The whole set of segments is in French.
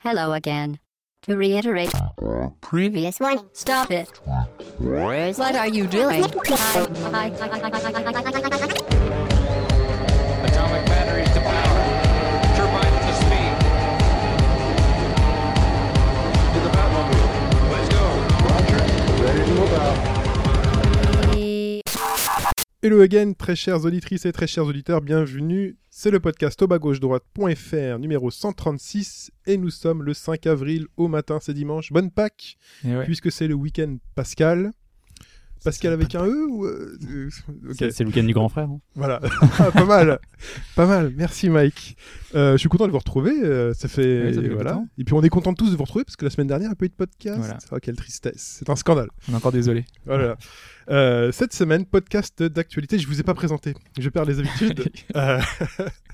Hello again. To reiterate, previous one, stop it. What are you doing? Atomic batteries to power. Turbines to speed. To the Batmobile. Let's go. Hello again, très chères auditrices et très chers auditeurs, bienvenue. C'est le podcast au bas gauche droite.fr numéro 136 et nous sommes le 5 avril au matin, c'est dimanche. Bonne Pâques, ouais. puisque c'est le week-end Pascal. Pascal avec un E ou euh, euh, C'est le week-end du grand frère. hein. voilà, Ah, pas mal, pas mal. Merci Mike. Euh, je suis content de vous retrouver. euh, ça fait, Ouais, ça fait quelque voilà. Et puis on est content tous de vous retrouver parce que la semaine dernière il n'y a pas eu de podcast. Voilà. Ah, quelle tristesse, c'est un scandale. On est encore désolé. Voilà. Euh, cette semaine, podcast d'actualité. Je vous ai pas présenté. Je perds les habitudes.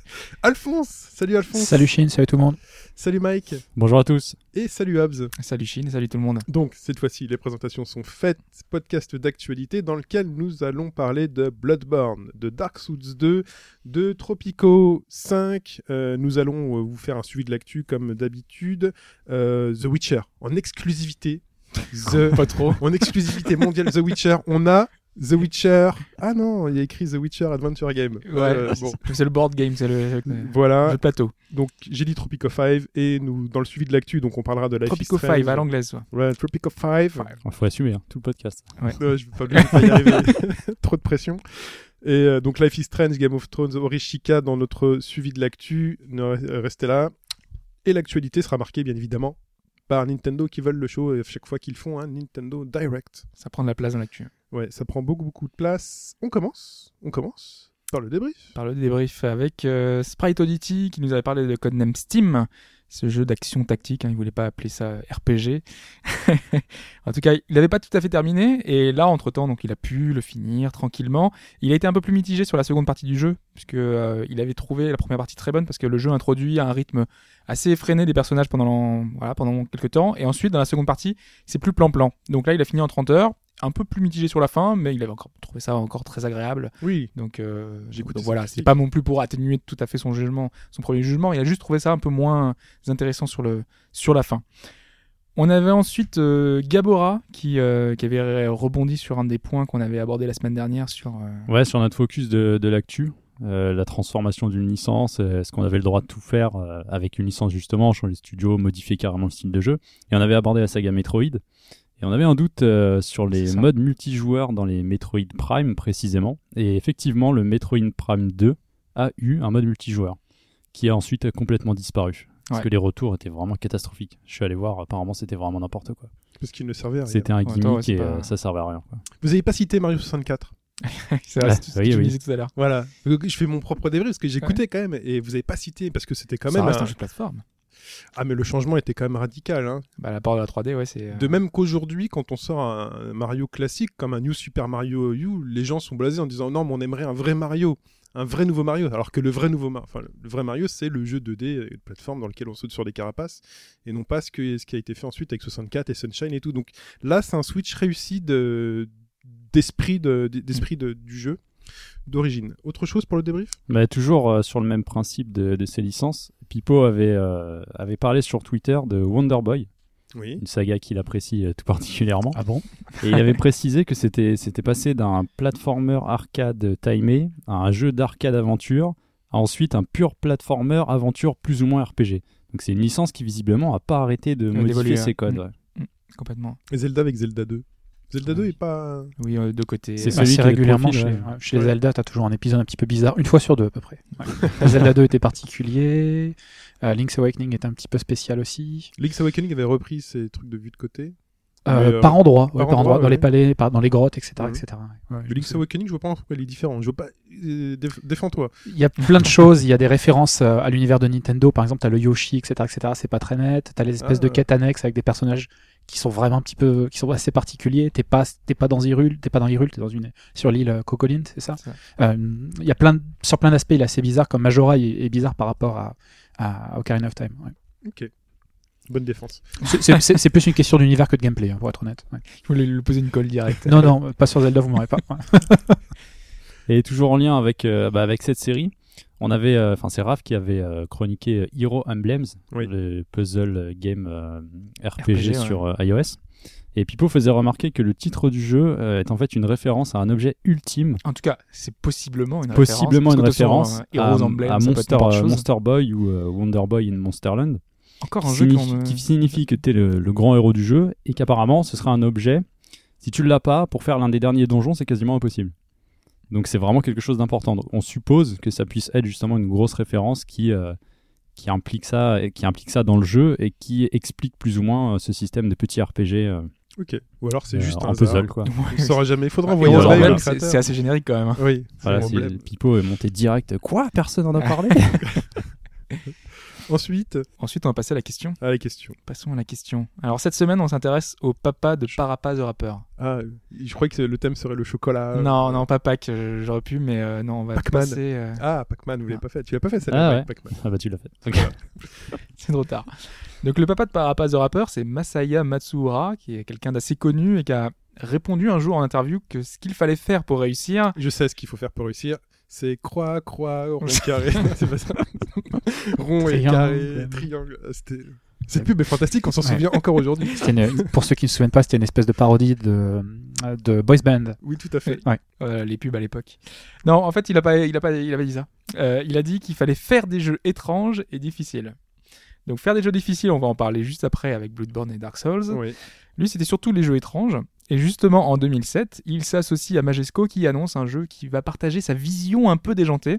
Alphonse. Salut Alphonse. Salut Chine, salut tout le monde. Salut Mike. Bonjour à tous. Et salut Habs. Salut Chine, salut tout le monde. Donc, cette fois-ci, les présentations sont faites. Podcast d'actualité dans lequel nous allons parler de Bloodborne, de Dark Souls 2, de Tropico 5. Euh, nous allons euh, vous faire un suivi de l'actu comme d'habitude. Euh, The Witcher, en exclusivité. The... Pas trop. en exclusivité mondiale The Witcher, on a The Witcher. Ah non, il y a écrit The Witcher Adventure Game. Ouais, Euh, bon, c'est le board game, c'est le, jeu voilà. de plateau. Donc j'ai dit Tropico 5 et nous dans le suivi de l'actu, donc on parlera de Life Tropico is Strange. 5 à l'anglaise. ouais. Ouais, Tropico 5. Il faut assumer hein, tout le podcast. Euh, je vais pas, je vais pas y arriver. Trop de pression. Et euh, donc Life is Strange, Game of Thrones, Orishika dans notre suivi de l'actu. Euh, Restez là. Et l'actualité sera marquée bien évidemment par Nintendo qui veulent le show et à chaque fois qu'ils font un Nintendo Direct. Ça prend de la place dans l'actu. Ouais, ça prend beaucoup beaucoup de place. On commence. On commence par le débrief. Par le débrief avec euh, Sprite Oddity qui nous avait parlé de Codename Steam, ce jeu d'action tactique. Hein, il voulait pas appeler ça RPG. en tout cas, il n'avait pas tout à fait terminé et là, entre temps, donc il a pu le finir tranquillement. Il a été un peu plus mitigé sur la seconde partie du jeu puisque euh, il avait trouvé la première partie très bonne parce que le jeu introduit un rythme assez effréné des personnages pendant voilà pendant quelques temps et ensuite dans la seconde partie c'est plus plan-plan. Donc là, il a fini en 30 heures. Un peu plus mitigé sur la fin, mais il avait encore trouvé ça encore très agréable. Oui. Donc, euh, donc voilà, c'est pas non plus pour atténuer tout à fait son jugement, son premier jugement. Il a juste trouvé ça un peu moins intéressant sur le sur la fin. On avait ensuite euh, Gabora qui euh, qui avait rebondi sur un des points qu'on avait abordé la semaine dernière sur. euh, Ouais, sur notre focus de, de l'actu, euh, la transformation d'une licence, euh, est-ce qu'on avait le droit de tout faire euh, avec une licence justement, changer le studio, modifier carrément le style de jeu. Et on avait abordé la saga Metroid. Et on avait un doute euh, sur les modes multijoueurs dans les Metroid Prime précisément. Et effectivement, le Metroid Prime 2 a eu un mode multijoueur qui a ensuite complètement disparu. Parce Ouais. que les retours étaient vraiment catastrophiques. Je suis allé voir, apparemment c'était vraiment n'importe quoi. Parce qu'il ne servait à rien. C'était un ouais, gimmick c'est et pas- euh, ça servait à rien. quoi. Vous n'avez pas cité Mario 64 c'est vrai, Ouais, c'est ce que oui, tu me oui. disais tout à l'heure. Voilà. Je fais mon propre débrief parce que j'écoutais quand même et vous n'avez pas cité parce que c'était quand Ça même. reste un- un jeu de plateforme. Ah mais le changement était quand même radical. Hein. Bah, la part de la 3D, ouais, c'est. euh, De même qu'aujourd'hui, quand on sort un Mario classique comme un New Super Mario U, les gens sont blasés en disant non, mais on aimerait un vrai Mario, un vrai nouveau Mario. Alors que le vrai nouveau, Mar- enfin le vrai Mario, c'est le jeu 2D de plateforme dans lequel on saute sur des carapaces et non pas ce, que, ce qui a été fait ensuite avec 64 et Sunshine et tout. Donc là, c'est un switch réussi de d'esprit de, d'esprit de- du jeu d'origine. Autre chose pour le débrief? Bah, toujours euh, sur le même principe de, de ces licences, Pipo avait, euh, avait parlé sur Twitter de Wonder Boy, Oui. une saga qu'il apprécie euh, tout particulièrement. Ah bon? Et il avait précisé que c'était c'était passé d'un platformer arcade timé à un jeu d'arcade aventure, à ensuite un pur platformer aventure plus ou moins RPG. Donc c'est une licence qui visiblement a pas arrêté de modifier ses codes. Mm. ouais. Complètement. Et Zelda avec Zelda 2. Zelda 2 Ouais. est pas. Oui, euh, de côté. C'est euh, celui Assez régulièrement profil, chez, ouais. ouais, chez Ouais. Zelda, t'as toujours un épisode un petit peu bizarre, une fois sur deux à peu près. Ouais. Zelda 2 était particulier, euh, Link's Awakening était un petit peu spécial aussi. Link's Awakening avait repris ces trucs de vue de côté. Euh, euh, par endroit, par par, endroit, endroit, dans les palais, par- dans les grottes, etc. Etc. Ouais. Le Link's Awakening, je vois pas pourquoi il est différent. Je vois pas. déf- Défends-toi. Il y a plein de choses, il y a des références à l'univers de Nintendo, par exemple, t'as le Yoshi, etc., etc. C'est pas très net. T'as les espèces Ah. de quêtes annexes avec des personnages qui sont vraiment un petit peu, qui sont assez particuliers. T'es pas, t'es pas dans Hyrule, t'es pas dans Hyrule, t'es dans une, sur l'île euh, Cocoline, c'est ça? Euh, Il y a plein de- sur plein d'aspects, il est assez bizarre, comme Majora est, est bizarre par rapport à, à Ocarina of Time. ouais. Ok. Bonne défense. C'est- plus une question d'univers que de gameplay, hein, pour être honnête. ouais. Je voulais lui poser une colle directe. Non, non, pas sur Zelda, vous m'aurez pas. Ouais. Et toujours en lien avec, euh, bah, avec cette série, On avait, euh, enfin c'est Raph qui avait euh, chroniqué euh, Hero Emblems, Oui. le puzzle game euh, RPG, sur iOS. Et Pipo faisait remarquer que le titre du jeu est en fait une référence à un objet ultime, En tout cas, c'est possiblement une possiblement une référence. référence à, Emblem, Monster, Boy ou Wonder Boy in Monsterland. Encore un qui jeu signifie, qui signifie que tu es le, le grand héros du jeu et qu'apparemment ce sera un objet. Si tu l'as pas, pour faire l'un des derniers donjons, c'est quasiment impossible. Donc c'est vraiment quelque chose d'important. On suppose que ça puisse être justement une grosse référence qui, euh, qui, implique ça, qui implique ça dans le jeu et qui explique plus ou moins euh, ce système de petits RPG euh, Ok. Ou alors c'est euh, juste un puzzle. Quoi. On ne saura jamais. Il faudra Ah, envoyer un c'est assez générique quand même. hein. Oui, c'est Voilà. Pipo est monté direct. Quoi? Personne en a parlé? Ensuite, Ensuite, on va passer à la question. à la question. Passons à la question. Alors cette semaine, on s'intéresse au papa de Parapaz the Rapper. Ah, je croyais que le thème serait le chocolat. non, non, pas Pac, euh, j'aurais pu, mais euh, non, on va passer. euh, Ah, Pac-Man, vous l'avez Ah. pas fait. Tu l'as pas fait celle-là, Ah ouais. Pac-Man. Ah bah tu l'as fait. c'est trop tard. Donc le papa de Parapaz the Rapper, c'est Masaya Matsuura, qui est quelqu'un d'assez connu et qui a répondu un jour en interview que ce qu'il fallait faire pour réussir, Je sais ce qu'il faut faire pour réussir. C'est croix, croix, rond, carré. c'est pas ça. rond et carré, triangle. Ah, C'était. Cette pub est fantastique, on s'en Ouais. souvient encore aujourd'hui. Pour ceux qui ne se souviennent pas, c'était une espèce de parodie de, de Boys Band. Oui, tout à fait. Euh, les pubs à l'époque. Non, en fait, il a pas, il a pas, il a pas dit ça. Euh, il a dit qu'il fallait faire des jeux étranges et difficiles. Donc faire des jeux difficiles, on va en parler juste après avec Bloodborne et Dark Souls. Oui. Lui, c'était surtout les jeux étranges. Et justement, en 2007, il s'associe à Majesco qui annonce un jeu qui va partager sa vision un peu déjantée.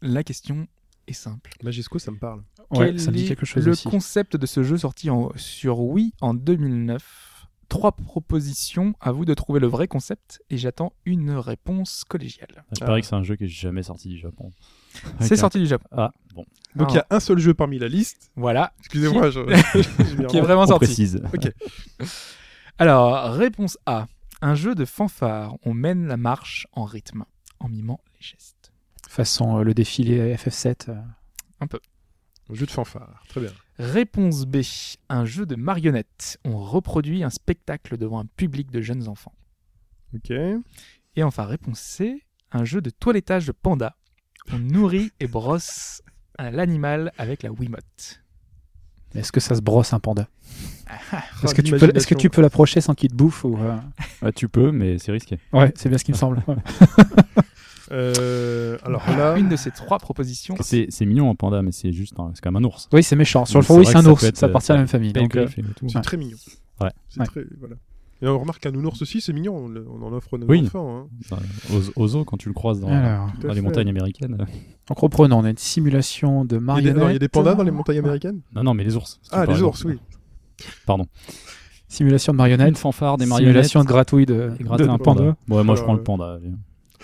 La question est simple. Majesco, ça me parle. Ouais, Quel ça me dit quelque chose le aussi. concept de ce jeu sorti en- sur Wii en 2009 Trois propositions, à vous de trouver le vrai concept et j'attends une réponse collégiale. Je parie que c'est un jeu qui est jamais sorti du Japon. C'est Ok. sorti du Japon. Ah bon. Donc il y a un seul jeu parmi la liste. Voilà, Excusez-moi, je, qui est vraiment On sorti. précise. Alors, réponse A. Un jeu de fanfare. On mène la marche en rythme, en mimant les gestes. Façon euh, le défilé FF7. euh. Un jeu de fanfare. Très bien. Réponse B. Un jeu de marionnettes. On reproduit un spectacle devant un public de jeunes enfants. Ok. Et enfin, réponse C. Un jeu de toilettage de panda. On nourrit et brosse un- l'animal avec la Wiimote. Mais Est-ce que ça se brosse un panda? Ah, Est-ce que, tu peux, est-ce que tu peux l'approcher sans qu'il te bouffe ou, euh, Ouais, tu peux, mais c'est risqué. Ouais, c'est bien ce qui me semble. ouais. Euh, alors là, Une de ces trois propositions. C'est mignon un panda, mais c'est juste un- c'est quand même un ours. Oui, c'est méchant. Sur le fond, c'est oui, c'est un ours. ça appartient à la euh, même famille. Euh, c'est très mignon. Ouais. C'est Ouais. très voilà. Et on remarque qu'un nounours aussi, c'est mignon. On, en offre nos Oui. enfants. hein. Enfin, aux, aux zoos, quand tu le croises dans, alors, les fait. montagnes américaines. euh, donc reprenons. On a une simulation de non, il y a des pandas dans les montagnes américaines? Non, non, mais les ours. Ah, les ours, oui. Pardon. Simulation de Une marionnettes. fanfare, des marionnettes. Simulation de gratouille de, et gratter de un panda. panda. Ouais, moi je prends euh, le panda. allez.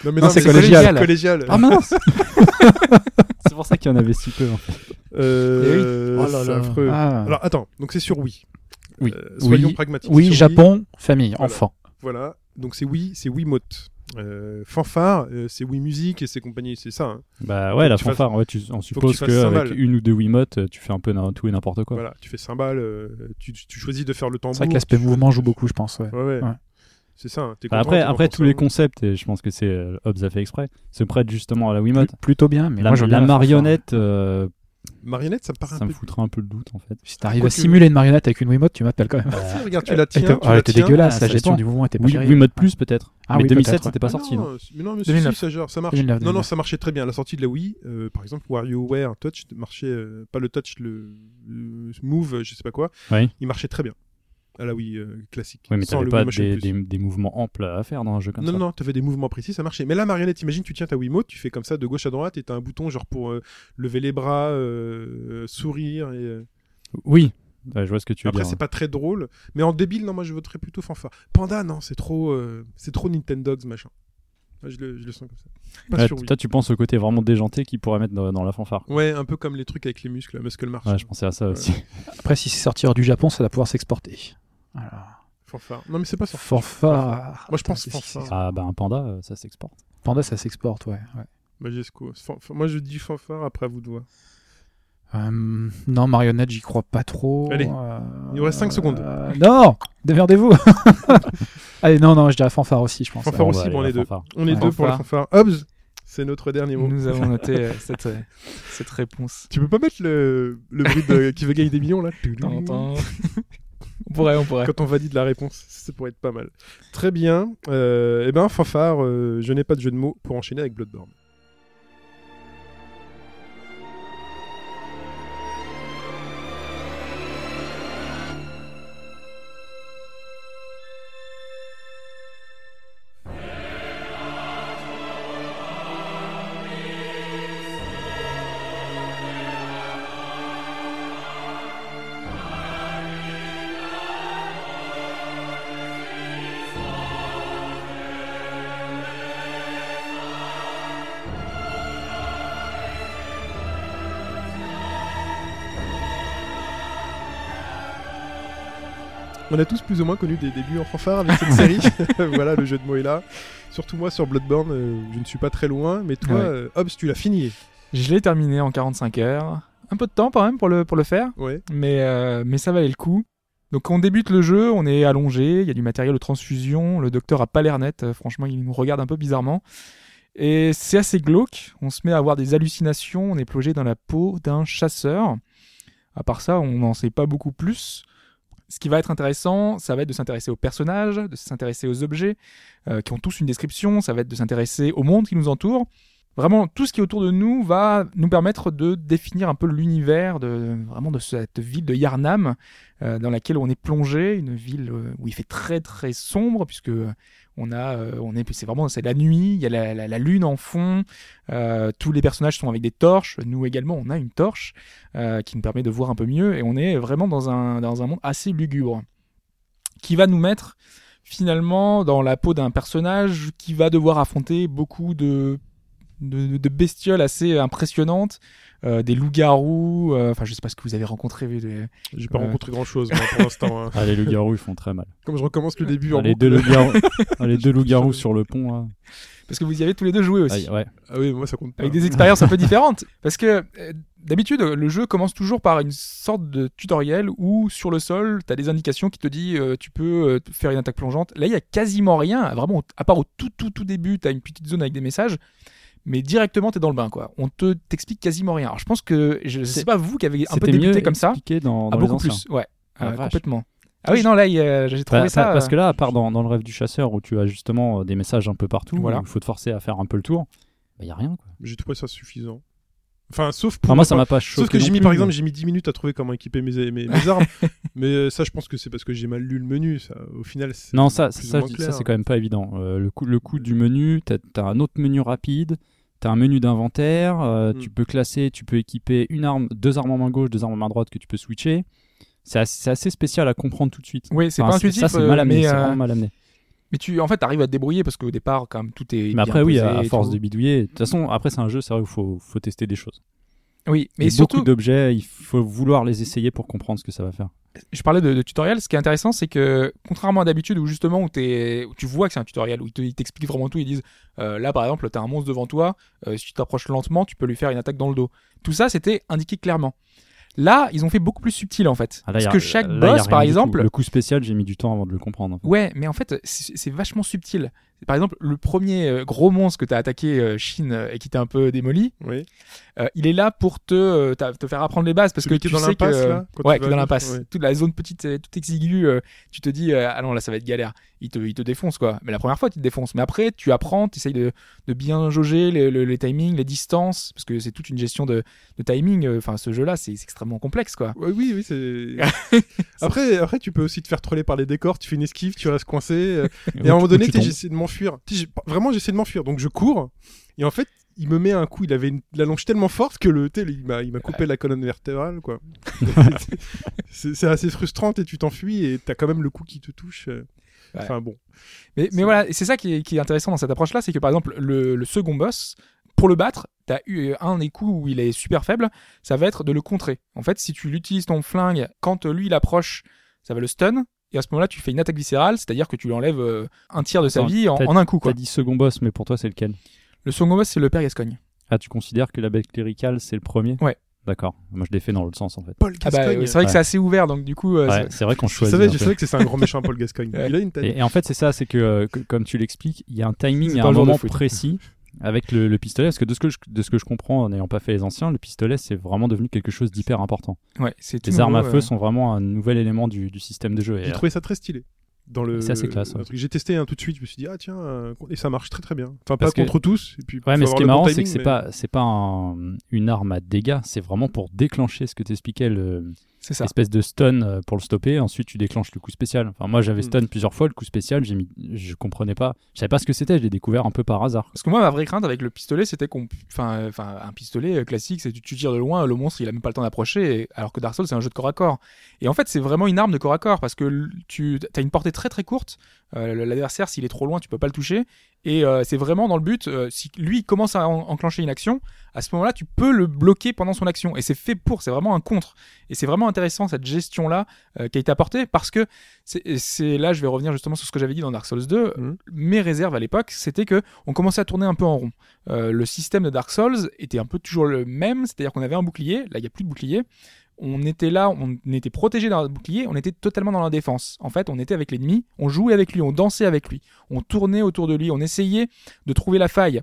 Non, mais Non, c'est collégial. collégial. Ah mince C'est pour ça qu'il y en avait si peu. en fait. Euh, Eh oui. Oh là là. affreux. Ah. Alors attends, donc c'est sur Wii. Oui. Euh, soyons Oui. pragmatiques. Oui, Japon, famille, Voilà. enfant. Voilà. Donc c'est Wii, c'est Wiimote. Euh, fanfare, euh, c'est Wii Music et ses compagnies, c'est ça. hein. Bah ouais, la tu fasses- fanfare, ouais, tu, on suppose qu'avec une ou deux Wiimotes, tu fais un peu tout et n'importe quoi. Voilà, tu fais cymbales, euh, tu, tu choisis de faire le tambour. C'est vrai que l'aspect mouvement joue beaucoup, je pense. Ouais. Ouais, ouais. Ouais. C'est ça. hein. Bah, content, après, après tous les concepts, et je pense que c'est euh, Hobbs a fait exprès, se prêtent justement à la Wiimote. Plutôt bien, mais La, moi la fanfare. marionnette, euh, Marionnette, ça me paraît ça un me peu. foutrait un peu le doute en fait. Si t'arrives à simuler une marionnette avec une Wiimote, tu m'appelles quand même. Ah, regarde, tu la elle tiens. était- ah, elle était tiens. dégueulasse, Ah, la ça gestion du mouvement était pas Oui, terrible. Wiimote Plus peut-être. Ah mais oui, 2007 peut-être, c'était pas Ah sorti. non, mais non, mais 2009. si, ça, gère, ça marche. 2009, non, non, 2009. ça marchait très bien. La sortie de la Wii, euh, par exemple, WarioWare Touch marchait, euh, pas le Touch, le, le Move, je sais pas quoi. Oui. Il marchait très bien. À la Wii euh, classique. Oui, mais sans t'avais le pas des, des, des mouvements amples à faire dans un jeu comme Non, ça. non, tu avais des mouvements précis, ça marchait. Mais la marionnette, imagine, tu tiens ta Wiimote, tu fais comme ça de gauche à droite et tu as un bouton genre pour euh, lever les bras, euh, sourire. Et, euh, Oui, Ouais, je vois ce que tu veux Après, c'est pas très drôle. Mais en débile, non, moi je voterais plutôt fanfare. Panda, non, c'est trop, euh, c'est trop Nintendogs, machin. Je, le, je le sens comme ça. Pas Ouais, toi, tu penses au côté vraiment déjanté qu'il pourrait mettre dans, dans la fanfare. Ouais, un peu comme les trucs avec les muscles, Muscle March. Ouais, je pensais à ça aussi. Après, si c'est sorti hors du Japon, ça va pouvoir s'exporter. Alors, Fanfare. Non, mais c'est pas ça. fanfare. Moi, je pense Attends, fanfare. Ah bah un panda, euh, ça s'exporte. Panda, ça s'exporte, ouais. ouais. Majesco. Moi, je dis fanfare, après à vous de voir. Euh, non, marionnette, j'y crois pas trop. Allez, Euh, il nous reste cinq secondes. euh, non Démerdez-vous Allez, non, non, je dirais fanfare aussi, je pense. Fanfare on aussi, bon, on est deux. On est Ouais. deux pour la Fanfare. Hobbs, C'est notre dernier mot. Nous avons noté euh, cette, euh, cette réponse. Tu peux pas mettre le, le bruit de qui veut gagner des millions là? on pourrait, on pourrait. Quand on valide la réponse, ça pourrait être pas mal. Très bien. Euh, eh ben, fanfare, euh, je n'ai pas de jeu de mots pour enchaîner avec Bloodborne. A tous plus ou moins connu des débuts en fanfare avec cette série. voilà, le jeu de mots est là. Surtout moi sur Bloodborne, euh, je ne suis pas très loin, mais toi, Ouais. euh, Hobbs, tu l'as fini. Je l'ai terminé en 45 heures. Un peu de temps quand même pour le, pour le faire, Ouais. mais, euh, mais ça valait le coup. Donc on débute le jeu, on est allongé, il y a du matériel de transfusion, le docteur a pas l'air net, franchement il nous regarde un peu bizarrement. Et c'est assez glauque, on se met à avoir des hallucinations, on est plongé dans la peau d'un chasseur. À part ça, on n'en sait pas beaucoup plus. Ce qui va être intéressant, ça va être de s'intéresser aux personnages, de s'intéresser aux objets, euh, qui ont tous une description, ça va être de s'intéresser au monde qui nous entoure. Vraiment, tout ce qui est autour de nous va nous permettre de définir un peu l'univers de vraiment de cette ville de Yarnam euh, dans laquelle on est plongé, une ville euh, où il fait très très sombre puisque on a, euh, on est, c'est vraiment c'est la nuit, il y a la, la- la lune en fond, euh, tous les personnages sont avec des torches, nous également on a une torche euh, qui nous permet de voir un peu mieux et on est vraiment dans un dans un monde assez lugubre qui va nous mettre finalement dans la peau d'un personnage qui va devoir affronter beaucoup de de, de bestioles assez impressionnantes, euh, des loups-garous, euh, enfin je sais pas ce que vous avez rencontré. des- J'ai pas Ouais. rencontré grand chose pour l'instant. hein. Ah, les loups-garous, ils font très mal. Comme je recommence le début Ah, en les, deux loups-garous, ah, les deux loups-garous sur le pont. là. Parce que vous y avez tous les deux joué aussi. Ah, ouais. Ah oui, moi ça compte pas. avec des expériences un peu différentes. Parce que euh, d'habitude, le jeu commence toujours par une sorte de tutoriel où sur le sol, tu as des indications qui te disent euh, tu peux euh, faire une attaque plongeante. Là, il y a quasiment rien, vraiment, à part au tout, tout, tout début, tu as une petite zone avec des messages. Mais directement, tu es dans le bain, quoi. On te t'explique quasiment rien. Alors, je pense que je sais C'est- pas vous qui avez un peu débuté mieux comme ça. expliqué dans, Ah, dans les beaucoup plus, ouais. Ah, Euh, complètement. Ah oui, non, là, j'ai trouvé Bah, ça. pa- Parce euh, que là, à part dans, dans le rêve du chasseur où tu as justement euh, des messages un peu partout, Voilà. où il faut te forcer à faire un peu le tour, il y a rien. Quoi. J'ai trouvé ça suffisant. Enfin, sauf pour. Enfin, moi, ça m'a pas choqué. Sauf que j'ai mis, plus, par exemple, j'ai mis 10 minutes à trouver comment équiper mes, mes, mes armes. mais euh, ça, je pense que c'est parce que j'ai mal lu le menu. Ça. Au final, c'est. Non, ça, ça, c'est quand même pas évident. Euh, le, coup, le coup du menu, t'as as un autre menu rapide, t'as un menu d'inventaire, euh, Mm. tu peux classer, tu peux équiper une arme, deux armes en main gauche, deux armes en main droite que tu peux switcher. C'est assez, c'est assez spécial à comprendre tout de suite. Oui, c'est Enfin, pas intuitif, Ça, c'est mal amené. mais, c'est vraiment mal amené. Mais tu, en fait, t'arrives à te débrouiller parce qu'au départ, quand même, tout est. Mais bien après, oui, posé à, à force tout. de bidouiller. De toute façon, après, c'est un jeu, c'est vrai, où il faut, faut tester des choses. Oui, mais Et surtout, beaucoup d'objets, il faut vouloir les essayer pour comprendre ce que ça va faire. je parlais de, de tutoriel. Ce qui est intéressant, c'est que contrairement à d'habitude, où justement où, t'es- où tu vois que c'est un tutoriel, où ils t'expliquent vraiment tout, ils disent euh, là par exemple, t'as un monstre devant toi, euh, si tu t'approches lentement, tu peux lui faire une attaque dans le dos. Tout ça, c'était indiqué clairement. Là, ils ont fait beaucoup plus subtil en fait. Ah, là, Parce que chaque là, boss, par exemple, Le coup spécial, j'ai mis du temps avant de le comprendre. Ouais, mais en fait, c'est vachement subtil. Par exemple, le premier euh, gros monstre que tu as attaqué, euh, Shin, euh, et qui t'a un peu démoli, Oui. euh, il est là pour te, euh, te faire apprendre les bases. Parce Celui que tu dans sais que. l'impasse, là, ouais, tu qui est dans l'impasse. ouais. Toute la zone petite, euh, toute exiguë, euh, tu te dis, euh, ah non, là, ça va être galère. Il te, il te défonce, quoi. Mais la première fois, il te défonce. Mais après, tu apprends, tu essayes de, de bien jauger les, les, les timings, les distances, parce que c'est toute une gestion de, de timing. euh, Enfin, ce jeu-là, c'est c'est extrêmement complexe, quoi. Ouais, oui, oui, c'est. après, après, tu peux aussi te faire troller par les décors. Tu fais une esquive, tu restes coincé. euh, Et à un moment donné, tu j'essaie de m'enfuir. Vraiment, j'essaie de m'enfuir. Donc je cours. Et en fait, il me met un coup. Il avait une... la longe tellement forte que le, il m'a, il m'a coupé la colonne vertébrale, quoi. c'est, assez frustrant et tu t'enfuis et t'as quand même le coup qui te touche. euh. Ouais. Enfin bon. Mais, mais voilà, c'est ça qui est, qui est intéressant dans cette approche-là, c'est que par exemple, le, le second boss, pour le battre, t'as eu un des coups où il est super faible, ça va être de le contrer. En fait, si tu l'utilises ton flingue, quand lui il approche, ça va le stun, et à ce moment-là, tu fais une attaque viscérale, c'est-à-dire que tu lui enlèves euh, un tiers de sa vie en, un coup. T'as dit second boss, mais pour toi, c'est lequel? Le second boss, c'est le père Gascogne. Ah, tu considères que la bête cléricale, c'est le premier? Ouais. D'accord. Moi, je l'ai fait dans l'autre sens, en fait. Paul Ah bah, Gascogne. oui, c'est vrai que c'est assez ouvert, donc du coup, euh, Ouais, c'est- c'est vrai qu'on je choisit. savais, je savais que c'est un grand méchant Paul Gascogne. Ouais. Il a une tête. Et, et en fait, c'est ça, c'est que, euh, que- comme tu l'expliques, il y a un timing, il y a un moment précis avec le, le pistolet, parce que de ce que je, de ce que je comprends en n'ayant pas fait les anciens, le pistolet c'est vraiment devenu quelque chose d'hyper important. Ouais, c'est Les armes à feu euh. sont vraiment un nouvel élément du, du système de jeu. J'ai euh, trouvé ça très stylé. Dans le, C'est assez classe, ouais. J'ai testé un tout de suite, je me suis dit, ah tiens, euh, et ça marche très très bien. Enfin, Parce pas que- contre tous. Et puis, Ouais, mais ce qui est bon marrant, c'est que c'est mais- pas, c'est pas un- une arme à dégâts, c'est vraiment pour déclencher ce que t'expliquais, le, C'est ça. espèce de stun euh, pour le stopper. Ensuite, tu déclenches le coup spécial. Enfin, moi, j'avais Mm. stun plusieurs fois. Le coup spécial, j'ai mis, je comprenais pas. Je savais pas ce que c'était. Je l'ai découvert un peu par hasard. Parce que moi, ma vraie crainte avec le pistolet, c'était qu'on. Enfin, enfin, un pistolet euh, classique, c'est tu, tu tires de loin, le monstre, il a même pas le temps d'approcher, et- alors que Dark Souls, c'est un jeu de corps à corps. Et en fait, c'est vraiment une arme de corps à corps, parce que tu as une portée très très courte. Euh, L'adversaire, s'il est trop loin, tu peux pas le toucher. Et euh, c'est vraiment dans le but, euh, si lui commence à en- enclencher une action, à ce moment-là, tu peux le bloquer pendant son action. Et c'est fait pour, c'est vraiment un contre. Et c'est vraiment intéressant cette gestion-là qui a été apportée, parce que c'est- là, je vais revenir justement sur ce que j'avais dit dans Dark Souls 2. Mhm. Mes réserves à l'époque, c'était que on commençait à tourner un peu en rond. Le système de Dark Souls était un peu toujours le même, c'est-à-dire qu'on avait un bouclier, là il n'y a plus de bouclier. On était là, on était protégé dans le bouclier, on était totalement dans la défense. En fait, on était avec l'ennemi, on jouait avec lui, on dansait avec lui, on tournait autour de lui, on essayait de trouver la faille.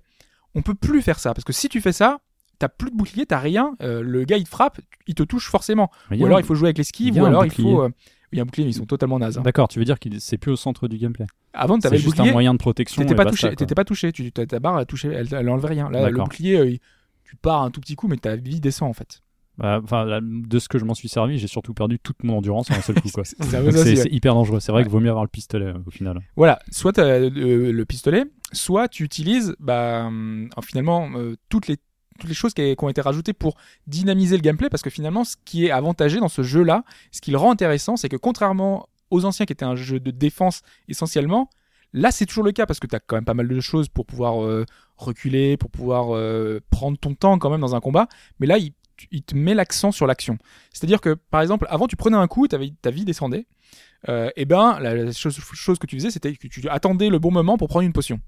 On peut plus faire ça parce que si tu fais ça, t'as plus de bouclier, t'as rien. euh, le gars il te frappe, il te touche forcément. Ou alors un- il faut jouer avec l'esquive, ou alors il faut. euh, Il y a un bouclier, mais ils sont totalement nazes. hein. D'accord, tu veux dire que c'est plus au centre du gameplay. Avant, t'avais juste bouclier. un moyen de protection. T'étais pas touché, t'étais pas touché, tu, ta, barre elle, touchait, elle, elle enlevait rien. Là, le bouclier, euh, tu pars un tout petit coup, mais ta vie descend en fait. Bah, Enfin, de ce que je m'en suis servi, j'ai surtout perdu toute mon endurance en un seul coup. quoi. C'est ouais. hyper dangereux. C'est vrai Ouais. qu'il vaut mieux avoir le pistolet euh, au final. Voilà, soit t'as euh, le pistolet, soit tu utilises bah, hum, finalement euh, toutes les toutes les choses qui, qui ont été rajoutées pour dynamiser le gameplay parce que finalement ce qui est avantagé dans ce jeu là ce qui le rend intéressant c'est que contrairement aux anciens qui étaient un jeu de défense essentiellement là c'est toujours le cas parce que tu as quand même pas mal de choses pour pouvoir euh, reculer pour pouvoir euh, prendre ton temps quand même dans un combat mais là il, il te met l'accent sur l'action. C'est à dire que par exemple avant tu prenais un coup t'avais- ta vie descendait euh, et ben la la chose, chose que tu faisais c'était que tu attendais le bon moment pour prendre une potion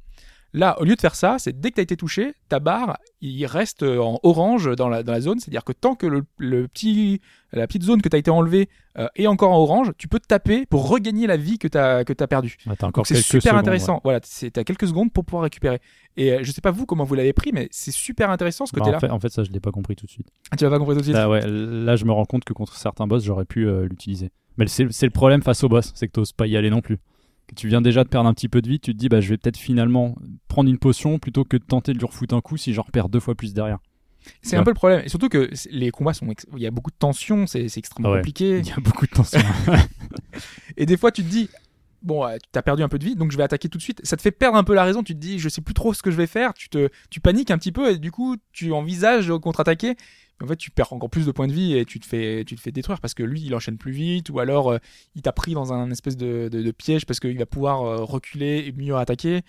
Là, au lieu de faire ça, c'est dès que tu as été touché, ta barre, il reste euh, en orange dans la, dans la zone. C'est-à-dire que tant que le, le petit, la petite zone que tu as été enlevée euh, est encore en orange, tu peux te taper pour regagner la vie que tu as, que as perdue. C'est super secondes, intéressant. ouais. Voilà, à quelques secondes pour pouvoir récupérer. Et euh, je sais pas vous comment vous l'avez pris, mais c'est super intéressant ce Bah, côté-là. en, fait, en fait, ça, je l'ai pas compris tout de suite. Ah, tu l'as pas compris tout de suite Là, ouais, là, je me rends compte que contre certains boss, j'aurais pu euh, l'utiliser. Mais c'est c'est le problème face au boss, c'est que t'oses pas y aller non plus. Tu viens déjà de perdre un petit peu de vie, tu te dis, bah, je vais peut-être finalement prendre une potion plutôt que de tenter de lui refoutre un coup si j'en repère deux fois plus derrière. C'est un peu le problème. Et surtout que les combats sont, ex- il y a beaucoup de tension, c'est extrêmement ouais. compliqué. Il y a beaucoup de tension. Et des fois, tu te dis, bon, euh, tu as perdu un peu de vie, donc je vais attaquer tout de suite. Ça te fait perdre un peu la raison. Tu te dis, je sais plus trop ce que je vais faire. Tu te, tu paniques un petit peu et du coup, tu envisages de contre-attaquer. En fait, tu perds encore plus de points de vie et tu te fais, tu te fais détruire parce que lui, il enchaîne plus vite ou alors euh, il t'a pris dans un espèce de, de- piège parce qu'il va pouvoir euh, reculer et mieux attaquer.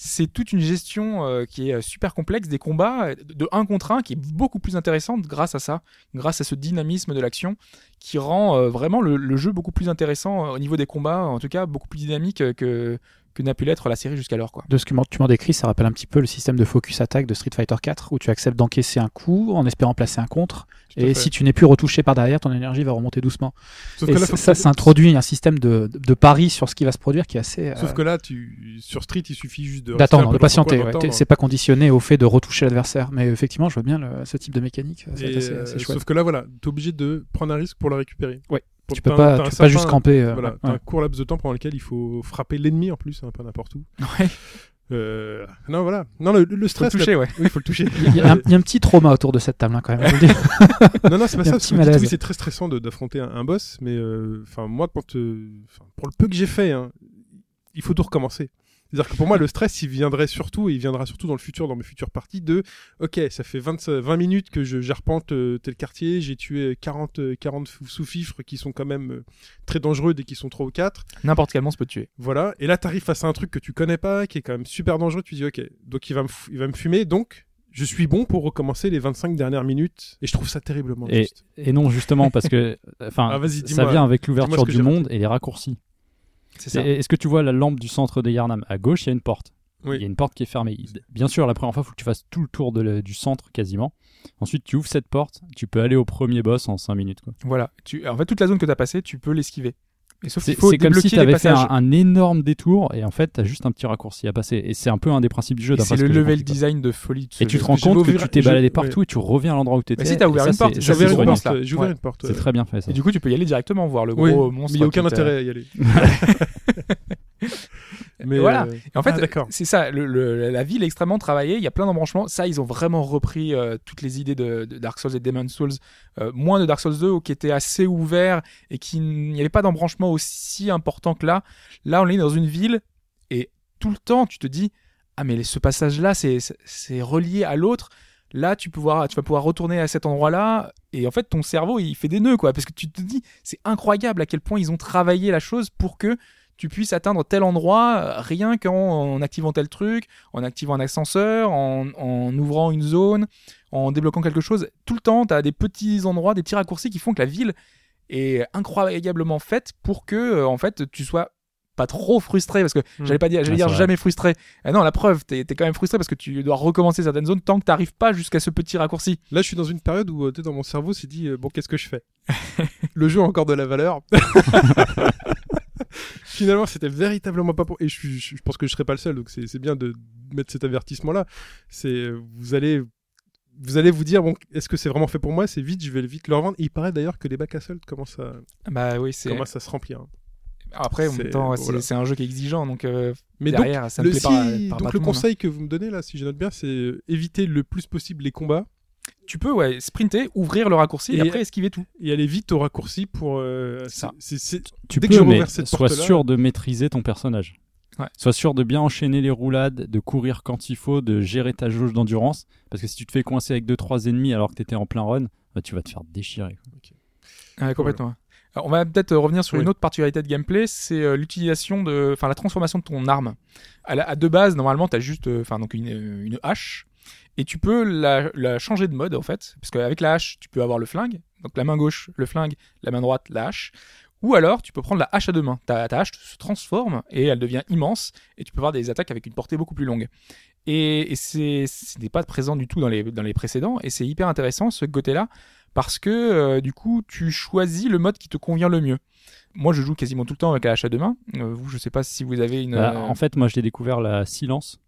C'est toute une gestion euh, qui est super complexe des combats de 1 contre 1 qui est beaucoup plus intéressante grâce à ça, grâce à ce dynamisme de l'action qui rend vraiment le, le jeu beaucoup plus intéressant au niveau des combats, en tout cas beaucoup plus dynamique que, que n'a pu l'être la série jusqu'alors. Quoi. De ce que tu m'en décris, ça rappelle un petit peu le système de focus attack de Street Fighter 4 où tu acceptes d'encaisser un coup en espérant placer un contre. Tout Et fait. si tu n'es plus retouché par derrière, ton énergie va remonter doucement. Sauf et que là, ça, ça, ça introduit un système de, de, de pari sur ce qui va se produire qui est assez. euh, Sauf que là, tu... sur Street, il suffit juste de. D'attendre, de patienter. ouais. C'est pas conditionné au fait de retoucher l'adversaire. Mais effectivement, je vois bien le- ce type de mécanique. Être assez, euh, assez chouette. sauf que là, voilà, t'es obligé de prendre un risque pour la récupérer. Ouais. Tu peux pas, tu peux pas juste camper. euh, Voilà, ouais. un court laps de temps pendant lequel il faut frapper l'ennemi en plus, un peu n'importe où. Ouais, Euh, non, voilà. Non, le, le faut le stress. toucher, ouais. Oui, il faut le toucher. Il y, a un, il y a un petit trauma autour de cette table là quand même. non, non, c'est pas ça. malaise. oui, c'est très stressant d'affronter un, un boss, mais euh, enfin moi, quand, euh, pour le peu que j'ai fait, hein, il faut tout recommencer. C'est-à-dire que pour moi, le stress, il viendrait surtout, et il viendra surtout dans le futur, dans mes futures parties, de OK, ça fait 20, 20 minutes que je j'arpente euh, tel quartier, j'ai tué 40, euh, 40 sous-fifres qui sont quand même euh, très dangereux dès qu'ils sont 3 ou 4. N'importe quel monstre peut te tuer. Voilà. Et là, t'arrives face à un truc que tu connais pas, qui est quand même super dangereux. Tu dis, ok, donc il va me, il va me fumer, donc je suis bon pour recommencer les 25 dernières minutes. Et je trouve ça terriblement Et, juste. et non, justement, parce que enfin, Ah, ça vient avec l'ouverture du monde et les raccourcis. Est-ce que tu vois la lampe du centre de Yarnam À gauche, il y a une porte. Oui. Il y a une porte qui est fermée. Bien sûr, la première fois, il faut que tu fasses tout le tour de le- du centre quasiment. Ensuite, tu ouvres cette porte, tu peux aller au premier boss en 5 minutes. Quoi. Voilà. Tu, en fait, toute la zone que tu as passée, tu peux l'esquiver. Et sauf C'est qu'il faut c'est comme si tu avais fait un, un énorme détour et en fait, tu as juste un petit raccourci à passer. Et c'est un peu un des principes du jeu. C'est ce le level design de folie de ce Et tu te rends compte que tu t'es baladé ouais. partout et tu reviens à l'endroit où tu étais. Mais si, t'as ouvert une porte, J'ai ouvert c'est une porte, ça. ouais, j'ai ouvert Ouais. une porte. C'est très bien fait ça. Et du coup, tu peux y aller directement voir le Oui, gros mais monstre. il n'y a aucun intérêt à y aller. mais voilà. euh, Et en fait, ah, c'est ça, le- le- la ville est extrêmement travaillée, il y a plein d'embranchements. Ça, ils ont vraiment repris euh, toutes les idées de, de Dark Souls et Demon's Souls. Euh, moins de Dark Souls 2, qui était assez ouvert et qui n'y avait pas d'embranchement aussi important que là. Là, on est dans une ville et tout le temps, tu te dis ah mais ce passage-là, c'est relié à l'autre. Là, tu, peux voir, tu vas pouvoir retourner à cet endroit-là. Et en fait, ton cerveau, il fait des nœuds, quoi. Parce que tu te dis, c'est incroyable à quel point ils ont travaillé la chose pour que tu puisses atteindre tel endroit euh, rien qu'en en activant tel truc, en activant un ascenseur, en, en ouvrant une zone, en débloquant quelque chose. Tout le temps, tu as des petits endroits, des petits raccourcis qui font que la ville est incroyablement faite pour que, euh, en fait, tu sois pas trop frustré parce que Hmm. j'allais pas dire j'allais Ah, dire jamais frustré ah non la preuve t'es es quand même frustré parce que tu dois recommencer certaines zones tant que t'arrives pas jusqu'à ce petit raccourci Là, je suis dans une période où, euh, dans mon cerveau, s'est dit, euh, bon, qu'est-ce que je fais? Le jeu a encore de la valeur. Finalement, c'était véritablement pas pour. Et je, suis, je pense que je serai pas le seul, donc c'est bien de mettre cet avertissement-là. C'est vous allez. Vous allez vous dire, bon, est-ce que c'est vraiment fait pour moi? C'est vite, je vais vite le revendre. Il paraît d'ailleurs que les bacs à soldes commencent à, bah oui c'est commencent à se remplir. hein. après en même c'est- temps c'est voilà. c'est un jeu qui est exigeant donc euh, Mais donc, derrière ça le, me plaît si- pas, par- par donc le monde, hein. conseil que vous me donnez là, si je note bien, c'est euh, éviter le plus possible les combats tu peux ouais sprinter ouvrir le raccourci et, Et- après esquiver tout et aller vite au raccourci pour. euh, Ça. Tu Dès peux, que mais sois sûr de maîtriser ton personnage. Ouais. Sois sûr de bien enchaîner les roulades, de courir quand il faut, de gérer ta jauge d'endurance. Parce que si tu te fais coincer avec 2-3 ennemis alors que tu étais en plein run, bah, tu vas te faire déchirer. quoi. Ouais, complètement. Alors, on va peut-être euh, revenir sur Oui. une autre particularité de gameplay, c'est euh, l'utilisation de, enfin la transformation de ton arme. À, la, à deux bases, normalement, t'as juste, euh, enfin donc une, une hache, et tu peux la, changer de mode en fait, parce qu'avec la hache, tu peux avoir le flingue, donc la main gauche, le flingue, la main droite, la hache. Ou alors, tu peux prendre la hache à deux mains. Ta, hache se transforme et elle devient immense, et tu peux avoir des attaques avec une portée beaucoup plus longue. Et, et ce n'est pas présent du tout dans les, dans les précédents, et c'est hyper intéressant ce côté-là, parce que euh, du coup, tu choisis le mode qui te convient le mieux. Moi, je joue quasiment tout le temps avec la hache à deux mains. Euh, vous, je sais pas si vous avez une, Bah, En fait, moi, j'ai découvert la silence.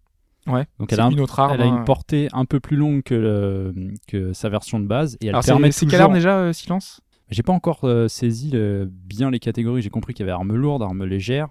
Ouais, Donc, elle a, un- une autre arme. elle a hein. une portée un peu plus longue que, le- que sa version de base. Et elle Alors, permet c'est, toujours... quelle arme déjà, euh, Silence? J'ai pas encore euh, saisi euh, bien les catégories. J'ai compris qu'il y avait arme lourde, arme légère,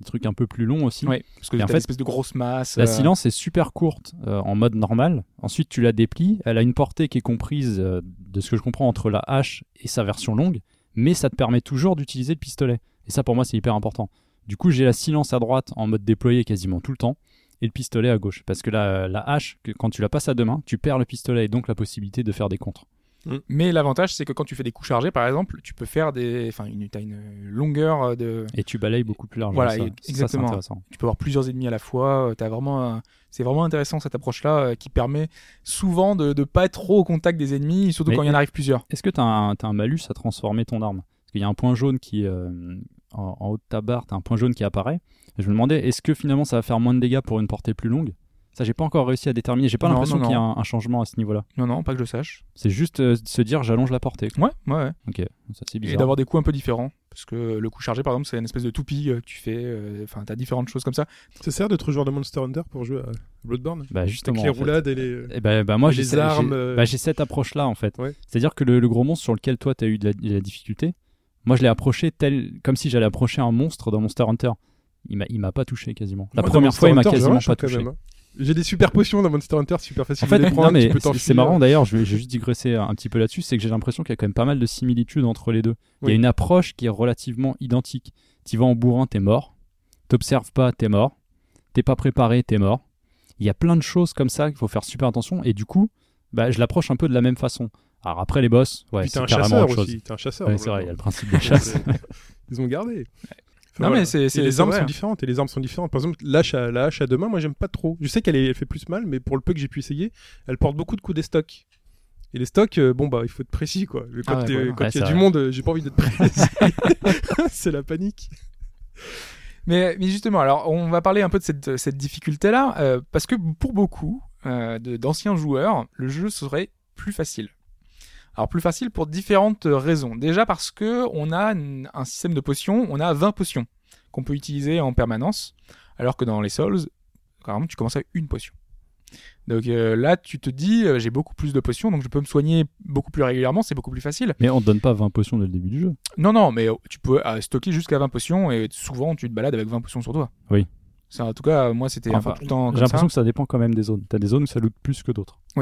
des trucs un peu plus longs aussi. Parce que Et en fait, une espèce de grosse masse. La euh, silence est super courte en mode normal. Ensuite, tu la déplies. Elle a une portée qui est comprise, de ce que je comprends, entre la hache et sa version longue. Mais ça te permet toujours d'utiliser le pistolet. Et ça, pour moi, c'est hyper important. Du coup, j'ai la silence à droite en mode déployé quasiment tout le temps. Et le pistolet à gauche. Parce que la, la hache, que- quand tu la passes à deux mains, tu perds le pistolet et donc la possibilité de faire des contres. Mais l'avantage, c'est que quand tu fais des coups chargés, par exemple, tu peux faire des, enfin, une, t'as une longueur euh, de, Et tu balayes beaucoup plus large. Voilà, ça, ça, exactement. intéressant. tu peux avoir plusieurs ennemis à la fois. euh, T'as vraiment, un- c'est vraiment intéressant cette approche-là euh, qui permet souvent de ne pas être trop au contact des ennemis, surtout Mais- quand il y en arrive plusieurs. Est-ce que tu as, un t'as un malus à transformer ton arme? Parce qu'il y a un point jaune qui, euh, en, en haut de ta barre, tu as un point jaune qui apparaît. Et je me demandais, est-ce que finalement ça va faire moins de dégâts pour une portée plus longue? Ça, j'ai pas encore réussi à déterminer. J'ai pas Non, l'impression non, qu'il y a un, un changement à ce niveau-là. Non, non, pas que je sache. C'est juste euh, se dire, j'allonge la portée. quoi. Ouais, ouais, ouais. Ok, ça c'est Et bizarre. d'avoir des coups un peu différents. Parce que le coup chargé, par exemple, c'est une espèce de toupie euh, que tu fais. euh, Enfin, t'as différentes choses comme ça. Ça sert d'être joueur de Monster Hunter pour jouer à Bloodborne? Bah justement. Avec les fait. roulades et les. Eh ben, bah, moi Et j'ai les ce- j'ai- armes, euh, bah, j'ai cette approche là en fait. Ouais. C'est-à-dire que le, le gros monstre sur lequel toi tu as eu de la, de la difficulté, moi je l'ai approché tel comme si j'allais approcher un monstre dans Monster Hunter. Il m'a il m'a pas touché quasiment. La Moi, première fois il m'a quasiment pas touché. hein. J'ai des super potions dans Monster Hunter, super facile En fait, les prendre, non, mais c'est- marrant d'ailleurs, je vais, juste digresser un petit peu là-dessus, c'est que j'ai l'impression qu'il y a quand même pas mal de similitudes entre les deux. Il y a une approche qui est relativement identique. Tu vas en bourrin, t'es mort. T'observes pas, t'es mort. T'es pas préparé, t'es mort. Il y a plein de choses comme ça qu'il faut faire super attention et du coup, bah, je l'approche un peu de la même façon. Alors après les boss, ouais, c'est un carrément chasseur autre chose. aussi. T'es un chasseur. Ouais, c'est vrai, il y a le principe de chasse. Ils ont gardé. Enfin, Non, voilà. mais c'est- les armes vrai. sont différentes et les armes sont différentes. Par exemple, à, la hache à deux mains, moi j'aime pas trop. Je sais qu'elle elle fait plus mal, mais pour le peu que j'ai pu essayer, elle porte beaucoup de coups des stocks. Et les stocks, euh, bon bah il faut être précis quoi. Mais quand Ah ouais, quand Ouais, il y a c'est du vrai. monde, euh, j'ai pas envie d'être précis. c'est la panique. Mais, mais justement, alors on va parler un peu de cette, cette difficulté-là, euh, parce que pour beaucoup euh, d'anciens joueurs, le jeu serait plus facile. Alors plus facile pour différentes raisons. Déjà parce que on a un système de potions, on a 20 potions qu'on peut utiliser en permanence, alors que dans les Souls, carrément, tu commences avec une potion. Donc euh, là, tu te dis, euh, j'ai beaucoup plus de potions, donc je peux me soigner beaucoup plus régulièrement, c'est beaucoup plus facile. Mais on te donne pas 20 potions dès le début du jeu. Non, non, mais euh, tu peux euh, stocker jusqu'à 20 potions et souvent tu te balades avec 20 potions sur toi. Oui. C'est en tout cas, moi c'était Enfin, un peu tout le temps J'ai l'impression ça. que ça dépend quand même des zones. T'as des zones où ça loot plus que d'autres. Et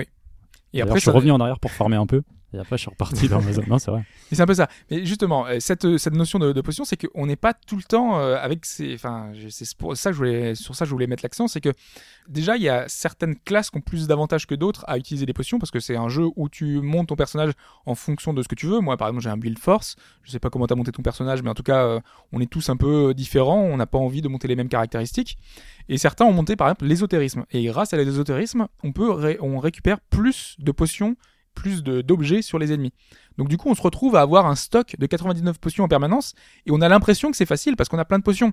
D'ailleurs, après, je suis ça- revenu en arrière pour farmer un peu. Et après, je suis reparti dans zone. Non, c'est vrai. Mais c'est un peu ça. Mais justement, euh, cette, euh, cette notion de, de c'est qu'on n'est pas tout le temps euh, avec ces. Enfin, c'est ça que je voulais, sur ça je voulais mettre l'accent, c'est que déjà il y a certaines classes qui ont plus d'avantages que d'autres à utiliser des potions parce que c'est un jeu où tu montes ton personnage en fonction de ce que tu veux. Moi, par exemple, j'ai un build force. Je sais pas comment t'as monté ton personnage, mais en tout cas, on est tous un peu différents. On n'a pas envie de monter les mêmes caractéristiques. Et certains ont monté par exemple l'ésotérisme. Et grâce à l'ésotérisme, on peut on récupère plus de potions, plus d'objets sur les ennemis. Donc du coup, on se retrouve à avoir un stock de 99 potions en permanence et on a l'impression que c'est facile parce qu'on a plein de potions.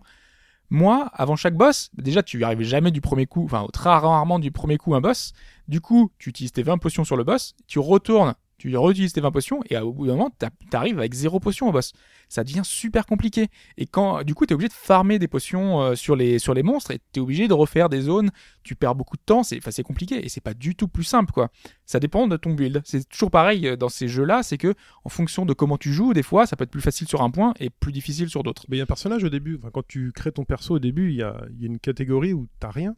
Moi, avant chaque boss, déjà tu arrives jamais du premier coup, enfin très rarement du premier coup un boss. Du coup, tu utilises tes 20 potions sur le boss, tu retournes, tu réutilises tes 20 potions et au bout d'un moment, t'arrives avec zéro potion au boss. Ça devient super compliqué. Et quand, du coup, t'es obligé de farmer des potions euh, sur les sur les monstres et t'es obligé de refaire des zones. Tu perds beaucoup de temps, c'est compliqué et c'est pas du tout plus simple quoi. Ça dépend de ton build. C'est toujours pareil euh, dans ces jeux-là, c'est que en fonction de comment tu joues, des fois, ça peut être plus facile sur un point et plus difficile sur d'autres. Mais y a un personnage au début. Quand tu crées ton perso au début, il y a, y a une catégorie où t'as rien.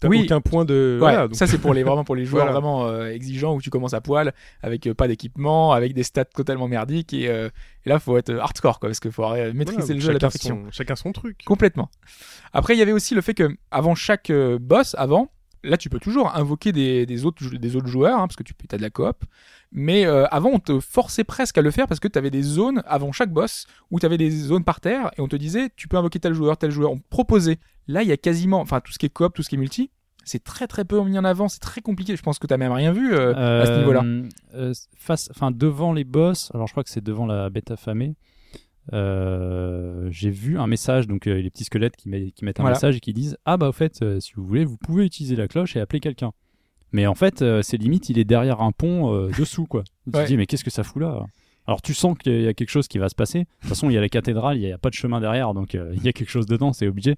T'as Oui. aucun point de. Ouais, voilà, donc- ça c'est pour les vraiment pour les joueurs Voilà. vraiment euh, exigeants où tu commences à poil avec euh, pas d'équipement, avec des stats totalement merdiques et, euh, et là faut être hardcore quoi parce qu'il faut euh, maîtriser voilà, le jeu à la perfection. son- chacun son truc. Complètement. Après, il y avait aussi le fait que avant chaque euh, boss, avant, là, tu peux toujours invoquer des, autres, des autres joueurs, hein, parce que tu as de la coop. Mais euh, avant, on te forçait presque à le faire parce que tu avais des zones avant chaque boss où tu avais des zones par terre et on te disait, tu peux invoquer tel joueur, tel joueur. On proposait. Là, il y a quasiment, enfin, tout ce qui est coop, tout ce qui est multi, c'est très très peu mis en avant, c'est très compliqué. Je pense que tu même rien vu euh, à ce niveau-là. euh, face, enfin devant les boss, alors je crois que c'est devant la bêta famée. Euh, j'ai vu un message, donc euh, les petits squelettes qui, met- qui mettent un Voilà. message et qui disent Ah bah au fait, euh, si vous voulez, vous pouvez utiliser la cloche et appeler quelqu'un. Mais en fait, c'est limite, il est derrière un pont dessous, quoi. Tu te Ouais. dis, mais qu'est-ce que ça fout là? Alors tu sens qu'il y a quelque chose qui va se passer. De toute façon, il y a la cathédrale, il n'y a, pas de chemin derrière, donc il y a quelque chose dedans, c'est obligé.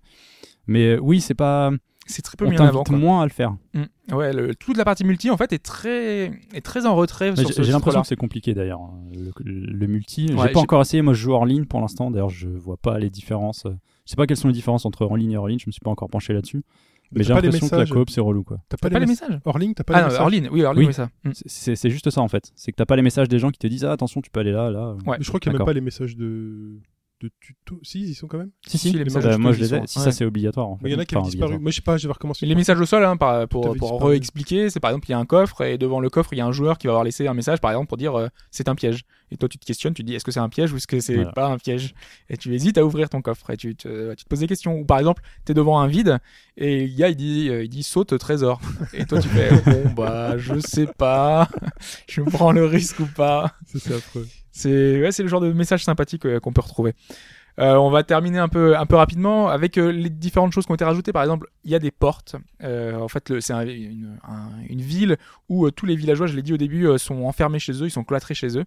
Mais oui, c'est pas. C'est très peu On mis en avant. quoi. moins à le faire. Mm. Ouais, le- toute la partie multi en fait est très, est très en retrait. J'ai ce l'impression que c'est compliqué d'ailleurs, hein, le, le multi. Ouais, j'ai pas encore essayé, moi je joue hors ligne pour l'instant, d'ailleurs je vois pas les différences. Je sais pas quelles sont les différences entre en ligne et hors ligne, je me suis pas encore penché là-dessus. Mais, Mais j'ai pas l'impression que la messages. coop c'est relou quoi. T'as T'as pas les messages Hors ligne, t'as pas Ah les non, messages. hors ligne, oui, hors ligne, Oui. oui, ça. Mm. C'est- C'est c'est juste ça en fait, c'est que t'as pas les messages des gens qui te disent ah attention tu peux aller là, là. Ouais. Mais je crois qu'il n'y a même pas les messages de, de tuto. Si, ils sont quand même. Si Si, si, les Bah, messages moi tutos, je les ai. Si ouais. ça c'est obligatoire. En fait. Il y en a qui Enfin, ont disparu. Moi, je sais pas, je vais recommencer. Les messages au sol, hein, par- pour, pour disparu. réexpliquer, c'est par exemple, il y a un coffre et devant le coffre, il y a un joueur qui va avoir laissé un message, par exemple, pour dire euh, c'est un piège. Et toi, tu te questionnes, tu te dis est-ce que c'est un piège ou est-ce que c'est Voilà. pas un piège? Et tu hésites à ouvrir ton coffre et tu te, tu te poses des questions. Ou par exemple, tu es devant un vide et le gars il dit, euh, il dit saute trésor. Et toi, tu fais bon, bah, je sais pas, je prends le risque ou pas. C'est affreux. C'est ouais, c'est le genre de message sympathique euh, qu'on peut retrouver. Euh, on va terminer un peu un peu rapidement avec euh, les différentes choses qui ont été rajoutées. Par exemple, il y a des portes. En fait, c'est un- une, un- une ville où tous les villageois, je l'ai dit au début, sont enfermés chez eux, ils sont cloîtrés chez eux.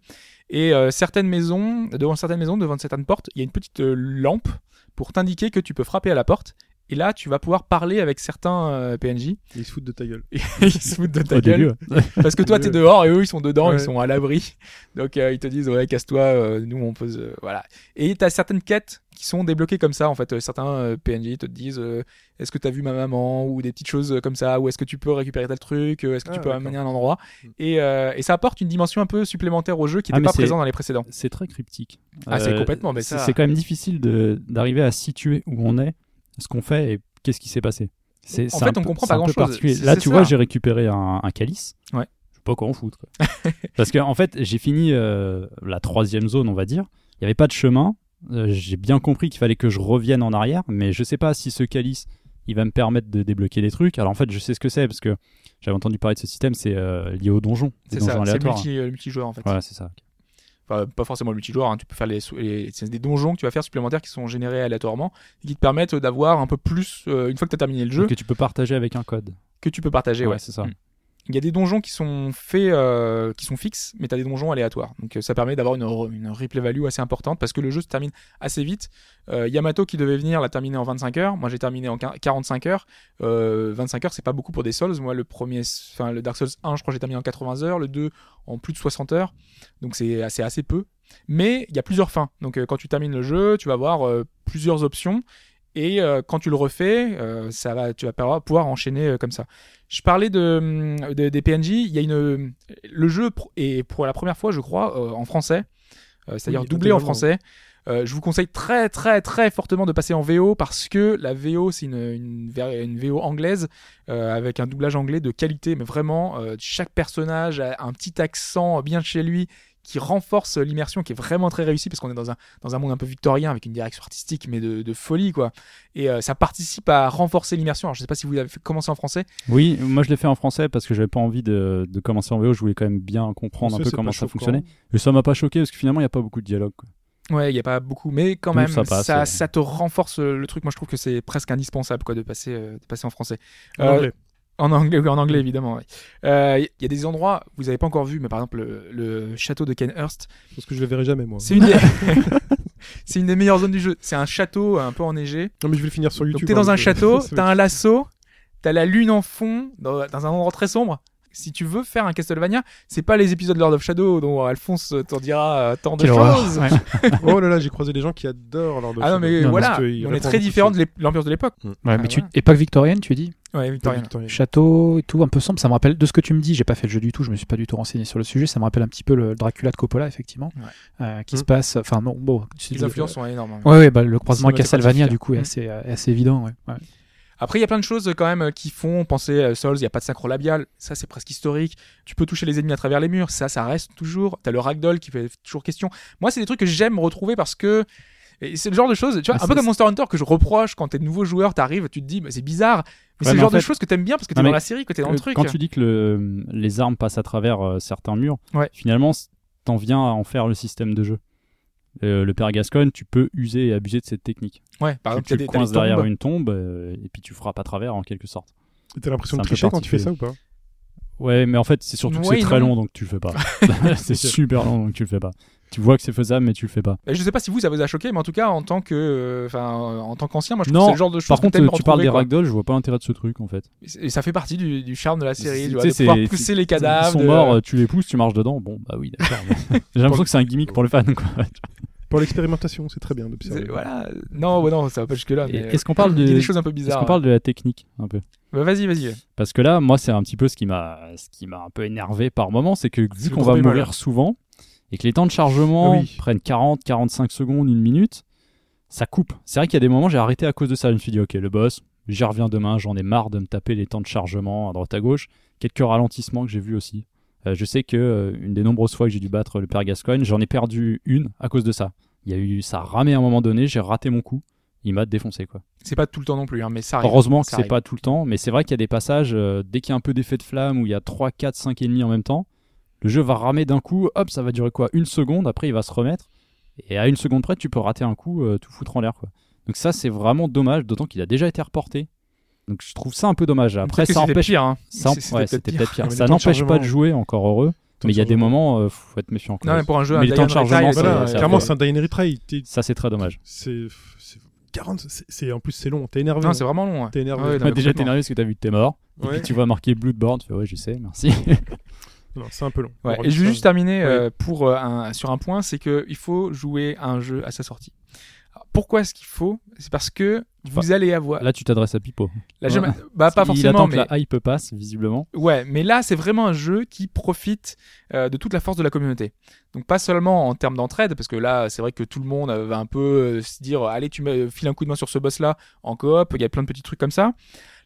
Et certaines maisons, devant certaines maisons, devant certaines portes, il y a une petite lampe pour t'indiquer que tu peux frapper à la porte. Et là, tu vas pouvoir parler avec certains euh, PNJ. Ils se foutent de ta gueule. Et ils se foutent de ta Au gueule. début. ouais. Parce que toi, t'es dehors et eux, ils sont dedans, Ouais. ils sont à l'abri. Donc, euh, ils te disent, ouais, casse-toi, euh, nous, on pose. euh, voilà. Et t'as certaines quêtes qui sont débloquées comme ça. En fait, certains euh, PNJ te disent, euh, est-ce que t'as vu ma maman ou des petites choses comme ça, ou est-ce que tu peux récupérer tel truc, est-ce que Ah, tu peux d'accord. amener un endroit. Mm. Et, euh, et ça apporte une dimension un peu supplémentaire au jeu qui Ah, n'était mais pas présent dans les précédents. C'est très cryptique. Ah, c'est complètement, mais ça- c'est quand même difficile d'arriver à situer où on est, ce qu'on fait et qu'est-ce qui s'est passé. C'est En fait, on peu- comprend pas grand-chose. Là, tu ça. vois, j'ai récupéré un, un calice. Ouais. Je sais pas quoi en foutre. quoi. Parce qu'en en fait, j'ai fini euh, la troisième zone, on va dire. Il n'y avait pas de chemin. Euh, j'ai bien compris qu'il fallait que je revienne en arrière, mais je sais pas si ce calice il va me permettre de débloquer des trucs. Alors en fait, je sais ce que c'est parce que j'avais entendu parler de ce système, c'est euh, lié au donjon. C'est ça, c'est multi, multijoueur en fait. Voilà, c'est ça. Pas forcément le multijoueur, hein, tu peux faire les, des donjons que tu vas faire supplémentaires qui sont générés aléatoirement et qui te permettent d'avoir un peu plus, euh, une fois que tu as terminé le jeu, Que tu peux partager avec un code. que tu peux partager. Ouais, Ouais, c'est ça. Mm. Il y a des donjons qui sont faits, euh, qui sont fixes, mais tu as des donjons aléatoires. Donc euh, ça permet d'avoir une, re- une replay value assez importante parce que le jeu se termine assez vite. Euh, Yamato qui devait venir l'a terminé en 25 heures. Moi j'ai terminé en quin- 45 heures. Euh, 25 heures c'est pas beaucoup pour des Souls. Moi le premier, enfin le Dark Souls 1 je crois j'ai terminé en 80 heures, le 2 en plus de 60 heures. Donc c'est assez, peu. Mais il y a plusieurs fins. Donc quand tu termines le jeu, tu vas avoir plusieurs options. Et euh, quand tu le refais, euh, ça va, tu vas pouvoir- enchaîner euh, comme ça. Je parlais de, de- des PNJ. Il y a une, le jeu est pour la première fois, je crois, en français, c'est-à-dire Oui, doublé en français. Je vous conseille très très très fortement de passer en VO parce que la VO c'est une, une, VO anglaise avec un doublage anglais de qualité, mais vraiment chaque personnage a un petit accent bien de chez lui qui renforce l'immersion, qui est vraiment très réussi parce qu'on est dans un, dans un monde un peu victorien avec une direction artistique mais de, de folie quoi. Et euh, ça participe à renforcer l'immersion. Alors je sais pas si vous avez commencé en français. Oui, moi je l'ai fait en français parce que j'avais pas envie de, de commencer en VO. Je voulais quand même bien comprendre un peu comment ça fonctionnait. Et ça m'a pas choqué parce que finalement il y a pas beaucoup de dialogue. quoi. Ouais, il y a pas beaucoup, mais quand même, ça ça, passe, ça, ouais. te renforce euh, le truc. Moi, je trouve que c'est presque indispensable, quoi, de passer, euh, de passer en français. En Euh, anglais. En anglais, oui, en anglais évidemment. ouais. Euh, Il y a des endroits vous avez pas encore vu, mais par exemple le, le château de Kenhurst, Parce que je le verrai jamais, moi. c'est une, des... c'est une des meilleures zones du jeu. C'est un château un peu enneigé. Non, mais je vais le finir sur YouTube. Donc t'es dans hein, un je- château, t'as un lasso, t'as la lune en fond, dans, dans un endroit très sombre. Si tu veux faire un Castlevania, c'est pas les épisodes Lord of Shadow dont Alphonse t'en dira euh, tant de choses. Ouais. Oh là là, j'ai croisé des gens qui adorent Lord of Ah non mais Shadow. voilà, on est très différent de l'ambiance de l'époque. suite. Ouais, Ah, mais tu époque victorienne, tu dis Ouais, Mm. Victorien. Château et tout, un peu sombre. Ça me rappelle de ce que tu me dis. J'ai pas fait le jeu du tout. Je me suis pas du tout renseigné sur le sujet. Ça me rappelle un petit peu le Dracula de Coppola, effectivement, Ouais. euh, qui Mm. se passe. Enfin non, bon. Les le- influences sont énormes. hein. Ouais, ouais, bah, le croisement Castlevania, du coup, est Mm. assez, euh, est assez évident. Ouais. Après, il y a plein de choses euh, quand même euh, qui font penser à Souls. Il n'y a pas de synchro labial. Ça, c'est presque historique. Tu peux toucher les ennemis à travers les murs. Ça, ça reste toujours. T'as le ragdoll qui fait toujours question. Moi, c'est des trucs que j'aime retrouver parce que. C'est le genre de choses, tu vois, Ah, un peu comme Monster Hunter que je reproche quand t'es nouveau joueur, t'arrives, tu te dis, mais c'est bizarre. Mais c'est le en genre de choses que t'aimes bien parce que t'es dans la série, que t'es dans le Euh, truc. Quand tu dis que le- les armes passent à travers euh, certains murs, Ouais. finalement, t'en viens à en faire le système de jeu. Euh, le père Gascoigne, tu peux user et abuser de cette technique. Ouais, par tu exemple, tu des, coinces derrière tombes. une tombe euh, et puis tu frappes à travers en quelque sorte. T'as l'impression de tricher quand tu fais ça ou pas? Ouais, mais en fait, c'est surtout que c'est très long donc tu le fais pas. c'est super long donc tu le fais pas. Tu vois que c'est faisable mais tu le fais pas. Et Je sais pas si vous, ça vous a choqué, mais en tout cas, en tant que, euh, enfin, euh, en tant qu'ancien, moi, je trouve Non, que c'est le genre de choses Par que contre, euh, tu parles des ragdolls, je vois pas l'intérêt de ce truc en fait. Et ça fait partie du, du charme de la série, tu vois, de sais, pouvoir pousser les cadavres. Ils sont de- morts, euh, tu les pousses, tu marches dedans. Bon, bah oui, d'accord. J'ai l'impression que c'est un gimmick pour le fan quoi. Pour l'expérimentation, c'est très bien d'observer. Voilà. Non, ouais, non, ça va pas jusque là. Mais... Est-ce qu'on parle Il y a de des choses un peu est-ce bizarres. qu'on parle de la technique un peu? Bah, vas-y, vas-y. Parce que là, moi, c'est un petit peu ce qui m'a, ce qui m'a un peu énervé par moment, c'est que vu qu'on va mourir souvent et que les temps de chargement Oui. prennent 40, 45 secondes, une minute, ça coupe. C'est vrai qu'il y a des moments, j'ai arrêté à cause de ça. Je me suis dit, ok, le boss, j'y reviens demain. J'en ai marre de me taper les temps de chargement à droite à gauche. Quelques ralentissements que j'ai vus aussi. Euh, je sais que euh, une des nombreuses fois que j'ai dû battre le père Gascoigne, j'en ai perdu une à cause de ça. Il y a eu, ça a ramé à un moment donné, j'ai raté mon coup. Il m'a défoncé quoi. C'est pas tout le temps non plus, hein, mais ça arrive. Heureusement que c'est pas tout le temps, mais c'est vrai qu'il y a des passages, euh, dès qu'il y a un peu d'effet de flamme, où il y a 3, 4, 5 ennemis en même temps, le jeu va ramer d'un coup, hop, ça va durer quoi Une seconde, après il va se remettre, et à une seconde près, tu peux rater un coup, euh, tout foutre en l'air. quoi. Donc ça, c'est vraiment dommage, d'autant qu'il a déjà été reporté. Donc je trouve ça un peu dommage. Après, ça empêche, pire. Hein. ça, c'était ouais, peut-être pire. pire. N'empêche pas de jouer, encore heureux, mais il y a des moments, euh, faut être méfiant. Non, mais pour un jeu, Mais un le temps de chargement, Voilà, clairement, c'est un die and retry. Ça, c'est très dommage. C'est c'est 40. c'est- en plus c'est long. T'es énervé. Non, hein. c'est vraiment long. ouais. T'es énervé. Ouais, non, Ouais, mais déjà, t'es énervé parce que t'as vu que t'es mort, et puis tu vois marqué Bloodborne, tu fais ouais, je sais, merci. Non, c'est un peu long. Ouais, et je vais juste terminer Oui. euh, pour, euh, un, sur un point, c'est qu'il faut jouer à un jeu à sa sortie. Alors, pourquoi est-ce qu'il faut? C'est parce que vous allez avoir... Là, tu t'adresses à Pipo. Jeu- ouais. Bah pas il forcément, attend mais... que la hype passe, visiblement. Ouais, mais là, c'est vraiment un jeu qui profite euh, de toute la force de la communauté. Donc pas seulement en termes d'entraide, parce que là, c'est vrai que tout le monde euh, va un peu euh, se dire, allez, tu me files un coup de main sur ce boss-là en coop. Il y a plein de petits trucs comme ça.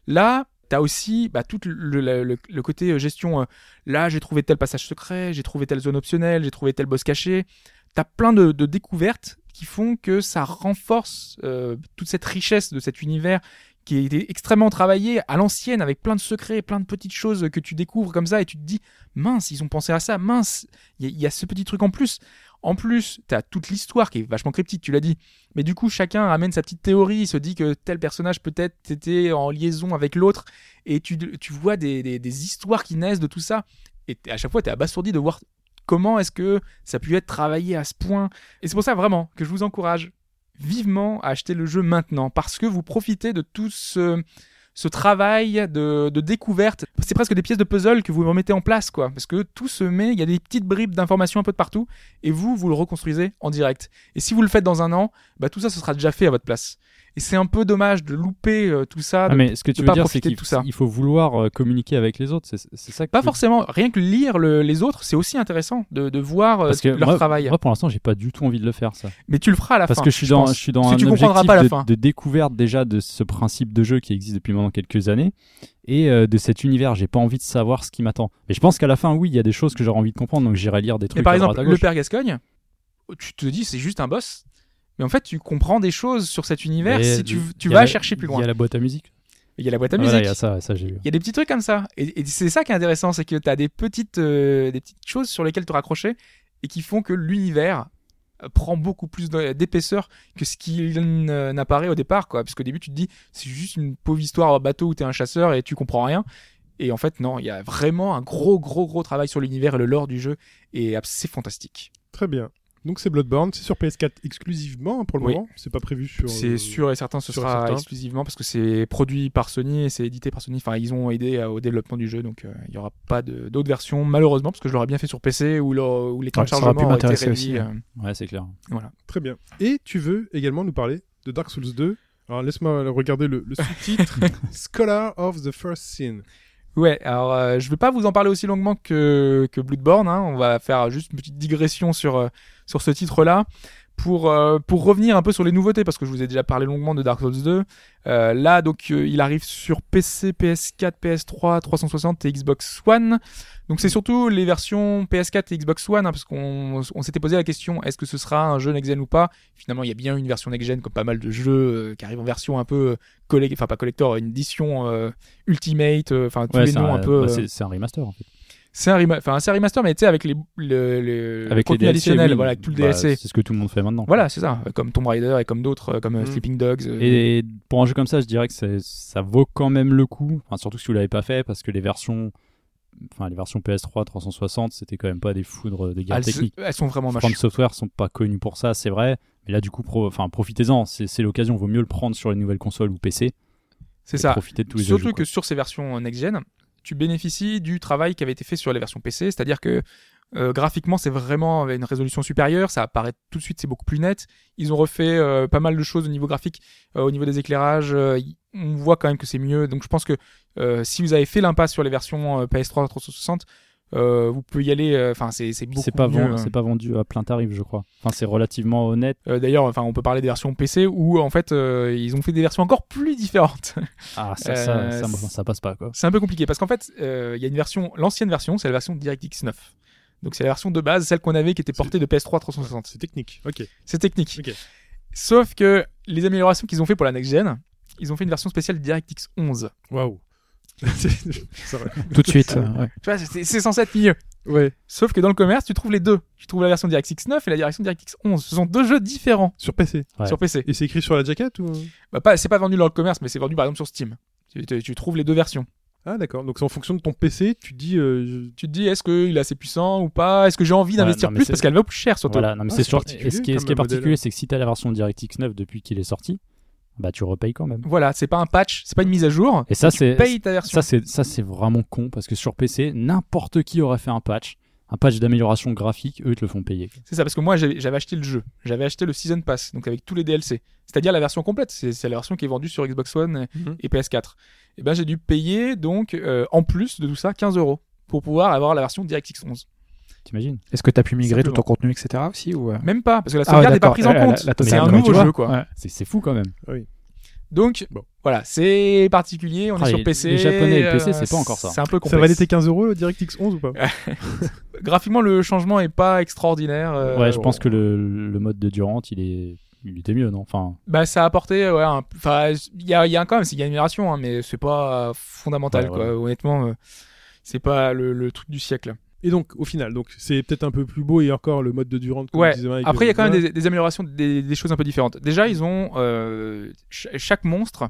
Là, t'as aussi bah, tout le, côté euh, gestion. euh, là, j'ai trouvé tel passage secret, j'ai trouvé telle zone optionnelle, j'ai trouvé tel boss caché. T'as plein de, découvertes qui font que ça renforce euh, toute cette richesse de cet univers qui a été extrêmement travaillé à l'ancienne avec plein de secrets, plein de petites choses que tu découvres comme ça et tu te dis mince, ils ont pensé à ça, mince, il y a ce petit truc en plus. En plus, t'as toute l'histoire qui est vachement cryptique, tu l'as dit. Mais du coup, chacun amène sa petite théorie, il se dit que tel personnage peut-être était en liaison avec l'autre, et tu, tu vois des, histoires qui naissent de tout ça. Et à chaque fois, t'es abasourdi de voir comment est-ce que ça a pu être travaillé à ce point. Et c'est pour ça vraiment que je vous encourage vivement à acheter le jeu maintenant, parce que vous profitez de tout ce, ce travail de, de découverte. C'est presque des pièces de puzzle que vous remettez en place, quoi. Parce que tout se met, il y a des petites bribes d'informations un peu de partout, et vous, vous le reconstruisez en direct. Et si vous le faites dans un an, bah, tout ça, ce sera déjà fait à votre place. Et c'est un peu dommage de louper euh, tout ça. Ah, mais ce que tu veux dire, c'est qu'il il faut vouloir euh, communiquer avec les autres. C'est ça que Pas tu- forcément. Rien que lire le- les autres, c'est aussi intéressant de, de voir euh, Parce que leur moi, travail. moi, pour l'instant, j'ai pas du tout envie de le faire, ça. Mais tu le feras à la Parce fin. que je suis dans, pense. je suis dans Parce un tu objectif pas à la de, fin. de découverte déjà de ce principe de jeu qui existe depuis maintenant quelques années et euh, de cet univers. J'ai pas envie de savoir ce qui m'attend. Mais je pense qu'à la fin, oui, il y a des choses que j'aurais envie de comprendre, donc j'irai lire des trucs. Mais par exemple, le père Gascogne, tu te dis c'est juste un boss. Mais en fait, tu comprends des choses sur cet univers Mais si tu, il vas la- chercher plus Il loin. y a la boîte à musique. Il y a la boîte à Ah, musique. voilà, il y a ça, ça j'ai vu. Il y a des petits trucs comme ça. Et, et c'est ça qui est intéressant, c'est que tu as des petites, euh, des petites choses sur lesquelles te raccrocher et qui font que l'univers euh, prend beaucoup plus d'épaisseur que ce qu'il n- n'apparaît au départ. Quoi. Parce qu'au début, tu te dis, c'est juste une pauvre histoire à bateau où tu es un chasseur et tu comprends rien. Et en fait, non, il y a vraiment un gros, gros, gros travail sur l'univers et le lore du jeu. Et c'est fantastique. Très bien. Donc c'est Bloodborne, c'est sur PS4 exclusivement hein, pour le Oui. moment. C'est pas prévu sur. C'est euh, sûr et certain, ce sera certain. exclusivement parce que c'est produit par Sony et c'est édité par Sony. Enfin, ils ont aidé euh, au développement du jeu, donc euh, il y aura pas d'autres versions, malheureusement, parce que je l'aurais bien fait sur PC où, le- où les temps de chargement ont été m'intéresser réduits. aussi, euh, Ouais, c'est clair. voilà. Très bien. Et tu veux également nous parler de Dark Souls 2. Alors laisse-moi regarder le, le sous-titre Scholar of the First Sin. Ouais, alors euh, je vais pas vous en parler aussi longuement que, que Bloodborne. Hein. On va faire juste une petite digression sur, euh, sur ce titre-là. Pour, euh, pour revenir un peu sur les nouveautés, parce que je vous ai déjà parlé longuement de Dark Souls 2. Euh, là, donc, euh, il arrive sur PC, PS4, PS3, 360 et Xbox One. Donc, c'est surtout les versions PS4 et Xbox One, hein, parce qu'on on s'était posé la question est-ce que ce sera un jeu next-gen ou pas? Finalement, il y a bien une version next-gen, comme pas mal de jeux qui arrivent en version un peu enfin pas collector, une édition Ultimate, enfin tous Ouais, les noms un, un, peu. bah, c'est un remaster en fait. C'est un, rema- enfin, c'est un remaster, mais tu sais, avec les, le, le, Avec les DLC, additionnel, oui. voilà, avec tout le Bah, DLC. C'est ce que tout le monde fait maintenant. Voilà, c'est ça, comme Tomb Raider et comme d'autres, euh, comme euh, Mm. Sleeping Dogs. euh, Et pour un jeu comme ça, je dirais que ça vaut quand même le coup. Enfin, surtout si vous l'avez pas fait, parce que les versions, enfin les versions PS3 360, c'était quand même pas des foudres de guerre elles, technique. elles sont vraiment From moches. Software sont pas connus pour ça, c'est vrai. Mais là, du coup, pro- enfin, profitez-en. C'est l'occasion. Vaut mieux le prendre sur les nouvelles consoles ou PC. C'est ça. Profiter de tous les Surtout jeux. que sur ces versions next-gen, tu bénéficies du travail qui avait été fait sur les versions PC, c'est-à-dire que euh, graphiquement, c'est vraiment une résolution supérieure, ça apparaît tout de suite, c'est beaucoup plus net. Ils ont refait euh, pas mal de choses au niveau graphique, euh, au niveau des éclairages, on voit quand même que c'est mieux. Donc je pense que si vous avez fait l'impasse sur les versions euh, PS3 360, euh, vous pouvez y aller. euh, Enfin, c'est c'est beaucoup C'est pas, mieux. vend- hein. c'est pas vendu à plein tarif, je crois. Enfin, c'est relativement honnête. Euh, D'ailleurs, enfin, on peut parler des versions PC où en fait euh, ils ont fait des versions encore plus différentes. Ah, ça, ça, ça, ça passe pas, quoi. C'est un peu compliqué parce qu'en fait, euh, il y a une version, l'ancienne version, c'est la version DirectX 9. Donc c'est la version de base, celle qu'on avait qui était portée de PS3 360. C'est technique. Ok. C'est technique. Ok. Sauf que les améliorations qu'ils ont fait pour la next gen, ils ont fait une version spéciale DirectX 11. Waouh. Tout de suite. euh, ouais. Tu vois, c'est censé être mieux. Ouais. Sauf que dans le commerce, tu trouves les deux. Tu trouves la version DirectX 9 et la version DirectX 11. Ce sont deux jeux différents Sur PC. Ouais. sur PC. Et c'est écrit sur la jaquette ou? Bah, pas, c'est pas vendu dans le commerce, mais c'est vendu par exemple sur Steam. Tu, tu- tu trouves les deux versions. Ah d'accord. Donc c'est en fonction de ton PC, tu dis. euh, je- Tu te dis, est-ce qu'il est assez puissant ou pas? Est-ce que j'ai envie d'investir plus parce qu'elle va plus cher surtout? Voilà, non, mais Ah, c'est sûr. Et ce qui est, comme ce qui est modèle. particulier, c'est que si t'as la version DirectX 9 depuis qu'il est sorti, bah tu repayes quand même. Voilà, c'est pas un patch, c'est pas une mise à jour. Et ça, tu c'est payes ta version. ça, c'est ça, c'est vraiment con parce que sur PC, n'importe qui aurait fait un patch, un patch d'amélioration graphique, eux ils te le font payer. C'est ça, parce que moi j'avais acheté le jeu, j'avais acheté le Season Pass, donc avec tous les DLC, c'est-à-dire la version complète, c'est la version qui est vendue sur Xbox One et- Mhm. et PS4. Et ben j'ai dû payer donc euh, en plus de tout ça 15 euros pour pouvoir avoir la version DirectX 11. T'imagines Est-ce que tu as pu migrer tout ton contenu, etc. aussi ou... euh Même pas, parce que la Ah ouais, sauvegarde n'est pas prise en compte. c'est un nouveau jeu quoi. Ouais. C'est fou quand même. Donc Bon. voilà, c'est particulier, on Ah, est sur PC. les Japonais et le PC, euh, c'est pas encore ça. C'est un peu Ça complexe. valait tes 15 euros le DirectX 11 ou pas Graphiquement, le changement est pas extraordinaire. euh, ouais, je pense que le, le mode de Durant, il est, il était mieux, non? Enfin, Bah, ça a apporté, ouais, un- enfin, il y a, il y a quand même, c'est une amélioration, hein, mais c'est pas euh, fondamental, Ouais, quoi. Honnêtement, euh, c'est pas le, le truc du siècle. Et donc, au final, donc c'est peut-être un peu plus beau et encore le mode de Durant. comme Ouais. Après, il y a quand même des, des améliorations, des, des choses un peu différentes. Déjà, ils ont euh, ch- chaque monstre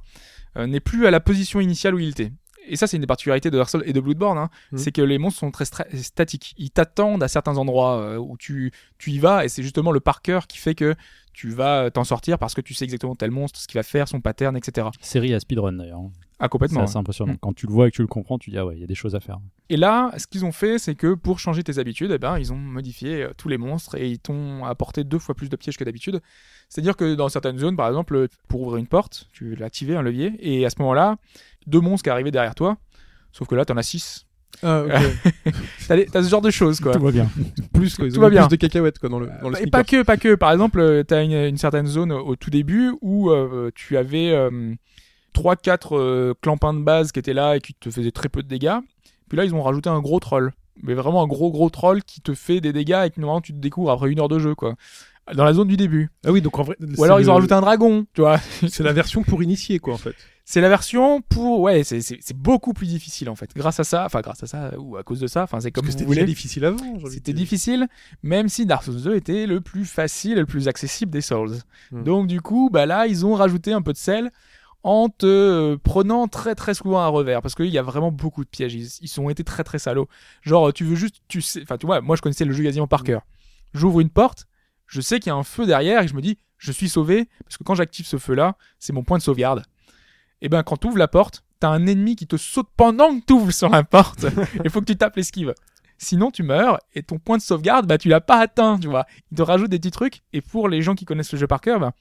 euh, n'est plus à la position initiale où il était. Et ça, c'est une des particularités de Dark Souls et de Bloodborne, hein. Mhm. c'est que les monstres sont très statiques. Ils t'attendent à certains endroits euh, où tu, tu y vas, et c'est justement le par cœur qui fait que tu vas t'en sortir parce que tu sais exactement tel monstre, ce qu'il va faire, son pattern, etc. Série à speedrun d'ailleurs. Ah, C'est complètement. assez impressionnant. Mm. Quand tu le vois et que tu le comprends, tu dis ah ouais, il y a des choses à faire. Et là, ce qu'ils ont fait, c'est que pour changer tes habitudes, eh ben, ils ont modifié euh, tous les monstres et ils t'ont apporté deux fois plus de pièges que d'habitude. C'est-à-dire que dans certaines zones, par exemple, pour ouvrir une porte, tu activer un levier et à ce moment-là, deux monstres qui arrivaient derrière toi, sauf que là, t'en as six. Ah, ok. T'as, ce genre de choses, quoi. Tout va bien. plus, quoi. Ils Tout ont va bien. plus de cacahuètes quoi, dans le, dans le et pas que, pas que. Par exemple, euh, t'as une, une certaine zone au, au tout début où euh, tu avais euh, trois, quatre euh, clampins de base qui étaient là et qui te faisaient très peu de dégâts. Puis là, ils ont rajouté un gros troll. Mais vraiment un gros gros troll qui te fait des dégâts et que normalement tu te découvres après une heure de jeu, quoi. Dans la zone du début. Ah oui, donc en vrai. Ou alors ils ont rajouté un dragon, tu vois. C'est la version pour initier, quoi, en fait. C'est la version pour, ouais, c'est, beaucoup plus difficile en fait. Grâce à ça, enfin grâce à ça ou à cause de ça, enfin c'est comme Parce que vous c'était difficile avant. C'était difficile, même si Dark Souls 2 était le plus facile et le plus accessible des Souls. Hmm. Donc du coup, bah là, ils ont rajouté un peu de sel en te euh, prenant très très souvent à revers parce qu'il y a vraiment beaucoup de pièges. Ils, ils ont été très très salauds. Genre, tu veux juste, tu sais, enfin tu vois, moi je connaissais le jeu quasiment par cœur. J'ouvre une porte, je sais qu'il y a un feu derrière et je me dis, je suis sauvé parce que quand j'active ce feu-là, c'est mon point de sauvegarde. Et ben quand tu ouvres la porte, t'as un ennemi qui te saute pendant que tu ouvres sur la porte. Il faut que tu tapes l'esquive. Sinon, tu meurs et ton point de sauvegarde, bah, tu l'as pas atteint, tu vois. Il te rajoute des petits trucs et pour les gens qui connaissent le jeu par cœur, bah,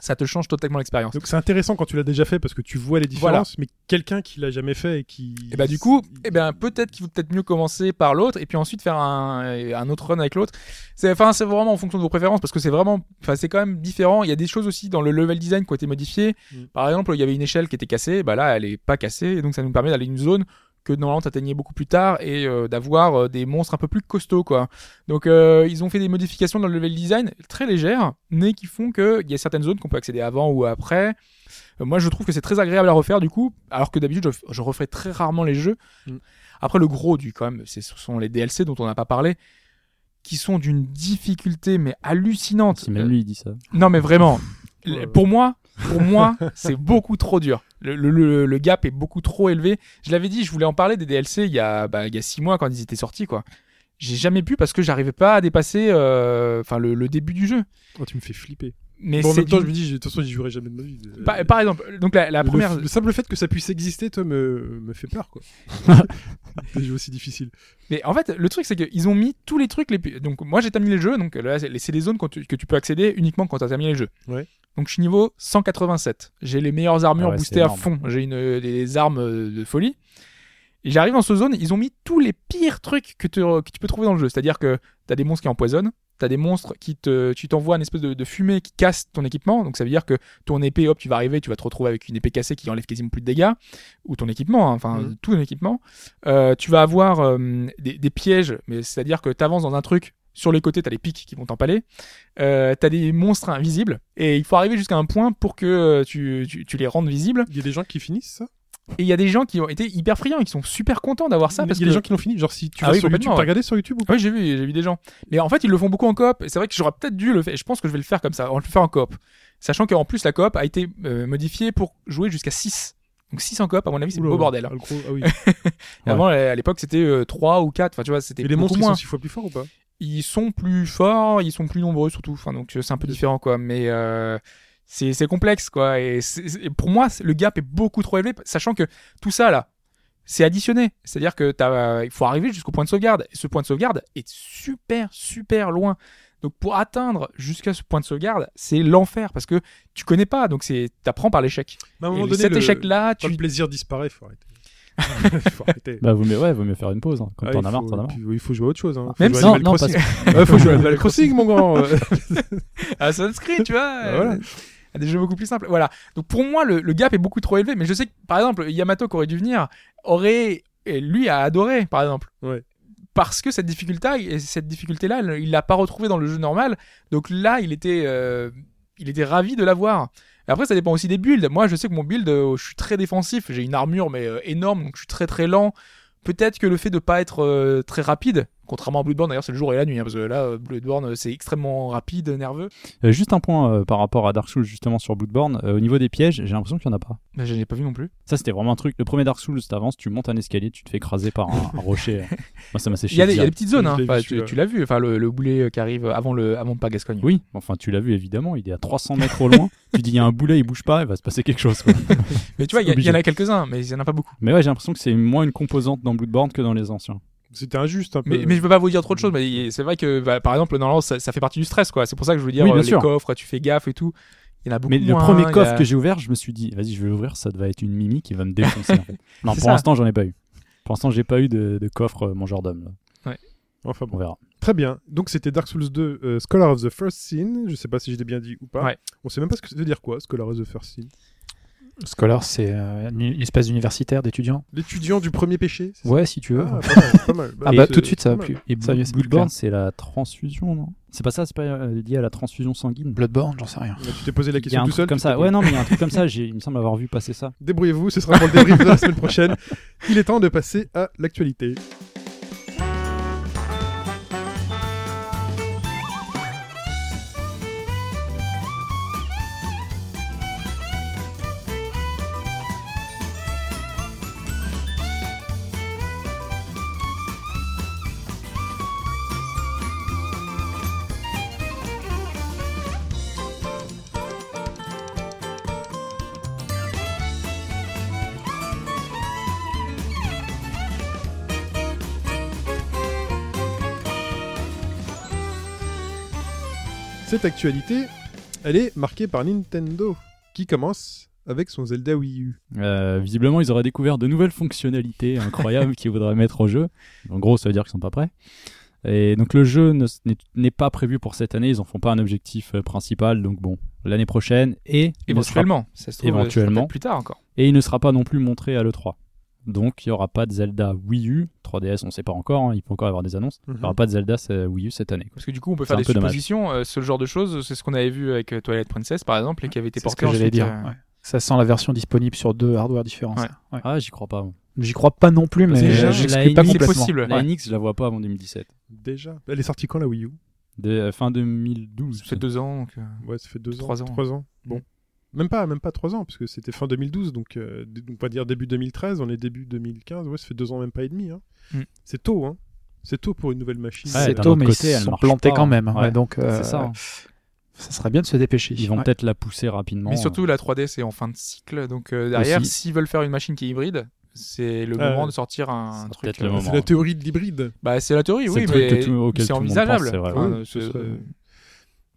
ça te change totalement l'expérience. Donc c'est intéressant quand tu l'as déjà fait parce que tu vois les différences, mais quelqu'un qui l'a jamais fait et qui. Et bah du coup, eh ben peut-être qu'il faut peut-être mieux commencer par l'autre et puis ensuite faire un, un autre run avec l'autre. C'est enfin c'est vraiment en fonction de vos préférences parce que c'est vraiment enfin c'est quand même différent. Il y a des choses aussi dans le level design qui ont été modifiées. Mm. Par exemple, il y avait une échelle qui était cassée, bah là elle est pas cassée et donc ça nous permet d'aller une zone que normalement t'atteignais beaucoup plus tard et euh, d'avoir euh, des monstres un peu plus costauds quoi. Donc euh, ils ont fait des modifications dans le level design très légères, mais qui font que il y a certaines zones qu'on peut accéder avant ou après. Euh, moi je trouve que c'est très agréable à refaire du coup, alors que d'habitude je, je refais très rarement les jeux. Mm. Après le gros du quand même, ce sont les DLC dont on n'a pas parlé, qui sont d'une difficulté mais hallucinante. Si même lui il dit ça. Non mais vraiment, pour moi, pour moi, c'est beaucoup trop dur. Le, le- le- gap est beaucoup trop élevé. Je l'avais dit, je voulais en parler des DLC il y a, bah, il y a six mois quand ils étaient sortis quoi. J'ai jamais pu parce que j'arrivais pas à dépasser, euh, le, le début du jeu. Oh, tu me fais flipper. Mais Bon, en même temps, du- je me dis, de toute façon, j'y jouerai jamais de ma vie. Par, par exemple, donc la, la le, première, le simple fait que ça puisse exister, toi, me, me fait peur, quoi. Des jeux aussi difficiles. Mais en fait, le truc, c'est qu'ils ont mis tous les trucs. Les... Donc, moi, j'ai terminé le jeu. Donc, là, c'est des zones tu- que tu peux accéder uniquement quand tu as terminé le jeu. Ouais. Donc, je suis niveau 187. J'ai les meilleures armures Ah ouais, boostées à fond. J'ai une, des armes euh, de folie. Et j'arrive dans ce zone, ils ont mis tous les pires trucs que, que tu peux trouver dans le jeu. C'est-à-dire que t'as des monstres qui empoisonnent, t'as des monstres qui te, tu t'envoies une espèce de, de fumée qui casse ton équipement. Donc ça veut dire que ton épée, hop, tu vas arriver, tu vas te retrouver avec une épée cassée qui enlève quasiment plus de dégâts, ou ton équipement, hein, enfin Mhm. tout ton équipement. Euh, tu vas avoir euh, des, des pièges, mais c'est-à-dire que t'avances dans un truc. Sur les côtés, t'as les pics qui vont t'empaler. Euh, t'as des monstres invisibles. Et il faut arriver jusqu'à un point pour que tu, tu, tu les rendes visibles. Il y a des gens qui finissent ça? Et il y a des gens qui ont été hyper friands et qui sont super contents d'avoir ça. Il y a parce des que... gens qui l'ont fini. Genre, si tu Ah vas oui, sur YouTube, t'as ouais. regardé sur YouTube ou pas Oui, j'ai vu, j'ai vu des gens. Mais en fait, ils le font beaucoup en coop. Et c'est vrai que j'aurais peut-être dû le faire. Je pense que je vais le faire comme ça. On le faire en coop. Sachant qu'en plus, la coop a été euh, modifiée pour jouer jusqu'à 6. Donc 6 en coop, à mon avis, c'est Oula, beau bordel. hein. ah, le gros- ah oui. Avant, à l'époque, c'était 3 ou 4. Enfin, tu vois, c'était Et les monstres, ils moins. sont six fois plus forts ou pas? Ils sont plus forts, ils sont plus nombreux surtout. Enfin, donc euh, c'est un peu différent, quoi. Mais euh, c'est c'est complexe, quoi. Et, pour moi, le gap est beaucoup trop élevé, sachant que tout ça, là, c'est additionné. C'est-à-dire que t'as, euh, il faut arriver jusqu'au point de sauvegarde. Et ce point de sauvegarde est super, super loin. Donc pour atteindre jusqu'à ce point de sauvegarde, c'est l'enfer parce que tu connais pas. Donc c'est, t'apprends par l'échec. À un Et moment donné, cet le- échec-là, tu le plaisir disparaît, faut arrêter. faut arrêter. Bah, vaut mieux, ouais, vaut mieux faire une pause. hein. Quand Ah, t'en il as marre, faut- t'en as marre. Il faut jouer à autre chose. Hein. Faut Même jouer si- à Non, non, Crossing. parce Ouais, faut jouer à Animal Crossing, mon grand. Assassin's Creed, tu vois. Bah, voilà. À des jeux beaucoup plus simples. Voilà. Donc pour moi, le, le gap est beaucoup trop élevé. Mais je sais que, par exemple, Yamato qui aurait dû venir, aurait, et lui a adoré, par exemple. Ouais. Parce que cette difficulté, et cette difficulté-là, il l'a pas retrouvée dans le jeu normal. Donc là, il était, euh, il était ravi de l'avoir. Après, ça dépend aussi des builds. Moi, je sais que mon build, euh, je suis très défensif. J'ai une armure, mais euh, énorme, donc je suis très très lent. peut-être que le fait de pas être très rapide, contrairement à Bloodborne d'ailleurs c'est le jour et la nuit, hein, parce que là euh, Bloodborne euh, c'est extrêmement rapide, nerveux. Euh, juste un point euh, par rapport à Dark Souls justement sur Bloodborne. Euh, au niveau des pièges, j'ai l'impression qu'il y en a pas. Mais je l'ai pas vu non plus. Ça c'était vraiment un truc. Le premier Dark Souls, t'avances, tu montes un escalier, tu te fais écraser par un, un rocher. Moi ça m'a séché. Il y a, des- il y a des direct. petites zones, hein. Enfin, tu, l'as vu, enfin le, le boulet qui arrive avant le avant pas Gascogne. Oui, enfin tu l'as vu évidemment, il est à 300 mètres au loin. tu dis il y a un boulet, il bouge pas, il va se passer quelque chose. quoi. Mais tu vois, il y, y en a quelques-uns, mais il y en a pas beaucoup. Mais ouais, j'ai l'impression que c'est moins une composante dans Bloodborne que dans les anciens. C'était injuste un peu. Mais, mais je peux pas vous dire trop de choses. Mais c'est vrai que bah, par exemple, normalement, ça, ça fait partie du stress, quoi. C'est pour ça que je veux dire Oui, bien euh, les sûr. coffres, tu fais gaffe et tout. Il y en a beaucoup Mais le premier coffre a- que j'ai ouvert, je me suis dit, vas-y, je vais l'ouvrir, ça va être une mimi qui va me défoncer. en fait. Non, pour l'instant, j'en ai pas eu. Pour l'instant, j'ai pas eu de, de coffre euh, mangeur-d'homme. là. Enfin bon. On verra. Très bien. Donc c'était Dark Souls 2, euh, Scholar of the First Sin. Je sais pas si je l'ai bien dit ou pas. Ouais. On sait même pas ce que ça veut dire quoi, Scholar of the First Sin. Scholar, c'est euh, une espèce d'universitaire d'étudiants. L'étudiant du premier péché. c'est ça Ouais, si tu veux. Ah, pas mal, pas mal. Ah bah c'est- tout de suite ça va pas plus. Et c'est plus Bloodborne, c'est la transfusion, non? C'est pas ça, c'est pas euh, lié à la transfusion sanguine? Bloodborne, j'en sais rien. Là, Tu t'es posé la Il y a question un tout truc seul. comme tu ça. Ouais, non, mais il y a un truc comme ça. j'ai- Il me semble avoir vu passer ça. Débrouillez-vous, ce sera pour le débrief de la semaine prochaine. Il est temps de passer à l'actualité. Cette actualité, elle est marquée par Nintendo, qui commence avec son Zelda Wii U. Euh, visiblement, ils auraient découvert de nouvelles fonctionnalités incroyables qu'ils voudraient mettre au jeu. En gros, ça veut dire qu'ils sont pas prêts. Et donc le jeu ne- n'est pas prévu pour cette année. Ils en font pas un objectif euh, principal. Donc bon, l'année prochaine et sera- Éventuellement. Ça se trouve, Éventuellement. ça sera peut-être plus tard encore. et il ne sera pas non plus montré à l'E3. Donc il y aura pas de Zelda Wii U, 3DS, on sait pas encore. hein, il peut encore y avoir des annonces. Il y Mhm. aura pas de Zelda euh, Wii U cette année. quoi. Parce que du coup, on peut faire des suppositions. euh, ce genre de choses, c'est ce qu'on avait vu avec euh, Twilight Princess, par exemple, et qui avait été C'est ce porté que j'allais ensuite, dire. euh, ouais. Ça sent la version disponible sur deux hardware différents. Ouais. Ah, j'y crois pas. J'y crois pas non plus, mais Déjà, j'exclus la pas complètement. possible. La Ouais. NX, je la vois pas avant 2017. Déjà. Elle est sortie quand la Wii U? De, euh, fin 2012. Ça fait deux ans. donc, euh, Ouais, ça fait deux ans. Trois ans. Trois ans. Bon. Même pas, même pas trois ans, parce que c'était fin 2012, donc euh, on va dire début 2013, on est début 2015, ouais, ça fait deux ans, même pas et demi. Hein. Mm. C'est tôt, hein. C'est tôt pour une nouvelle machine. Ouais, C'est tôt, mais côté, ils elle sont plantés pas. quand même. hein. Ouais. Ouais, donc, euh, C'est ça. hein. ça serait bien de se dépêcher. Ils vont Ouais. peut-être la pousser rapidement. Mais surtout, la 3DS est en fin de cycle. Donc euh, derrière, Aussi. s'ils veulent faire une machine qui est hybride, c'est le Euh, moment de sortir un truc. euh, moment. C'est la théorie de l'hybride. Bah, c'est la théorie, C'est oui, mais c'est envisageable. pense, c'est vrai. Enfin, Ouais, c'est- ce serait-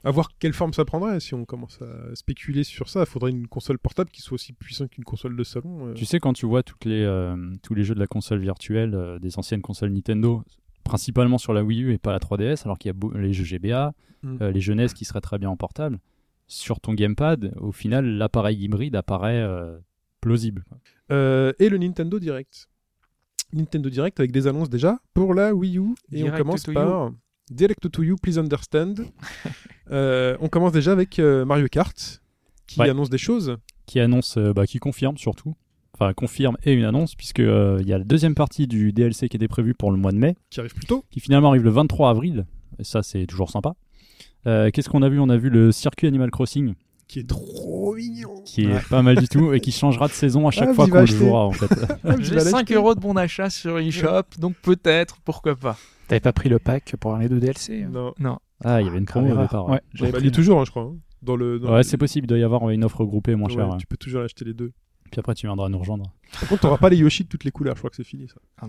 À voir quelle forme ça prendrait. Si on commence à spéculer sur ça, il faudrait une console portable qui soit aussi puissante qu'une console de salon. euh. Tu sais, quand tu vois toutes les, euh, tous les jeux de la console virtuelle euh, des anciennes consoles Nintendo, principalement sur la Wii U et pas la 3DS, alors qu'il y a les jeux GBA, Mm. euh, les jeunesses qui seraient très bien en portable, sur ton gamepad, au final, l'appareil hybride apparaît euh, plausible. Euh, et le Nintendo Direct. Nintendo Direct avec des annonces déjà pour la Wii U. Et Direct on commence par Direct to You, please understand. Euh, on commence déjà avec euh, Mario Kart qui Ouais. annonce des choses. Qui annonce, euh, bah, qui confirme surtout. Enfin, confirme et une annonce, puisque il y a la deuxième partie du DLC qui était prévue pour le mois de mai, qui arrive plus tôt. qui finalement arrive le 23 avril. Et ça, c'est toujours sympa. Qu'est-ce qu'on a vu? On a vu le circuit Animal Crossing, Qui est trop mignon. qui est pas mal du tout et qui changera de saison à chaque Ah, fois qu'on le jouera en fait. Ah, J'ai l'acheter. 5 euros de bon d'achat sur eShop, donc peut-être, pourquoi pas. T'avais pas pris le pack pour les deux DLC hein Non. Non. Ah, il y avait une promo au départ. Ouais, Ouais, j'avais Bah, pris il est toujours, hein, je crois. hein, Dans le, dans Ouais, le- c'est possible, il doit y avoir une offre groupée moins Ouais, chère. Tu peux toujours acheter les deux. Puis après, tu viendras nous rejoindre. Par contre, t'auras pas les Yoshi de toutes les couleurs. Je crois que c'est fini ça. Ah,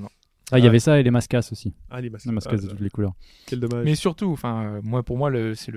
il y Ah. avait ça et les mascasses aussi. Ah, les masques. Les mascasses de Ah, toutes les couleurs. Quel dommage. Mais surtout, enfin, euh, moi, pour moi, c'est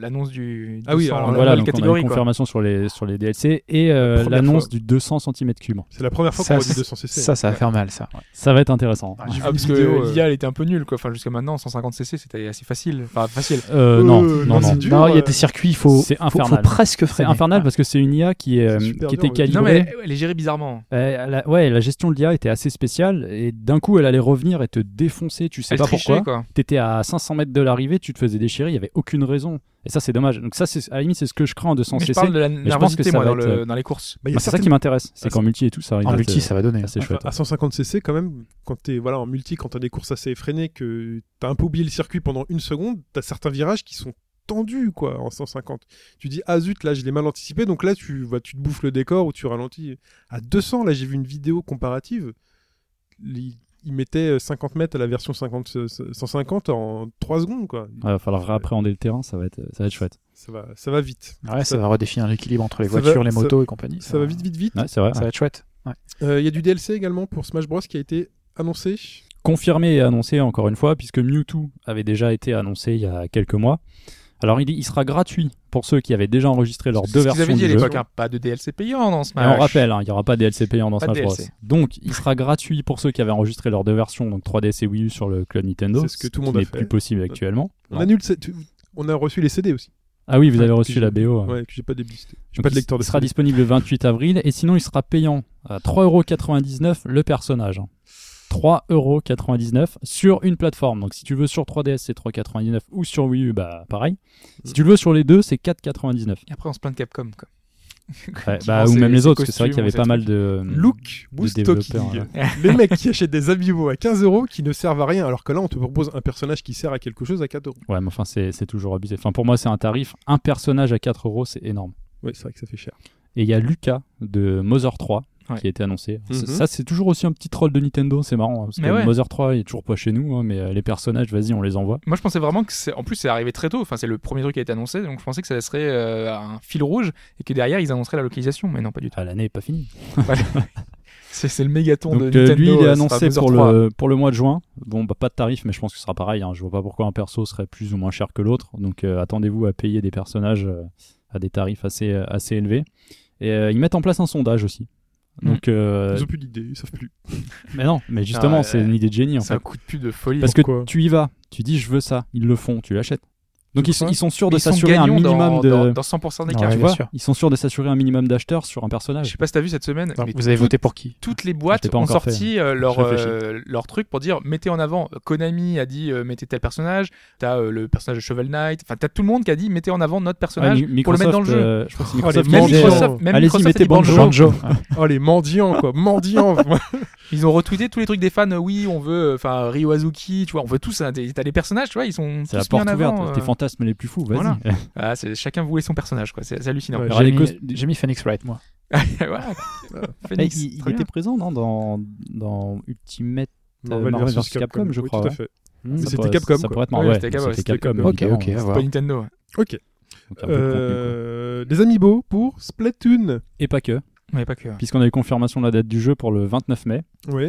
l'annonce du. Ah oui, 200, alors la voilà, donc on a catégorie, une quoi. confirmation sur les, sur les DLC et euh, l'annonce du 200 cm3. C'est la première fois Ça, qu'on voit du c'est- 200 cc. Ça, ça va faire mal, ça. Ça va être intéressant. Ah, une parce vidéo, que euh, l'IA, elle était un peu nulle, quoi. Enfin, jusqu'à maintenant, 150cc, c'était assez facile. Enfin, facile. Euh, non, Euh, non, non, non. c'est dur, non, il y a des circuits, il faut, c'est faut- faut, infernal. presque C'est freiner. infernal parce que c'est une IA qui, C'est était ouais. Non, calibrée. mais elle est gérée bizarrement. Ouais, la gestion de l'IA était assez spéciale et d'un coup elle a allait revenir et te défoncer, tu sais Elle pas trichait, pourquoi. quoi. T'étais à 500 mètres de l'arrivée, tu te faisais déchirer, il y avait aucune raison. Et ça, c'est dommage. Donc ça, c'est à la limite, c'est ce que je crains en 200 Mais je cc. parle de la pense que nervosité, ça moi, va dans, être, le- euh, dans les courses. Bah, Bah, c'est ça qui m'intéresse. C'est Ah, qu'en multi et tout, ça arrive. En d'être, multi, euh, ça va donner. assez Enfin, chouette. à 150 cc quand même, quand t'es voilà en multi, quand t'as des courses assez effrénées, que t'as un peu oublié le circuit pendant une seconde, t'as certains virages qui sont tendus quoi en 150. Tu dis ah zut là je l'ai mal anticipé donc là tu vas tu te bouffes le décor ou tu ralentis. À 200 là j'ai vu une vidéo comparative. Il mettait 50 mètres à la version 50 euh, 150 en 3 secondes quoi. Ouais, va falloir réappréhender le terrain, ça va être, ça va être chouette. Ça va ça va vite. Ouais, ça va redéfinir l'équilibre entre les Ça va- voitures, les ça- motos et compagnie. Ça va vite vite vite. Ouais, c'est vrai. Ça va être chouette. Ouais. Euh, Il y a du DLC également pour Smash Bros qui a été annoncé. confirmé et annoncé encore une fois, puisque Mewtwo avait déjà été annoncé il y a quelques mois. Alors il, il sera gratuit pour ceux qui avaient déjà enregistré leurs deux versions avaient dit du à jeu. l'époque, hein, pas de DLC payant dans Et Smash. on rappelle, hein, il n'y aura pas de DLC payant dans Pas Smash Bros. Donc il sera gratuit pour ceux qui avaient enregistré leurs deux versions, donc 3DS et Wii U sur le club Nintendo. C'est ce que tout le monde a n'est fait. plus possible actuellement. On annule a reçu les CD aussi. Ah oui, vous avez reçu la BO. Ouais, que j'ai pas déblisté. J'ai Donc, pas de lecteur de il sera CD. disponible le 28 avril et sinon il sera payant à 3,99€ le personnage. 3,99€ sur une plateforme. Donc si tu veux sur 3DS c'est 3,99€ ou sur Wii U bah pareil. Si tu le veux sur les deux c'est 4,99€. Et après, on se plaint de Capcom. Quoi. Ouais, bah, ou même les autres parce que c'est vrai qu'il y avait pas mal de Look, Boost là. Les mecs qui achètent des amiibo à 15 euros qui ne servent à rien, alors que là on te propose un personnage qui sert à quelque chose à 4 euros. Ouais, mais enfin c'est c'est toujours abusé. Enfin pour moi c'est un tarif un personnage à 4 euros c'est énorme. Oui, c'est vrai que ça fait cher. Et il y a Lucas de Mother 3 Ouais. qui a été annoncé. Mhm. Ça- Ça, c'est toujours aussi un petit troll de Nintendo, c'est marrant. hein, parce Mais que ouais. Mother 3 il est toujours pas chez nous, hein, mais euh, les personnages, vas-y, on les envoie. Moi, je pensais vraiment que c'est. En plus, c'est arrivé très tôt. Enfin, c'est le premier truc qui a été annoncé. Donc, je pensais que ça serait euh, un fil rouge et que derrière, ils annonceraient la localisation. Mais non, pas du tout. Ah, l'année est pas finie. C'est le mégaton Donc de euh, Nintendo. lui, il est euh, annoncé pour 3. le, pour le mois de juin. Bon, bah pas de tarif, mais je pense que ce sera pareil. hein. Je vois pas pourquoi un perso serait plus ou moins cher que l'autre. Donc euh, attendez-vous à payer des personnages euh, à des tarifs assez, assez élevés. Et euh, ils mettent en place un sondage aussi. Donc, euh, Ils ont plus d'idées, ils savent plus. mais non, mais justement, Ah, c'est euh, une idée de génie en C'est fait. un coup de pub de folie. Parce Pourquoi que tu y vas, tu dis je veux ça, ils le font, tu l'achètes. Donc ils sont, Pourquoi ils sont sûrs de s'assurer un minimum dans, de. dans, dans 100% des cas. Ouais, tu vois, sûr. ils sont sûrs de s'assurer un minimum d'acheteurs sur un Je personnage. sais pas si t'as vu cette semaine. Non, mais vous avez voté pour qui? toutes les Je boîtes ont sorti euh, leur, Je euh, leur truc pour dire mettez en avant. Konami a dit euh, mettez tel personnage. T'as euh, le personnage de Shovel Knight. Enfin, t'as tout le monde qui a dit mettez en avant notre personnage Ouais, pour le mettre dans le Microsoft, jeu. euh, je crois que c'est Oh, les Microsoft qui Même Microsoft, même Microsoft mettez Banjo. Banjo. Oh les mendiants quoi, mendiants Ils ont retweeté tous les trucs des fans. Oui, on veut, enfin Ryo Azuki, tu vois, on veut tous. hein, des- T'as les personnages, tu vois, ils sont c'est la tous mis en porte ouverte. Fantasmes les plus fous, vas-y. Voilà. Ah, c'est- chacun voulait son personnage, quoi. C'est c'est hallucinant. Ouais, J'ai mis, cos- j'ai mis Phoenix Wright, moi. Eh, Phoenix, il, il était présent non, dans, dans Ultimate Marvel Marvel versus versus Capcom, je oui, crois, tout à ouais. fait. C'était pourrait- Capcom, Ça pourrait être Ouais, marrant. c'était Capcom, c'était c'était Capcom. Capcom. Ok, ok, voir. pas Nintendo. ouais. Ok. Donc, un peu de contenu, quoi. Euh, des amiibo pour Splatoon. Et pas que, Mais pas que. puisqu'on a eu confirmation de la date du jeu pour le 29 mai.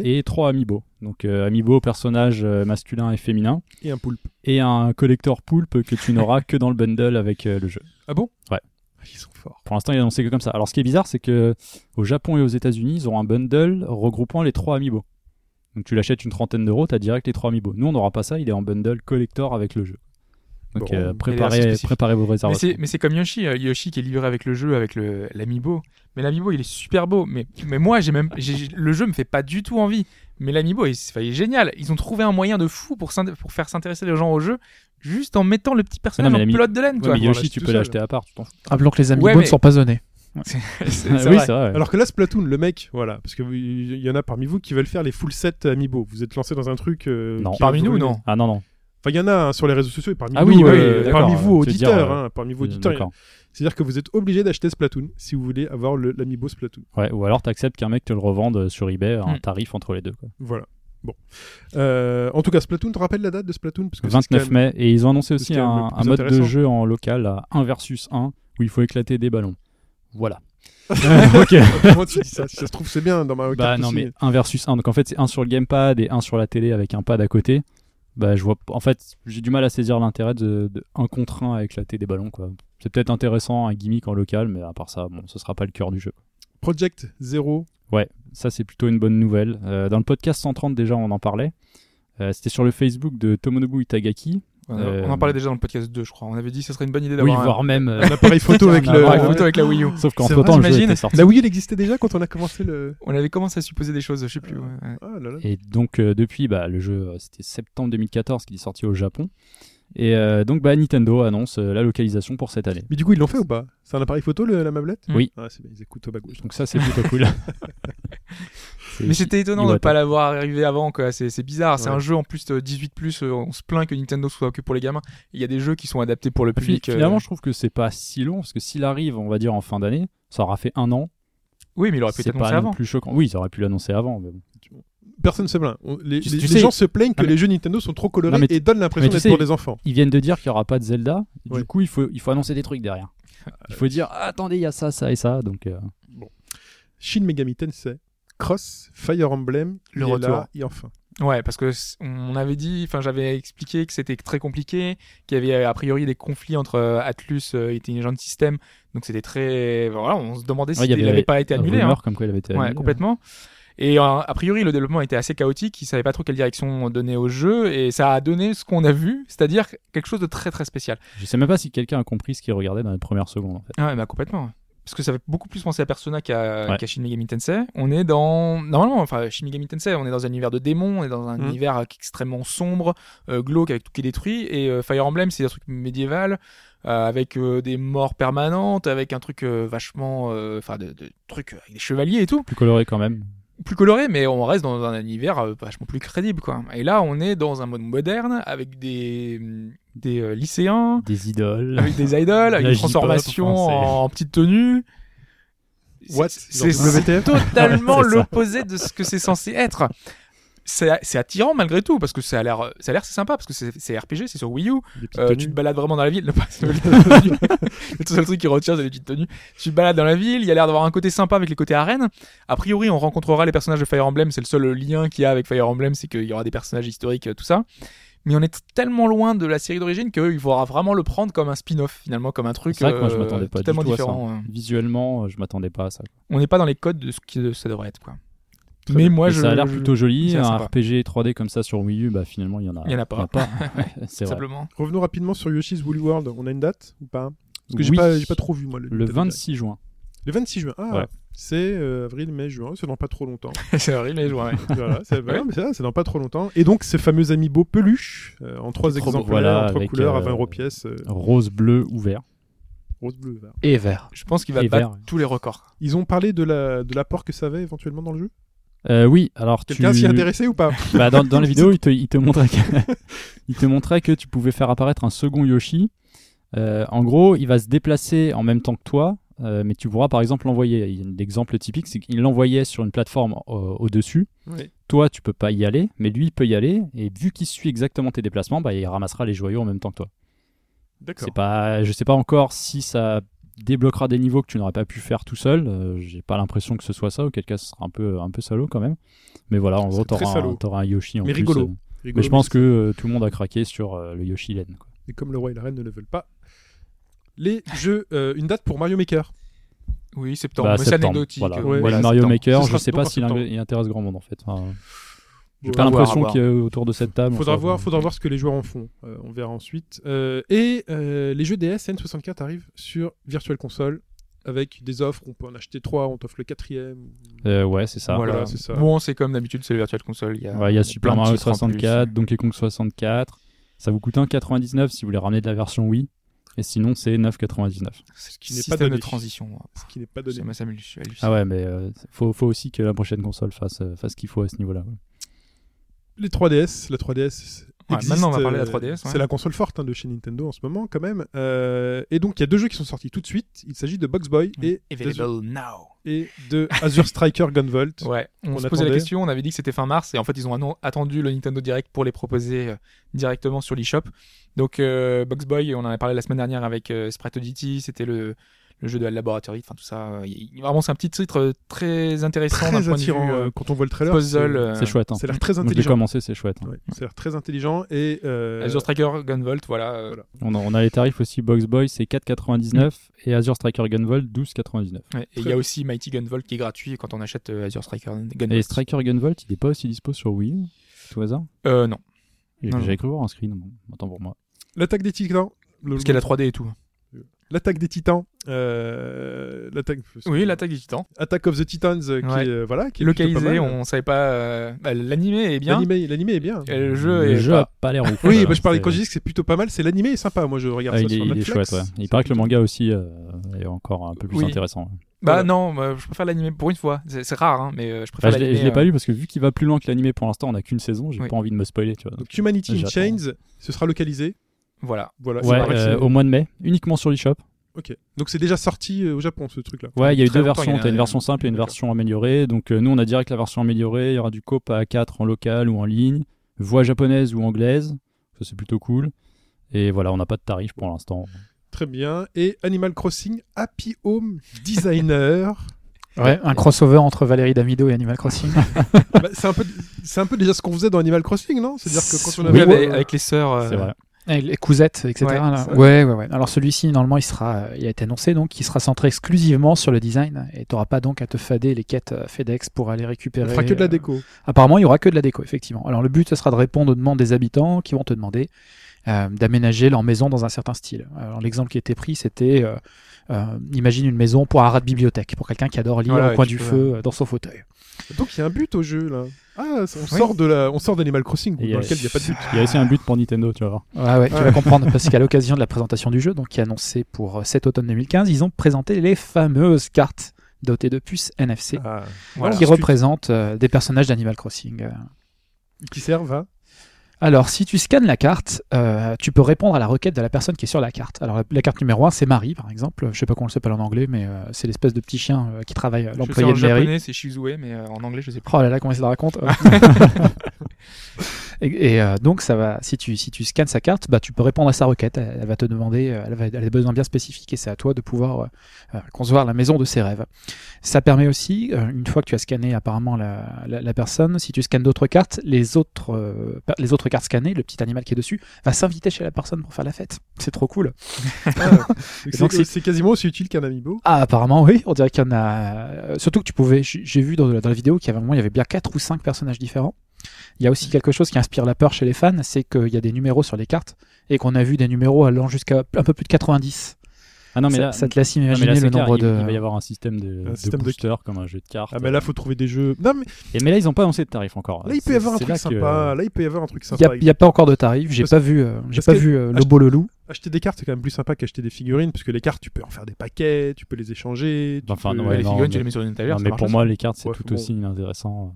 Et trois amiibo. Donc euh, amiibo, personnages euh, masculins et féminins. Et un poulpe. Et un collector poulpe que tu n'auras que dans le bundle avec euh, le jeu. Ah bon? Ouais. Ils sont forts. Pour l'instant, il est annoncé que comme ça. Alors, ce qui est bizarre, c'est que au Japon et aux États-Unis, ils auront un bundle regroupant les trois amiibo. Donc, tu l'achètes une trentaine d'euros, t'as direct les trois amiibo. Nous, on n'aura pas ça, il est en bundle collector avec le jeu. Donc, Bon, euh, assez préparez, préparez vos réservations. mais c'est comme Yoshi, euh, Yoshi qui est livré avec le jeu, avec le, l'amiibo. Mais l'amiibo, il est super beau. Mais, mais moi, j'ai même, le jeu me fait pas du tout envie. Mais l'amiibo, il, est génial. Ils ont trouvé un moyen de fou pour, faire s'intéresser les gens au jeu, juste en mettant le petit personnage mais en pelote de laine. Ouais, mais Yoshi, tu peux l'acheter à part. Rappelons que les amiibo Ouais, mais- ne sont pas zonés. Ah oui, vrai. Alors que là, Splatoon, le mec, voilà, parce que il y en a parmi vous qui veulent faire les full sets amiibo. Vous êtes lancé dans un truc. euh, Non. qui Parmi nous, non Ah non, non. Enfin, il y en a hein, sur les réseaux sociaux et parmi Ah nous, oui, oui, euh, oui, d'accord, parmi vous tu dire, auditeurs, euh, hein, parmi vous auditeurs. C'est-à-dire que vous êtes obligé d'acheter Splatoon si vous voulez avoir l'amiibo Splatoon. Ouais, ou alors t'acceptes qu'un mec te le revende sur eBay à un Hmm. tarif entre les deux. Quoi. Voilà. Bon. Euh, en tout cas, Splatoon, tu te rappelles la date de Splatoon? Parce que c'est 29 quand même- mai. Et ils ont annoncé aussi un, mode de jeu en local à 1 versus 1 où il faut éclater des ballons. Voilà. ok. Comment tu dis ça? Si ça se trouve, c'est bien dans Mario Bah non, aussi. mais 1 versus 1. Donc en fait, c'est un sur le gamepad et un sur la télé avec un pad à côté. Bah, je vois. En fait, j'ai du mal à saisir l'intérêt de, de un contre un à éclater des ballons. quoi. C'est peut-être intéressant, un gimmick en local, mais à part ça, bon, ce sera pas le cœur du jeu. Project Zero. Ouais, ça c'est plutôt une bonne nouvelle. Euh, dans le podcast 130 déjà, on en parlait. Euh, C'était sur le Facebook de Tomonobu Itagaki. On, Euh, on en parlait déjà dans le podcast 2, je crois. On avait dit que ce serait une bonne idée Oui, d'avoir un- voire même. euh, Un appareil photo avec Un le. appareil ouais. photo avec la Wii U. Sauf qu'en temps, vrai, le jeu j'imagine. était sorti. La Wii, elle existait déjà quand on a commencé le. On avait commencé à supposer des choses, je sais plus. ouais. Ah là là. Et donc euh, depuis, bah, le jeu, euh, c'était septembre 2014 qu'il est sorti au Japon. Et euh, donc bah, Nintendo annonce euh, la localisation pour cette année. Mais du coup, ils l'ont fait ou pas? C'est un appareil photo, le- la mablette Oui. Ah, c'est bien, ils écoutent au bas gauche. Donc ça, c'est plutôt cool. Mais c'était étonnant de ne pas l'avoir arrivé avant, quoi. C'est c'est bizarre. C'est Ouais. un jeu en plus de 18. euh, On se plaint que Nintendo soit que pour les gamins. Il y a des jeux qui sont adaptés pour le Puis, public. euh, finalement, je trouve que c'est pas si long parce que s'il arrive, on va dire en fin d'année, ça aura fait un an. Oui, mais il aurait pu non avant. plus choquant. Oui, ils auraient pu l'annoncer avant. Mais bon. Personne se plaint. Les, Tu- les- tu les sais- gens se plaignent que Ah, mais- les jeux Nintendo sont trop colorés Non, mais tu- et donnent l'impression d'être sais- pour des enfants. Ils viennent de dire qu'il y aura pas de Zelda. Ouais. Du coup, il faut, il faut annoncer des trucs derrière. Il faut dire ah, attendez, il y a ça, ça et ça. Donc euh, Shin Megami Tensei, Cross, Fire Emblem, Le il est retour. là, et enfin. Ouais, parce que on avait dit, enfin j'avais expliqué que c'était très compliqué, qu'il y avait a priori des conflits entre euh, Atlus et Intelligent System, donc c'était très, voilà, on se demandait Ouais, s'il avait n'avait pas été annulé. rumeur hein. comme quoi il avait été Ouais, annulé. complètement. Et euh, a priori, le développement était assez chaotique. Ils savaient pas trop quelle direction donner au jeu, et ça a donné ce qu'on a vu, c'est-à-dire quelque chose de très très spécial. Je sais même pas si quelqu'un a compris ce qu'il regardait dans les premières secondes. En fait. Ah ouais, bah complètement. Parce que ça fait beaucoup plus penser à Persona qu'à Ouais. qu'à Shin Megami Tensei. On est dans normalement, enfin Shin Megami Tensei, on est dans un univers de démons, on est dans un Mhm. univers extrêmement sombre, euh, glauque avec tout qui est détruit. Et euh, Fire Emblem, c'est un truc médiéval euh, avec euh, des morts permanentes, avec un truc euh, vachement, euh, enfin de, de trucs avec des chevaliers et tout Plus coloré quand même. Plus coloré, mais on reste dans un univers euh, vachement plus crédible, quoi. Et là, on est dans un mode moderne avec des des euh, lycéens, Des idoles. avec des idoles, avec une transformation en, en petite tenue. What? C'est totalement l'opposé de ce que c'est censé être. C'est attirant malgré tout parce que ça a l'air ça a l'air c'est sympa parce que c'est RPG c'est sur Wii U euh, tu te balades vraiment dans la ville. le seul truc qui retient, c'est les petites tenues. Tu te balades dans la ville, il y a l'air d'avoir un côté sympa avec les côtés arènes. A priori, on rencontrera les personnages de Fire Emblem, c'est le seul lien qu'il y a avec Fire Emblem, c'est qu'il y aura des personnages historiques, euh, tout ça. Mais on est tellement loin de la série d'origine qu'il faudra vraiment le prendre comme un spin-off, finalement, comme un truc C'est vrai que moi je euh, m'attendais pas du totalement tout à ça. différent. euh. Visuellement, euh, je m'attendais pas à ça. On n'est pas dans les codes de ce que ça devrait être, quoi. Très Mais bien. moi, Mais je. ça a l'air plutôt joli. Un sympa. RPG 3D comme ça sur Wii U, bah finalement il y en a. Il y en a pas. Ouais, vrai. Revenons rapidement sur Yoshi's Woolly World. On a une date ou pas? Parce que j'ai Oui. pas, j'ai pas trop vu moi. Le, Le Nintendo Direct. 26 juin. Le 26 juin. Ah, Ouais. c'est euh, avril, mai, juin. C'est dans pas trop longtemps. c'est mais je vois, ouais. voilà, c'est ça, c'est dans pas trop longtemps. Et donc, ces fameux amiibo peluche euh, en trois exemplaires, Voilà, en trois couleurs, à euh, 20 euros pièce, euh, Rose, bleu ou vert. rose, bleu, vert. Et vert. Je pense qu'il va battre vert. tous les records. Ils ont parlé de la de l'apport que ça avait éventuellement dans le jeu? Euh, oui, alors tu. Quelqu'un s'y est intéressé ou pas? Bah, dans, dans la vidéo, il te, il te montrait que, il te montrait que tu pouvais faire apparaître un second Yoshi. Euh, en gros, il va se déplacer en même temps que toi, euh, mais tu pourras par exemple l'envoyer. Il y a un exemple typique, c'est qu'il l'envoyait sur une plateforme au-dessus. Oui. Toi, tu peux pas y aller, mais lui, il peut y aller. Et vu qu'il suit exactement tes déplacements, bah, il ramassera les joyaux en même temps que toi. D'accord. C'est pas, je sais pas encore si ça débloquera des niveaux que tu n'aurais pas pu faire tout seul. Euh, J'ai pas l'impression que ce soit ça, auquel cas ce sera un peu, un peu salaud quand même. Mais voilà, en gros, t'auras un, Yoshi en Mais plus. rigolo. euh. Rigolo, Mais je pense que euh, tout le monde a craqué sur euh, le Yoshi Len. quoi. Et comme le roi et la reine ne le veulent pas. Les jeux, euh, une date pour Mario Maker. Oui, septembre. Bah, mais c'est septembre, anecdotique. Voilà. Ouais. Voilà, Ouais, Mario septembre. Maker, je sais pas s'il intéresse grand monde en fait. Enfin, J'ai pas l'impression qu'il y a autour de cette table. Faudra voir, faudra voir ce que les joueurs en font. Euh, on verra ensuite. Euh, et euh, les jeux DS N64 arrivent sur Virtual Console avec des offres. On peut en acheter trois, on t'offre le quatrième. euh, ouais, c'est ça. Voilà, Voilà, c'est ça. Bon, c'est comme d'habitude, c'est le Virtual Console. Il y a, Ouais, il y a Super Mario titres en plus. 64, Donkey Kong 64. Ça vous coûte 1,99 si vous voulez ramener de la version Wii. Et sinon, c'est 9,99. Ce qui n'est pas donné. de transition. moi. Ce qui n'est pas donné. Ça. Ah ouais, mais euh, faut, faut aussi que la prochaine console fasse, euh, fasse ce qu'il faut à ce niveau-là. ouais. Les 3DS, la 3DS. Ouais, existe, maintenant, on va parler de la euh, 3DS, ouais. C'est la console forte hein, de chez Nintendo en ce moment, quand même. Euh, et donc, il y a deux jeux qui sont sortis tout de suite. Il s'agit de Box Boy et, Available now. et de Azure Striker Gunvolt. Ouais, on se posait la question, on avait dit que c'était fin mars et en fait ils ont attendu le Nintendo Direct pour les proposer euh, directement sur l'eShop. Donc euh, Box Boy, on en a parlé la semaine dernière avec euh, Sprite Oddity, c'était le, le jeu de la laboratory, enfin tout ça. euh, vraiment c'est un petit titre euh, très intéressant d'un Très point de vue euh, euh, quand on voit le trailer. puzzle. c'est- euh, C'est chouette. Hein. L'air très intelligent. commencé, c'est chouette. hein. Ouais, ça a l'air très intelligent et euh, Azure Striker Gunvolt, voilà. euh, Voilà. On, a, on a les tarifs aussi. Box Boy, c'est 4,99 et Azure Striker Gunvolt, 12,99. ouais. Et il y a aussi Mighty Gunvolt qui est gratuit quand on achète euh, Azure Striker Gunvolt. Et Striker Gunvolt, il est pas aussi dispo sur Wii, tout hasard? Euh, non. J'avais cru voir un screen. Bon, attends pour moi. L'attaque des titans. Le- Parce qu'il y a la 3D et tout. L'attaque des titans. Euh, l'attaque. Oui, l'attaque des titans. Attack of the Titans, euh, qui Ouais. est euh, voilà, qui est plutôt pas Localisé, mal. on savait pas. euh, bah, L'animé est bien. L'animé, l'animé est bien. Et le jeu Le est jeu pas- a pas l'air ouf. Oui, bah, je parlais quand je dis que c'est plutôt pas mal. C'est l'animé est sympa. Moi, je regarde Ah, ça il, est, sur il est chouette, ouais. Il paraît que le manga aussi euh, est encore un peu plus Oui. intéressant. Bah Voilà. non, bah, je préfère l'animé pour une fois. C'est rare, hein, mais euh, je Bah, préfère je l'ai- l'animé. je l'ai pas lu parce que vu qu'il va plus loin que l'animé pour l'instant, on a qu'une saison, j'ai Oui. pas envie de me spoiler, tu vois. Donc Humanity in. Chains, ce sera localisé. Voilà. Voilà. Ouais, euh, au mois de mai, uniquement sur l'eShop. Ok. Donc c'est déjà sorti euh, au Japon ce truc-là. Ouais, il y a eu deux versions. T'as une version simple et une version améliorée. Donc euh, nous, on a direct la version améliorée. Il y aura du coop à 4 en local ou en ligne, voix japonaise ou anglaise. Ça c'est plutôt cool. Et voilà, on n'a pas de tarif pour l'instant. Très bien. Et Animal Crossing Happy Home Designer. Ouais, un crossover entre Valérie Damido et Animal Crossing. Bah, c'est un peu, c'est un peu déjà ce qu'on faisait dans Animal Crossing, non? C'est-à-dire que quand on Oui, avait avec, avec les sœurs. euh, C'est vrai. Et les cousettes, etc. Ouais, là. Ouais, ouais, ouais. Alors celui-ci, normalement, il sera, euh, il a été annoncé, donc il sera centré exclusivement sur le design, et tu n'auras pas donc à te fader les quêtes euh, FedEx pour aller récupérer. fera que de la euh, déco. Apparemment, il y aura que de la déco, effectivement. Alors le but, ce sera de répondre aux demandes des habitants qui vont te demander euh, d'aménager leur maison dans un certain style. Alors l'exemple qui était pris, c'était euh, imagine une maison pour un rat de bibliothèque, pour quelqu'un qui adore lire Voilà, au coin du peux- feu euh, dans son fauteuil. Donc il y a un but au jeu là. Ah, on Oui. sort de la, on sort d'Animal Crossing Et il y dans a- lequel il n'y a pas de but. Il y a aussi un but pour Nintendo, tu vas voir. Ouais, ouais, tu vas comprendre, parce qu'à l'occasion de la présentation du jeu, donc qui est annoncé pour euh, cet automne 2015, ils ont présenté les fameuses cartes dotées de puces NFC Ah. Voilà. qui représentent euh, des personnages d'Animal Crossing. euh. qui servent à. Alors, si tu scannes la carte, euh, tu peux répondre à la requête de la personne qui est sur la carte. Alors, la, la carte numéro 1, c'est Marie, par exemple. Je sais pas comment elle s'appelle en anglais, mais euh, c'est l'espèce de petit chien euh, qui travaille, l'employé en de mairie. japonais, c'est Shizue, mais en anglais, je sais pas. Oh là là, comment la raconte Et, et, donc, ça va. Si tu si tu scannes sa carte, bah tu peux répondre à sa requête. Elle, elle va te demander, elle, va, elle a des besoins bien spécifiques et c'est à toi de pouvoir concevoir la maison de ses rêves. Ça permet aussi, euh, une fois que tu as scanné apparemment la, la, la personne, si tu scannes d'autres cartes, les autres euh, les autres cartes scannées, le petit animal qui est dessus, va s'inviter chez la personne pour faire la fête. C'est trop cool. C'est- donc, c'est- quasiment aussi utile qu'un amiibo. Ah, apparemment, oui. On dirait qu'il y en a. euh, Surtout que tu pouvais. J'ai vu dans, la- dans la vidéo qu'il y avait un moment, il y avait bien quatre ou cinq personnages différents. Il y a aussi quelque chose qui inspire la peur chez les fans, c'est qu'il y a des numéros sur les cartes et qu'on a vu des numéros allant jusqu'à un peu plus de 90. Ah non, mais ça, là, ça te laisse non, imaginer là, le clair, nombre il, de. il va y avoir un système de, Un de système de- booster comme un jeu de cartes. Ah, mais là, faut trouver des jeux. Non, mais Et mais là, ils ont pas annoncé de tarif encore. là, il peut y avoir un truc là que- sympa. Là, il peut y avoir un truc Il sympa. n'y a, pas encore de tarif. J'ai pas vu. euh, J'ai pas vu euh, Lobo Lolou. Acheter des cartes, c'est quand même plus sympa qu'acheter des figurines, parce que les cartes, tu peux en faire des paquets, tu peux les échanger. tu Enfin, peux- non, ouais, les figurines, tu mais- les mets sur une étagère. Mais pour moi, les cartes, c'est tout aussi inintéressant.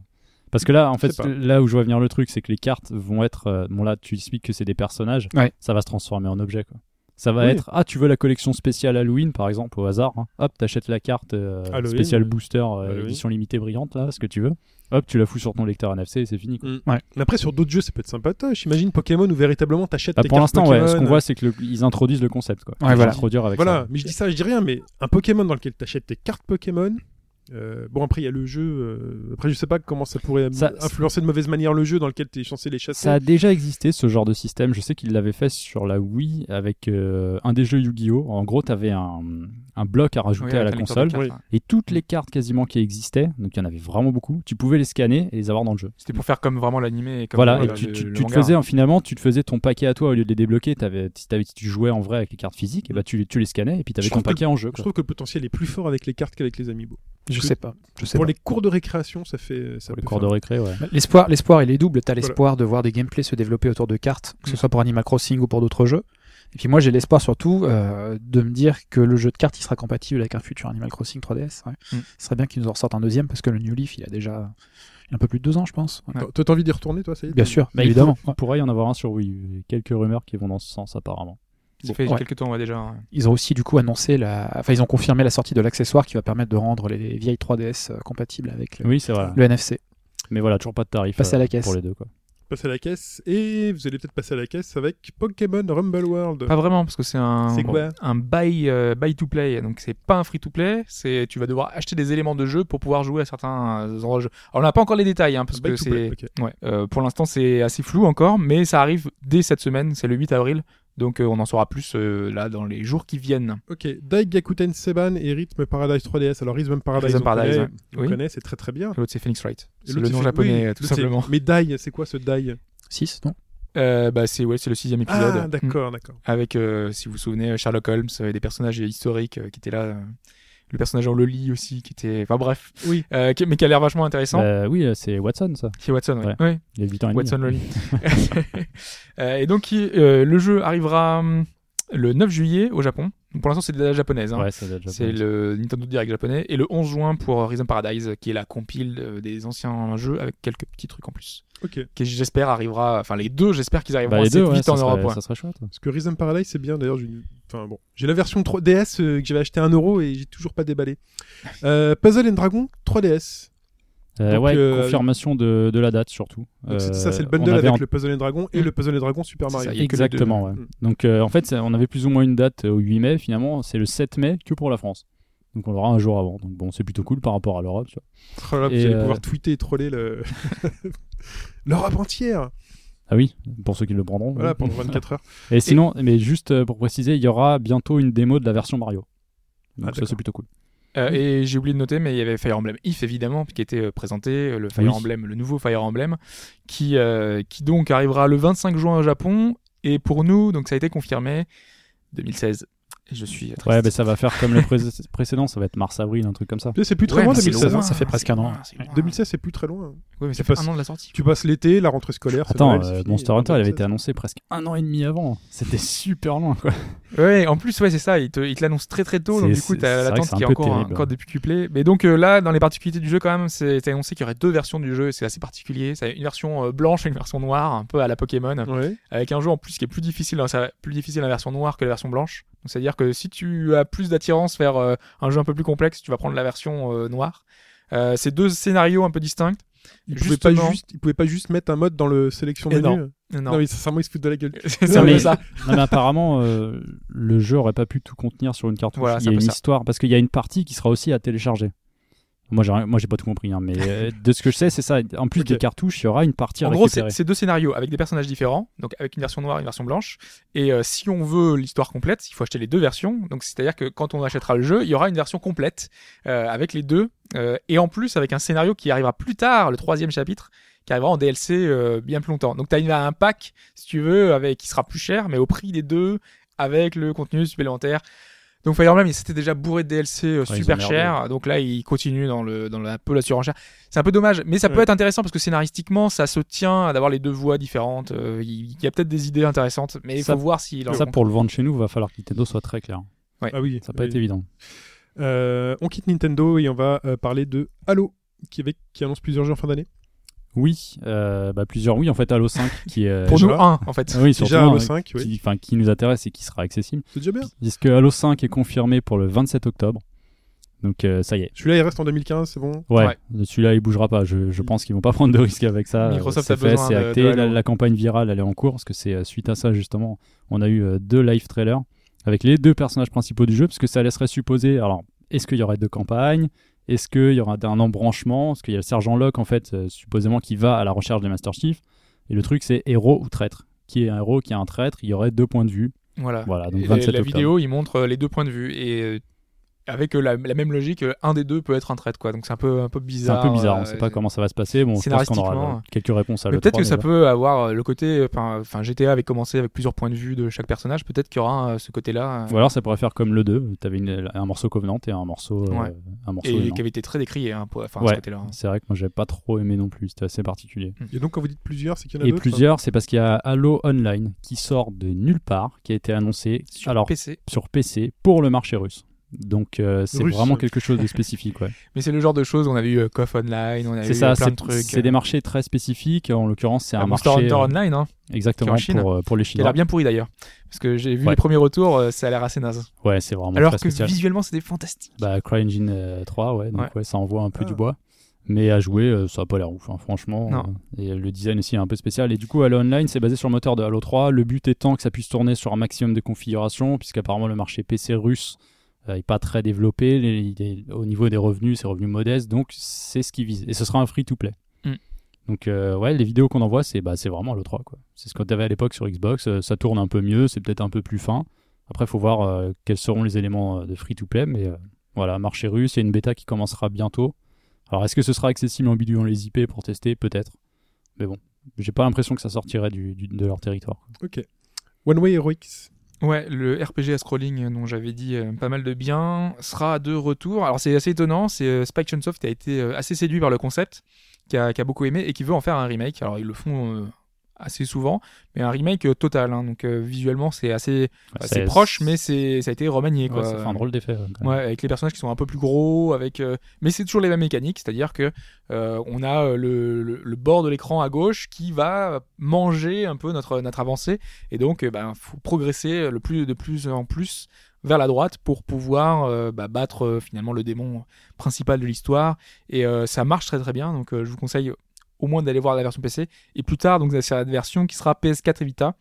Parce que là, en fait, là où je vois venir le truc, c'est que les cartes vont être. euh, bon, là, tu expliques que c'est des personnages. Ouais. Ça va se transformer en objet, quoi. Ça va Oui. être ah tu veux la collection spéciale Halloween par exemple au hasard hein. hop t'achètes la carte euh, spéciale booster euh, édition limitée brillante là ce que tu veux hop tu la fous sur ton lecteur NFC et c'est fini quoi. Mm. Ouais. Mais après, sur d'autres jeux, ça peut être sympatoche. Imagine Pokémon où véritablement t'achètes Bah, tes pour l'instant ouais ce qu'on voit c'est que le- ils introduisent le concept quoi Ouais, Ils voilà. introduire avec Voilà, ça. mais je dis ça, je dis rien, mais un Pokémon dans lequel t'achètes tes cartes Pokémon. Euh, bon, après, il y a le jeu. euh, après, je sais pas comment ça pourrait Ça- influencer de mauvaise manière le jeu dans lequel t'es censé les chasser. Ça a déjà existé ce genre de système. Je sais qu'il l'avait fait sur la Wii avec euh, un des jeux Yu-Gi-Oh! En gros, tu avais un, un bloc à rajouter Oui, à la console cartes, Oui. ouais. et toutes les cartes quasiment qui existaient, donc il y en avait vraiment beaucoup, tu pouvais les scanner et les avoir dans le jeu. C'était pour faire comme vraiment l'animé. et comme Voilà, et tu, le- tu- le tu te faisais finalement, tu te faisais ton paquet à toi au lieu de les débloquer. T'avais, si, t'avais- si tu jouais en vrai avec les cartes physiques, et bah tu, les- tu les scannais et puis tu avais Je ton que- paquet en jeu. Je trouve que le potentiel est plus fort avec les cartes qu'avec les amiibo. Je sais pas. Je sais Pour pas. les cours de récréation, ça fait. Ça Pour les cours de récré, ouais. L'espoir, l'espoir, il est double. T'as Voilà. l'espoir de voir des gameplays se développer autour de cartes, que ce Mm. soit pour Animal Crossing ou pour d'autres jeux. Et puis moi, j'ai l'espoir surtout euh, de me dire que le jeu de cartes, il sera compatible avec un futur Animal Crossing 3DS. Ouais. Mm. Ce serait bien qu'ils nous en ressortent un deuxième parce que le New Leaf, il a déjà il a un peu plus de deux ans, je pense. Ouais. T'as envie d'y retourner, toi, ça y est Bien sûr, Bah, évidemment. il pourrait y en avoir un sur Wii. U. Il y a quelques rumeurs qui vont dans ce sens apparemment. Ça fait Ouais. quelques temps, ouais, déjà. ouais. Ils ont aussi du coup annoncé la, enfin ils ont confirmé la sortie de l'accessoire qui va permettre de rendre les vieilles 3DS euh, compatibles avec le, Oui, c'est vrai. le NFC. Mais voilà, toujours pas de tarif Passer à la euh, caisse. pour les deux. Quoi. Passer à la caisse. Et vous allez peut-être passer à la caisse avec Pokémon Rumble World. Pas vraiment, parce que c'est un, C'est quoi un buy, euh, buy to play. Donc c'est pas un free to play. C'est tu vas devoir acheter des éléments de jeu pour pouvoir jouer à certains euh, endroits de jeu. Alors on n'a pas encore les détails, hein, parce Buy que c'est ouais. euh, pour l'instant c'est assez flou encore, mais ça arrive dès cette semaine. C'est le 8 avril. Donc euh, on en saura plus euh, là dans les jours qui viennent. Ok, Daigakuten Seban et Rhythm Paradise 3DS. Alors Rhythm Paradise, Rhythm on Paradise, connaît, ouais. on Oui. connaît, c'est très très bien. L'autre c'est Phoenix Wright. C'est le nom japonais oui, euh, tout simplement. Mais Dai, c'est quoi ce Dai? 6, non? Euh, bah, c'est ouais, c'est le sixième épisode. Ah, d'accord, d'accord. avec, si vous vous souvenez, Sherlock Holmes, des personnages historiques qui étaient là. Le personnage en Loli aussi, qui était. Enfin bref. Oui. Euh, qui- mais qui a l'air vachement intéressant. Bah, oui, euh, c'est Watson, ça. C'est Watson, oui. Ouais. Ouais, Il a 8 ans et demi. Watson Loli. Euh, et donc, il- euh, le jeu arrivera hum, le 9 juillet au Japon. Donc, pour l'instant, c'est de la japonaise. hein. Ouais, C'est le Nintendo Direct japonais. Et le 11 juin pour Horizon Paradise, qui est la compile euh, des anciens jeux avec quelques petits trucs en plus. Ok. Qui j'espère arrivera. Enfin, les deux, j'espère qu'ils arriveront Bah, les assez deux, vite en serait, Europe. ouais. ça serait chouette. Parce que Rhythm Paradise, c'est bien. D'ailleurs, j'ai enfin, bon. j'ai la version 3DS euh, que j'avais acheté à 1€ euro et j'ai toujours pas déballé. Euh, Puzzle and Dragon 3DS. Euh, Donc, ouais, euh, confirmation de, de la date surtout. Donc, c'est Euh, ça, c'est le bundle avec en- le Puzzle and Dragon et Mm. le Puzzle and Dragon Super Mario. ça, Exactement, ouais. Mm. Donc euh, en fait, ça- on avait plus ou moins une date au 8 mai. Finalement, c'est le 7 mai que pour la France. Donc on l'aura un jour avant. Donc bon, c'est plutôt cool par rapport à l'Europe. Oh là, vous allez euh, pouvoir tweeter et troller le... l'Europe entière. Ah oui, pour ceux qui le prendront. Voilà, oui. pendant 24 heures. Et sinon, mais juste pour préciser, il y aura bientôt une démo de la version Mario. Ah, Donc ça d'accord. c'est plutôt cool. Euh, et j'ai oublié de noter, mais il y avait Fire Emblem If évidemment, qui était euh, présenté, euh, le Fire Oui. Emblem, le nouveau Fire Emblem, qui, euh, qui donc arrivera le 25 juin au Japon. Et pour nous, donc ça a été confirmé 2016. Et je suis triste. Ouais, mais ça va faire comme le pré- précédent, ça va être mars-avril, un truc comme ça. C'est plus très Ouais, loin mais c'est 2016. loin, hein. ça fait presque un an. c'est loin. 2016, c'est plus très loin. Ouais, mais ça fait un an de la sortie. Tu passes l'été, la rentrée scolaire. Attends, Noël, euh, fini, Monster Hunter, il avait 2016. été annoncé presque un an et demi avant. C'était super loin, quoi. Ouais, en plus, ouais, c'est ça. Il te, il te l'annonce très très tôt, donc du coup, t'as l'attente qui est encore, terrible. encore décuplée. Mais donc euh, là, dans les particularités du jeu, quand même, c'est annoncé qu'il y aurait deux versions du jeu. et C'est assez particulier. C'est une version euh, blanche et une version noire, un peu à la Pokémon. Ouais. avec un jeu en plus qui est plus difficile, hein, plus difficile la version noire que la version blanche. Donc c'est-à-dire que si tu as plus d'attirance vers euh, un jeu un peu plus complexe, tu vas prendre la version euh, noire. Euh, c'est deux scénarios un peu distincts. Ils pouvaient, pas juste, ils pouvaient pas juste mettre un mode dans le sélection menu. non. Non, Non, mais sincèrement, ils se foutent de la gueule. c'est Non, mais- ça. Non, mais apparemment, euh, le jeu aurait pas pu tout contenir sur une cartouche. Voilà, il y a un une ça. histoire, parce qu'il y a une partie qui sera aussi à télécharger. Moi, j'ai, moi, j'ai pas tout compris, hein, mais euh, de ce que je sais, c'est ça. En plus des cartouches, il y aura une partie En gros, c'est récupérer. c'est deux scénarios avec des personnages différents, donc avec une version noire et une version blanche. Et euh, si on veut l'histoire complète, il faut acheter les deux versions. Donc c'est-à-dire que quand on achètera le jeu, il y aura une version complète euh, avec les deux, euh, et en plus avec un scénario qui arrivera plus tard, le troisième chapitre, qui arrivera en DLC euh, bien plus longtemps. Donc tu as un pack, si tu veux, avec qui sera plus cher, mais au prix des deux, avec le contenu supplémentaire. Donc Fire Emblem, il s'était déjà bourré de DLC euh, super cher. Donc là, il continue dans le dans un peu la surenchère. C'est un peu dommage, mais ça peut Ouais. être intéressant parce que scénaristiquement, ça se tient d'avoir les deux voix différentes. Euh, Il il y a peut-être des idées intéressantes, mais il faut voir s'il en Ça, pour le vendre chez nous, va falloir que Nintendo soit très clair. Ah oui. Ça pas oui. être évident. Euh, on quitte Nintendo et on va euh, parler de Halo, qui, avec, qui annonce plusieurs jeux en fin d'année. Oui, euh, bah, plusieurs oui. En fait, Halo 5 qui est. Pour déjà. nous, un en fait. Oui, surtout Déjà un, Halo 5, oui. qui, enfin, qui nous intéresse et qui sera accessible. C'est déjà bien. Puisque Halo 5 est confirmé pour le 27 octobre. Donc euh, ça y est. Celui-là, il reste en 2015, c'est bon. Ouais, Ouais. celui-là il bougera pas. Je, je pense qu'ils vont pas prendre de risques avec ça. Microsoft C'est a fait, besoin c'est acté. de la, la campagne virale elle est en cours parce que c'est euh, suite à ça justement. On a eu euh, deux live trailers avec les deux personnages principaux du jeu parce que ça laisserait supposer. Alors, est-ce qu'il y aurait deux campagnes? Est-ce qu'il y aura un embranchement? Parce qu'il y a le sergent Locke en fait, euh, supposément qui va à la recherche des Master Chief. Et le truc c'est héros ou traître? Qui est un héros, qui est un traître? Il y aurait deux points de vue. Voilà. Voilà, donc Et 27 la octobre. vidéo, il montre euh, les deux points de vue et euh, avec euh, la, la même logique, euh, un des deux peut être un traître quoi. Donc c'est un peu un peu C'est bizarre. un peu bizarre. On euh, sait pas comment ça va se passer. Bon, je pense qu'on aura quelques réponses à peut-être que ça peut avoir le côté, enfin, GTA avait commencé avec plusieurs points de vue de chaque personnage. Peut-être qu'il y aura euh, ce côté-là. euh, Ou alors ça pourrait faire comme le 2, tu avais un morceau Covenant et un morceau. euh, Ouais. un morceau et qui avait été très décrié, hein, pour, enfin, Ouais. ce côté-là. C'est vrai que moi j'avais pas trop aimé non plus, c'était assez particulier. Et donc, quand vous dites plusieurs, c'est qu'il y en a Et plusieurs, c'est parce qu'il y a Halo Online qui sort de nulle part, qui a été annoncé Sur alors PC. sur PC pour le marché russe. Donc euh, c'est Russe. vraiment quelque chose de spécifique. Ouais. Mais c'est le genre de choses, on a vu euh, KOF Online, on a C'est vu ça, euh, plein c'est de trucs. c'est des marchés très spécifiques. En l'occurrence, c'est Ah, un Monster marché Hunter euh, Online, hein, exactement qui est en Chine. pour, euh, pour les a Chinois. l'air bien pourri d'ailleurs. Parce que j'ai vu Ouais. les premiers retours, euh, ça a l'air assez naze. Ouais, c'est vraiment Alors très que spécial. visuellement, c'était fantastique. Bah, CryEngine euh, 3, ouais, donc Ouais. ouais, ça envoie un peu Ah. du bois. Mais à jouer, euh, ça a pas l'air ouf, hein, franchement. Non. euh, et le design aussi est un peu spécial. Et du coup, Halo Online, c'est basé sur le moteur de Halo 3. Le but étant que ça puisse tourner sur un maximum de configurations, puisqu'apparemment le marché PC russe euh, pas très développé. Les- il est- au niveau des revenus, c'est revenus modestes. Donc, c'est ce qu'ils visent. Et ce sera un free-to-play. Mm. Donc, euh, ouais, les vidéos qu'on envoie, c'est bah, c'est vraiment Halo 3. quoi. C'est ce qu'on avait à l'époque sur Xbox. euh, ça tourne un peu mieux, c'est peut-être un peu plus fin. Après, il faut voir euh, quels seront les éléments euh, de free-to-play. Mais euh, voilà, marché russe, il y a une bêta qui commencera bientôt. Alors, est-ce que ce sera accessible en bidulant les IP pour tester? Peut-être. Mais bon, j'ai pas l'impression que ça sortirait du, du- de leur territoire. Ok. One Way Heroics. Ouais, le RPG à scrolling euh, dont j'avais dit euh, pas mal de bien sera de retour. Alors c'est assez étonnant, c'est euh, Spike Chunsoft qui a été euh, assez séduit par le concept, qui a, qui a beaucoup aimé et qui veut en faire un remake. Alors ils le font assez souvent, mais un remake euh, total. hein. donc euh, visuellement c'est assez, Ouais, proche, mais c'est ça a été remanié Ouais, quoi. ça fait un drôle d'effet. ouais. Ouais, avec les personnages qui sont un peu plus gros, avec euh, mais c'est toujours les mêmes mécaniques, c'est-à-dire que on a le, le, le bord de l'écran à gauche qui va manger un peu notre notre avancée, et donc euh, ben faut progresser le plus de plus en plus vers la droite pour pouvoir euh, bah, battre euh, finalement le démon principal de l'histoire, et euh, ça marche très très bien, donc je vous conseille au moins d'aller voir la version PC et plus tard donc c'est la version qui sera PS4 et Vita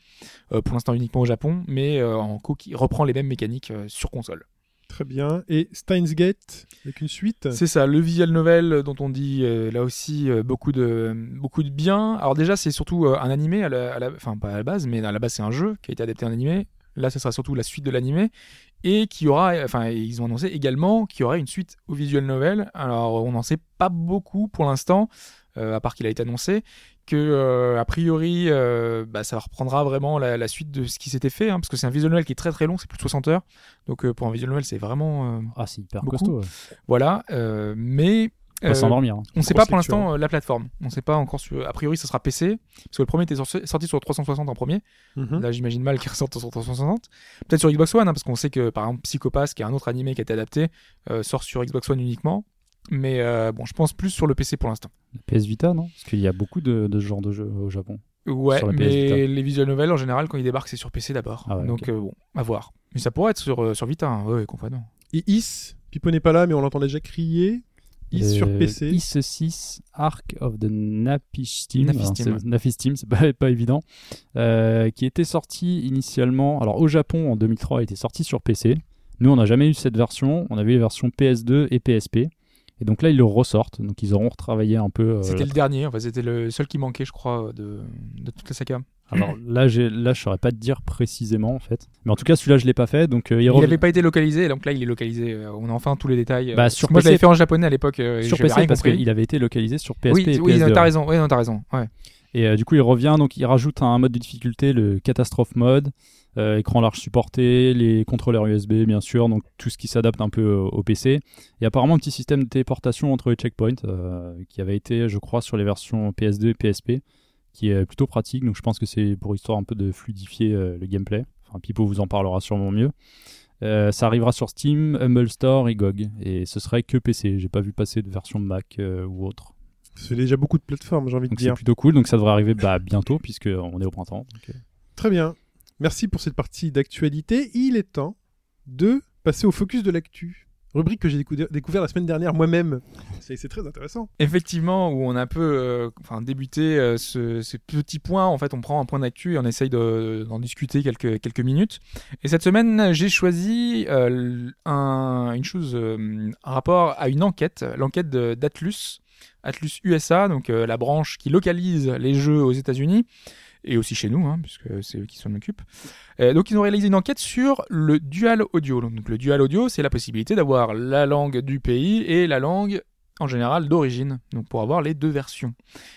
euh, pour l'instant uniquement au Japon mais euh, en co qui reprend les mêmes mécaniques euh, sur console. Très bien. Et Steins Gate, avec une suite? C'est ça, le visual novel dont on dit là aussi beaucoup de beaucoup de bien. Alors déjà, c'est surtout un animé à la, à la- enfin pas à la base, mais à la base c'est un jeu qui a été adapté en animé. Là, ce sera surtout la suite de l'animé et qui aura, enfin ils ont annoncé également qu'il y aurait une suite au visual novel. Alors on n'en sait pas beaucoup pour l'instant, à part qu'il a été annoncé que euh, a priori euh, bah, ça reprendra vraiment la, la suite de ce qui s'était fait, hein, parce que c'est un visual novel qui est très très long, c'est plus de 60 heures. Donc euh, pour un visual novel, c'est vraiment euh, Ah, c'est hyper Beaucoup. costaud. ouais. voilà. euh, mais euh, s'endormir. hein. on ne sait pas pour l'instant euh, la plateforme. On ne sait pas encore sur. A priori, ça sera PC, parce que le premier était sorti sorti sur 360 en premier. Mhm. Là, j'imagine mal qu'il ressorte sur 360. Peut-être sur Xbox One, hein, parce qu'on sait que par exemple Psychopass, qui est un autre animé qui a été adapté, euh, sort sur Xbox One uniquement. Mais euh, bon, je pense plus sur le PC pour l'instant. PS Vita, non? Parce qu'il y a beaucoup de, de ce genre de jeux au Japon. Ouais, la mais les visual novels en général, quand ils débarquent, c'est sur PC d'abord. Ah ouais, Donc ok. euh, bon, à voir. Mais ça pourrait être sur, euh, sur Vita, hein. ouais, complètement. Et Is, Pipo n'est pas là, mais on l'entend déjà crier. Is sur Euh, PC. Is 6 Arc of the Napishtim. Naphistim. Alors, c'est- pas, pas évident. Euh, qui était sorti initialement. Alors au Japon en 2003, il était sorti sur PC. Nous, on n'a jamais eu cette version. On avait les versions PS2 et PSP. Et donc là, ils le ressortent. Donc ils auront retravaillé un peu. euh, C'était le dernier, enfin, c'était le seul qui manquait, je crois, de, de toute la saga. Alors là, j'ai, là, je saurais pas te dire précisément en fait. Mais en tout cas, celui-là, je l'ai pas fait. Donc euh, il Il rev- n'avait pas été localisé, donc là il est localisé. Euh, On a enfin tous les détails. Bah, sur moi je l'avais fait en japonais à l'époque. euh, sur PC rien parce qu'il avait été localisé sur PSP Oui, et oui, PS2. t'as raison. Oui, non, t'as raison. Ouais. Et euh, du coup, il revient, donc il rajoute un mode de difficulté, le catastrophe mode, euh, écran large supporté, les contrôleurs USB, bien sûr, donc tout ce qui s'adapte un peu au, PC. Et apparemment, un petit système de téléportation entre les checkpoints euh, qui avait été, je crois, sur les versions PS2 et PSP, qui est plutôt pratique. Donc je pense que c'est pour histoire un peu de fluidifier euh, le gameplay. Enfin, Pipo vous en parlera sûrement mieux. Ça arrivera sur Steam, Humble Store et GOG. Et ce serait que PC. J'ai pas vu passer de version Mac ou autre. C'est déjà beaucoup de plateformes, j'ai envie de Donc c'est dire. plutôt cool. Donc ça devrait arriver bah, bientôt, puisque on est au printemps. Très bien. Merci pour cette partie d'actualité. Il est temps de passer au focus de l'actu. Rubrique que j'ai décou- découvert la semaine dernière moi-même. C'est très intéressant. Effectivement, où on a un peu euh, enfin, débuté euh, ce, ces petits points. En fait, on prend un point d'actu et on essaye de- d'en discuter quelques, minutes. Et cette semaine, j'ai choisi euh, un, une chose, un rapport à une enquête, l'enquête d'Atlus, Atlus USA, donc la branche qui localise les jeux aux États-Unis et aussi chez nous, hein, puisque c'est eux qui s'en occupent. Euh, donc ils ont réalisé une enquête sur le dual audio. Donc le dual audio, c'est la possibilité d'avoir la langue du pays et la langue en général d'origine, donc pour avoir les deux versions.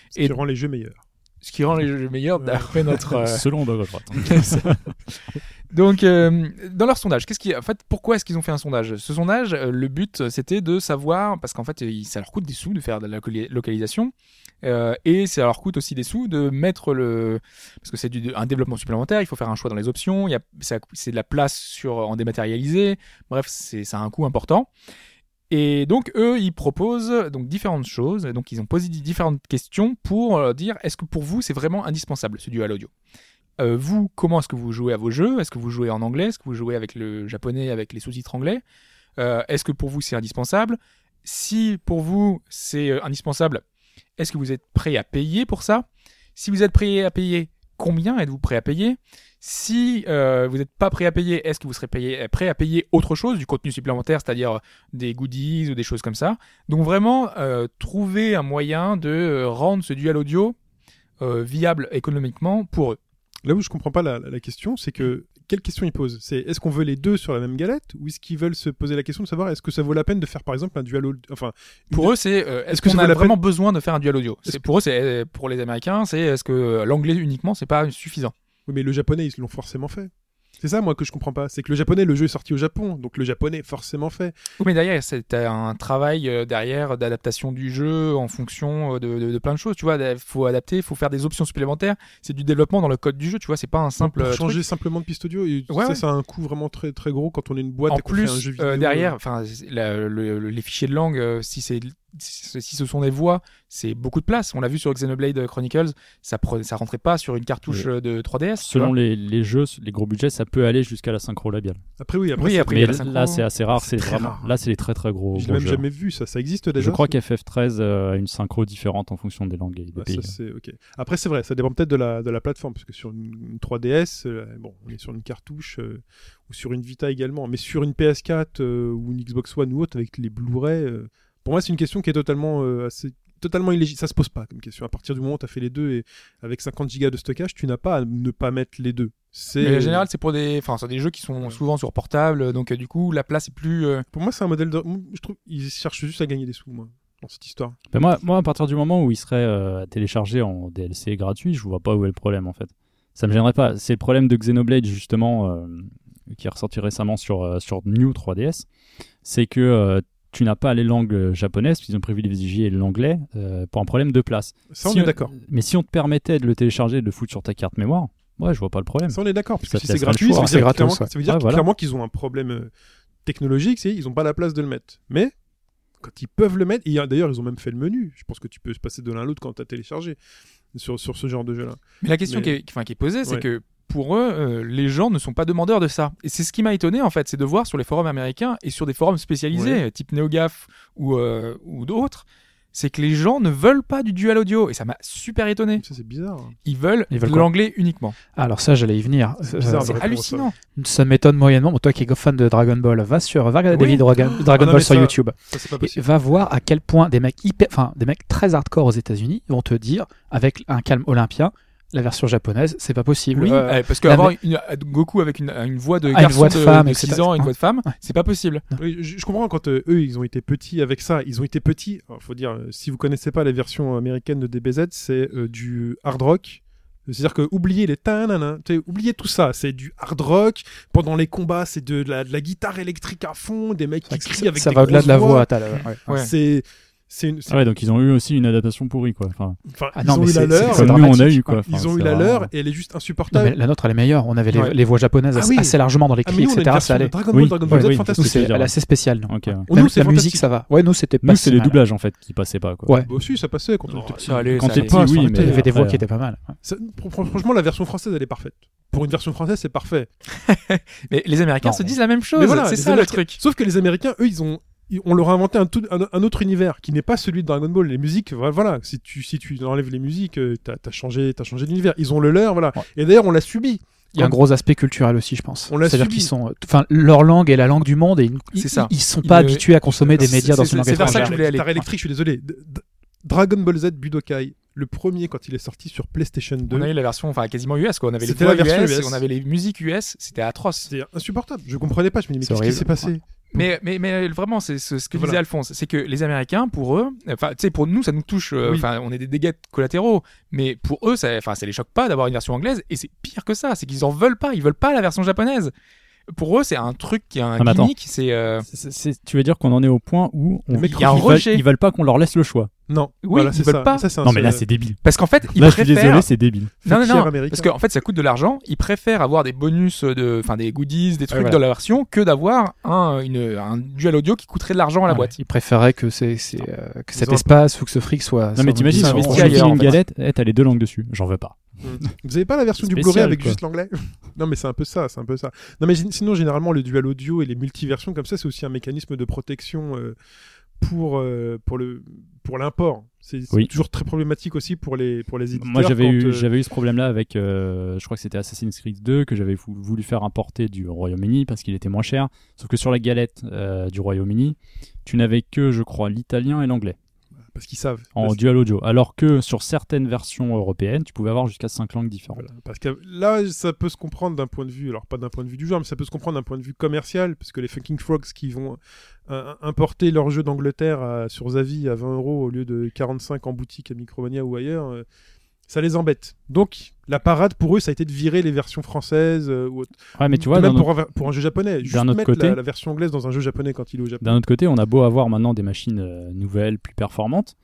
Ce Et- qui rend les jeux meilleurs. Ce qui rend les jeux meilleurs d'après notre... euh, Selon Doug Droite. Donc, euh, dans leur sondage, qu'est-ce qui, en fait, pourquoi est-ce qu'ils ont fait un sondage? Ce sondage, euh, le but, c'était de savoir, parce qu'en fait, ça leur coûte des sous de faire de la locali- localisation, euh, et ça leur coûte aussi des sous de mettre le, parce que c'est un développement supplémentaire, il faut faire un choix dans les options, c'est de la place sur en dématérialisé, bref, ça a un coût important. Et donc eux, ils proposent donc différentes choses. Donc ils ont posé différentes questions pour euh, dire est-ce que pour vous c'est vraiment indispensable ce dual audio euh, vous, comment est-ce que vous jouez à vos jeux? Est-ce que vous jouez en anglais? Est-ce que vous jouez avec le japonais, avec les sous-titres anglais? Est-ce que pour vous c'est indispensable? Si pour vous c'est indispensable, est-ce que vous êtes prêt à payer pour ça? Si vous êtes prêt à payer, combien êtes-vous prêt à payer? Si euh, vous n'êtes pas prêt à payer, est-ce que vous serez prêt à payer autre chose, du contenu supplémentaire, c'est-à-dire des goodies ou des choses comme ça? Donc vraiment, euh, trouver un moyen de euh, rendre ce dual audio euh, viable économiquement pour eux. Là où je comprends pas la question, c'est que quelle question ils posent? C'est est-ce qu'on veut les deux sur la même galette? Ou est-ce qu'ils veulent se poser la question de savoir est-ce que ça vaut la peine de faire par exemple un dual audio Enfin, Pour eux, c'est euh, est-ce qu'on ça a la vraiment besoin de faire un dual audio? C'est pour eux, c'est euh, pour les Américains, c'est est-ce que euh, l'anglais uniquement, c'est pas suffisant? Oui, mais le japonais ils l'ont forcément fait. C'est ça moi que je comprends pas. C'est que le japonais, le jeu est sorti au Japon, donc le japonais forcément fait. Oui, mais derrière, c'est un travail euh, derrière d'adaptation du jeu en fonction euh, de, de- de plein de choses. Tu vois, il faut adapter, il faut faire des options supplémentaires. C'est du développement dans le code du jeu. Tu vois, c'est pas un simple. pour euh, changer truc. simplement de piste audio, et Ouais, ça, ouais. ça a un coût vraiment très très gros quand on est une boîte En et qu'on fait un jeu plus, vidéo. euh, derrière, enfin, le- le- les fichiers de langue, si c'est si ce sont des voix, c'est beaucoup de place. On l'a vu sur Xenoblade Chronicles, ça ça rentrait pas sur une cartouche euh, de 3DS. tu Selon les, les jeux, les gros budgets, ça peut aller jusqu'à la synchro labiale. Après oui, après, Oui, après, Mais synchro. là, c'est assez rare. C'est vraiment. rare. Là, c'est les très très gros. je l'ai même jeux. jamais vu ça. Ça existe déjà? Je crois ça qu'FF13 euh, a une synchro différente en fonction des langues et des Ouais, pays. ça, ok. Après, c'est vrai, ça dépend peut-être de la, de la plateforme, parce que sur une, une 3DS, euh, bon, on est sur une cartouche euh, ou sur une Vita également, mais sur une PS4 euh, ou une Xbox One ou autre avec les Blu-ray, euh, pour moi, c'est une question qui est totalement euh, assez totalement illégitime. Ça se pose pas comme question. À partir du moment où tu as fait les deux et avec 50 Go de stockage, tu n'as pas à ne pas mettre les deux. C'est Mais en général, c'est pour des, enfin, c'est des jeux qui sont souvent sur portable, donc euh, du coup, la place est plus. euh, pour moi, c'est un modèle de. Je trouve ils cherchent juste à gagner des sous, moi, dans cette histoire. Ben moi, moi, à partir du moment où il serait euh, téléchargé en DLC gratuit, je vois pas où est le problème en fait. Ça me gênerait pas. C'est le problème de Xenoblade justement, euh, qui est ressorti récemment sur, euh, sur New 3DS. C'est que euh, tu n'as pas les langues euh, japonaises, puisqu'ils ont privilégié l'anglais euh, pour un problème de place. Ça, on Si est d'accord. Mais si on te permettait de le télécharger et de le foutre sur ta carte mémoire, ouais, je vois pas le problème. Ça, on est d'accord. Parce que si c'est gratuit, choix. ça veut C'est dire, gratos, clairement, ouais. ça veut dire Ouais, voilà. clairement qu'ils ont un problème euh, technologique, c'est ils n'ont pas la place de le mettre. Mais quand ils peuvent le mettre, et d'ailleurs, ils ont même fait le menu. Je pense que tu peux se passer de l'un à l'autre quand tu as téléchargé sur, sur ce genre de jeu-là. Mais la question Mais- qui, est, enfin, qui est posée, c'est Ouais. que pour eux, euh, les gens ne sont pas demandeurs de ça. Et c'est ce qui m'a étonné, en fait, c'est de voir sur les forums américains et sur des forums spécialisés, type NeoGaf ou, euh, ou d'autres, c'est que les gens ne veulent pas du dual audio. Et ça m'a super étonné. Ça, c'est bizarre. hein. Ils veulent, Ils veulent de quoi l'anglais uniquement. Alors ça, j'allais y venir. C'est Euh, bizarre, C'est hallucinant. Ça m'étonne moyennement. Bon, toi qui es fan de Dragon Ball, va sur, va regarder des vidéos Dragon, Dragon Ah non, Ball sur ça- YouTube. Ça, c'est pas Et va voir à quel point des mecs hyper, enfin des mecs très hardcore aux États-Unis vont te dire avec un calme olympien, la version japonaise, c'est pas possible. Oui, Euh, euh, parce que la avoir me- une, euh, Goku avec une, une voix de Ah, une garçon voix de de, femme, de etc. 6 ans une voix de femme, Ouais. c'est pas possible. Je, je comprends quand euh, eux, ils ont été petits avec ça. Ils ont été petits. Il faut dire, si vous connaissez pas la version américaine de DBZ, c'est euh, du hard rock. C'est-à-dire que oubliez les tanana, oubliez tout ça. C'est du hard rock. Pendant les combats, c'est de la, de la guitare électrique à fond, des mecs qui crient ça, avec ça des va au-delà de la voix. ouais. Ouais. C'est une. c'est- Ah ouais, donc ils ont eu aussi une adaptation pourrie quoi. Enfin, enfin, Ah ils non, ont mais eu la leur. c'est comme nous on a eu quoi. Enfin, Ils ont eu la leur et elle est juste Non, insupportable. mais la nôtre, elle est meilleure. On avait les, Ouais. les voix japonaises Ah assez, oui. assez largement dans les Ah, une etc. version Ça allait. Dragon Oui, Ball, Dragon ouais, Ball oui, fantastique. elle est assez spéciale. ouais. Nous, c'est la musique, ça va. Ouais, nous, c'était pas Nous c'est les doublages en fait qui passaient pas quoi. Ouais. Bah, si, ça passait quand on était petit. Quand t'es oui, mais Il y avait des voix qui étaient pas mal. franchement, la version française, elle est parfaite. Pour une version française, c'est parfait. Mais les Américains Non. se disent la même chose. Mais voilà, c'est ça le truc. Sauf que les Américains, eux, ils ont, on leur a inventé un, tout- un, un autre univers qui n'est pas celui de Dragon Ball. Les musiques, voilà, si tu si tu enlèves les musiques, euh, t'as as changé, t'as changé d'univers. Ils ont le leur, voilà. Ouais. Et d'ailleurs, on l'a subi. Il y a un gros aspect culturel aussi, je pense. On l'a C'est-à-dire subi. qu'ils sont, enfin, leur langue est la langue du monde et ils, ça. ils sont pas habitués à consommer des médias dans une langue c'est vers ça que je voulais aller. Électrique, je suis désolé. D- Dragon Ball Z Budokai, le premier quand il est sorti sur PlayStation 2, On a eu la version, enfin quasiment US, quoi. On avait les C'était voix US, US. on avait les musiques US, c'était atroce. c'était insupportable. Je comprenais pas. Je me dis mais qu'est-ce qui s'est passé? Mais, mais, mais vraiment, c'est ce, que Voilà. disait Alphonse, c'est que les Américains, pour eux, enfin, tu sais, pour nous, ça nous touche, euh, Oui. enfin, on est des dégâts collatéraux, mais pour eux, ça, enfin, ça les choque pas d'avoir une version anglaise, et c'est pire que ça, c'est qu'ils en veulent pas, ils veulent pas la version japonaise. Pour eux, c'est un truc qui a un Ah, gimmick, c'est, euh, C'est- c'est- tu veux dire qu'on en est au point où on, ils, il y a un veulent, rejet. ils veulent pas qu'on leur laisse le choix. Non. Oui, voilà, ils c'est veulent ça. pas. Ça, c'est un Non mais là c'est débile. parce qu'en fait, ils Là je suis préfèrent. désolé, c'est débile. Non, non, non. Parce qu'en fait, ça coûte de l'argent. Ils préfèrent avoir des bonus, de, enfin des goodies, des trucs voilà. dans la version, que d'avoir un, une, un dual audio qui coûterait de l'argent à la Ouais. boîte. Ils préféraient que, c'est, c'est, euh, que cet espace ou que ce fric soit. Non mais t'imagines, si ailleurs, une galette, eh, t'as les deux langues dessus. J'en veux pas. Vous avez pas la version du Blu-ray avec quoi. juste l'anglais Non, mais c'est un peu ça, c'est un peu ça. Non, mais sinon, généralement, le dual audio et les multiversions comme ça, c'est aussi un mécanisme de protection euh, pour euh, pour le pour l'import. C'est Oui. toujours très problématique aussi pour les pour les éditeurs. Moi j'avais eu, euh, j'avais eu ce problème-là avec, euh, je crois que c'était Assassin's Creed 2 que j'avais vou- voulu faire importer du Royaume-Uni parce qu'il était moins cher. Sauf que sur la galette euh, du Royaume-Uni, tu n'avais que, je crois, l'italien et l'anglais. Parce qu'ils savent. en Parce- dual audio. Alors que sur certaines versions européennes, tu pouvais avoir jusqu'à 5 langues différentes. Voilà, parce que là, ça peut se comprendre d'un point de vue, alors pas d'un point de vue du joueur, mais ça peut se comprendre d'un point de vue commercial, parce que les Fucking Frogs qui vont euh, importer leur jeu d'Angleterre à- sur Zavi à 20 euros au lieu de 45 en boutique à Micromania ou ailleurs, euh, ça les embête. Donc, la parade pour eux, ça a été de virer les versions françaises euh, ou autres. Ouais, mais tu vois, même pour, un, pour un jeu japonais, juste autre mettre côté- la, la version anglaise dans un jeu japonais quand il est au Japon. D'un autre côté, on a beau avoir maintenant des machines euh, nouvelles, plus performantes.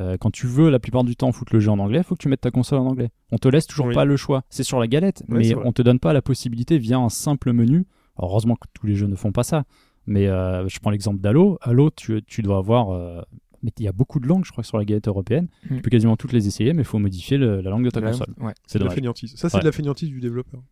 euh, quand tu veux la plupart du temps foutre le jeu en anglais, il faut que tu mettes ta console en anglais. On te laisse toujours Oui. pas le choix. C'est sur la galette, Ouais, mais on te donne pas la possibilité via un simple menu. Alors, heureusement que tous les jeux ne font pas ça. Mais je prends l'exemple d'Halo. Halo, tu, tu dois avoir. Mais il y a beaucoup de langues, je crois, sur la galette européenne. Mm. Tu peux quasiment toutes les essayer, mais il faut modifier le- la langue de ta Ouais, console. ouais. C'est de la fainéantise. Ça, c'est Ouais. de la fainéantise du développeur.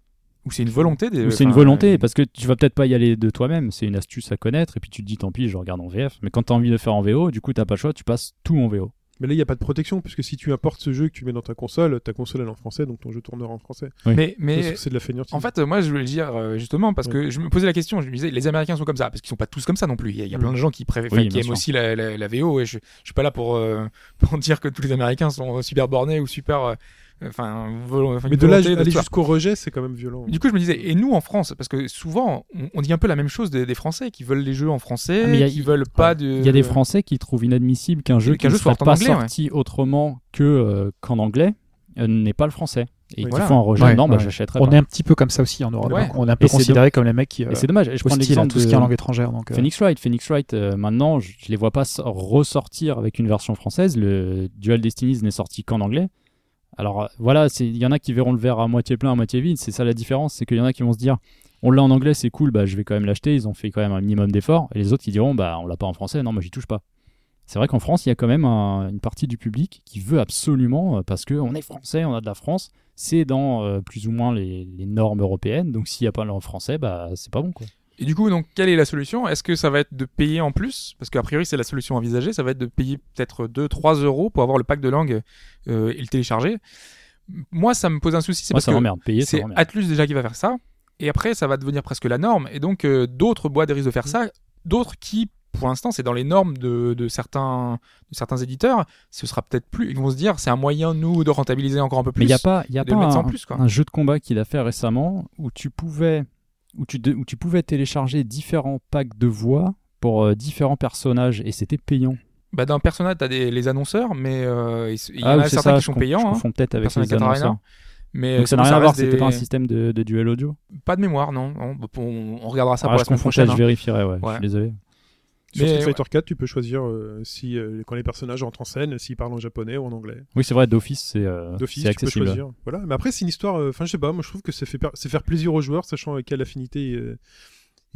Ou c'est une volonté des. Ou c'est une volonté, euh, parce que tu vas peut-être pas y aller de toi-même, c'est une astuce à connaître, et puis tu te dis tant pis, je regarde en VF. Mais quand tu as envie de faire en VO, du coup, t'as pas le choix, tu passes tout en VO. Mais là, il n'y a pas de protection, puisque si tu importes ce jeu que tu mets dans ta console, ta console elle est en français, donc ton jeu tournera en français. Oui. Mais, mais C'est- C'est de la fainéantise. En fait, moi, je voulais le dire euh, justement parce que je me posais la question. Je me disais, les Américains sont comme ça parce qu'ils sont pas tous comme ça non plus. Il y a, il y a plein de gens qui préfèrent, Oui, qui aiment sûr. aussi la, la- la VO. Et je, je suis pas là pour euh, pour dire que tous les Américains sont super bornés ou super, euh, enfin, Mais de là, aller jusqu'au rejet, c'est quand même violent. Du coup, je me disais, et nous en France, parce que souvent, on, on dit un peu la même chose des, des Français qui veulent les jeux en français, Ah, mais y a- qui veulent pas de. Il y a des Français qui trouvent inadmissible qu'un jeu qui ne soit pas anglais, ouais. sorti autrement que euh, qu'en anglais euh, n'est pas le français. Et Oui. qui Voilà. font un rejet, Ouais, non, bah, ouais. j'achèterais On pas. est un petit peu comme ça aussi en Europe. Ouais. On est un peu Et considéré comme les mecs qui. euh, Et c'est dommage. Et je prends l'exemple tout ce qui est en de langue étrangère. Donc, euh, Phoenix Wright. Phoenix Wright, euh, maintenant, je, je les vois pas ressortir avec une version française. Le Dual Destinies n'est sorti qu'en anglais. Alors euh, voilà, il y en a qui verront le verre à moitié plein, à moitié vide. C'est ça la différence, c'est qu'il y en a qui vont se dire, on l'a en anglais, c'est cool, bah je vais quand même l'acheter. Ils ont fait quand même un minimum d'efforts. Et les autres qui diront, bah on l'a pas en français, non, moi j'y touche pas. C'est vrai qu'en France, il y a quand même un- une partie du public qui veut absolument, euh, parce qu'on est français, on a de la France, c'est dans euh, plus ou moins les, les normes européennes. Donc s'il n'y a pas le français, bah c'est pas bon quoi. Et du coup, donc, quelle est la solution? Est-ce que ça va être de payer en plus? Parce qu'a priori, c'est la solution envisagée. Ça va être de payer peut-être 2-3 euros pour avoir le pack de langue euh, et le télécharger. Moi, ça me pose un souci. C'est parce ça que c'est. Atlus déjà qui va faire ça. Et après, ça va devenir presque la norme. Et donc, euh, d'autres boîtes risquent de faire ça. D'autres qui, pour l'instant, c'est dans les normes de, de certains, de certains éditeurs. Ce sera peut-être plus. Ils vont se dire, c'est un moyen, nous, de rentabiliser encore un peu plus. Mais il n'y a pas, y a pas en un, plus, quoi. un jeu de combat qu'il a fait récemment où tu pouvais, où tu, de- où tu pouvais télécharger différents packs de voix pour euh, différents personnages et c'était payant. Bah, dans Persona, t'as des, les annonceurs, mais euh, il y ah en a certains ça, qui je sont payants. Je hein. confonds peut-être avec les 4 annonceurs. Mais Donc ça sinon, n'a rien à voir, reste c'était des- pas un système de, de duel audio? Pas de mémoire, non. On, on regardera ça Ah, pour je la semaine prochaine. je hein. vérifierai, ouais, je Ouais. suis désolé. Sur Mais, Street Fighter 4, tu peux choisir euh, si euh, quand les personnages entrent en scène, s'ils parlent en japonais ou en anglais. Oui, c'est vrai, d'office, c'est euh, D'office, tu peux choisir. Voilà. Mais après, c'est une histoire. euh, Enfin, je sais pas. Moi, je trouve que c'est fait per- c'est faire plaisir aux joueurs, sachant quelle affinité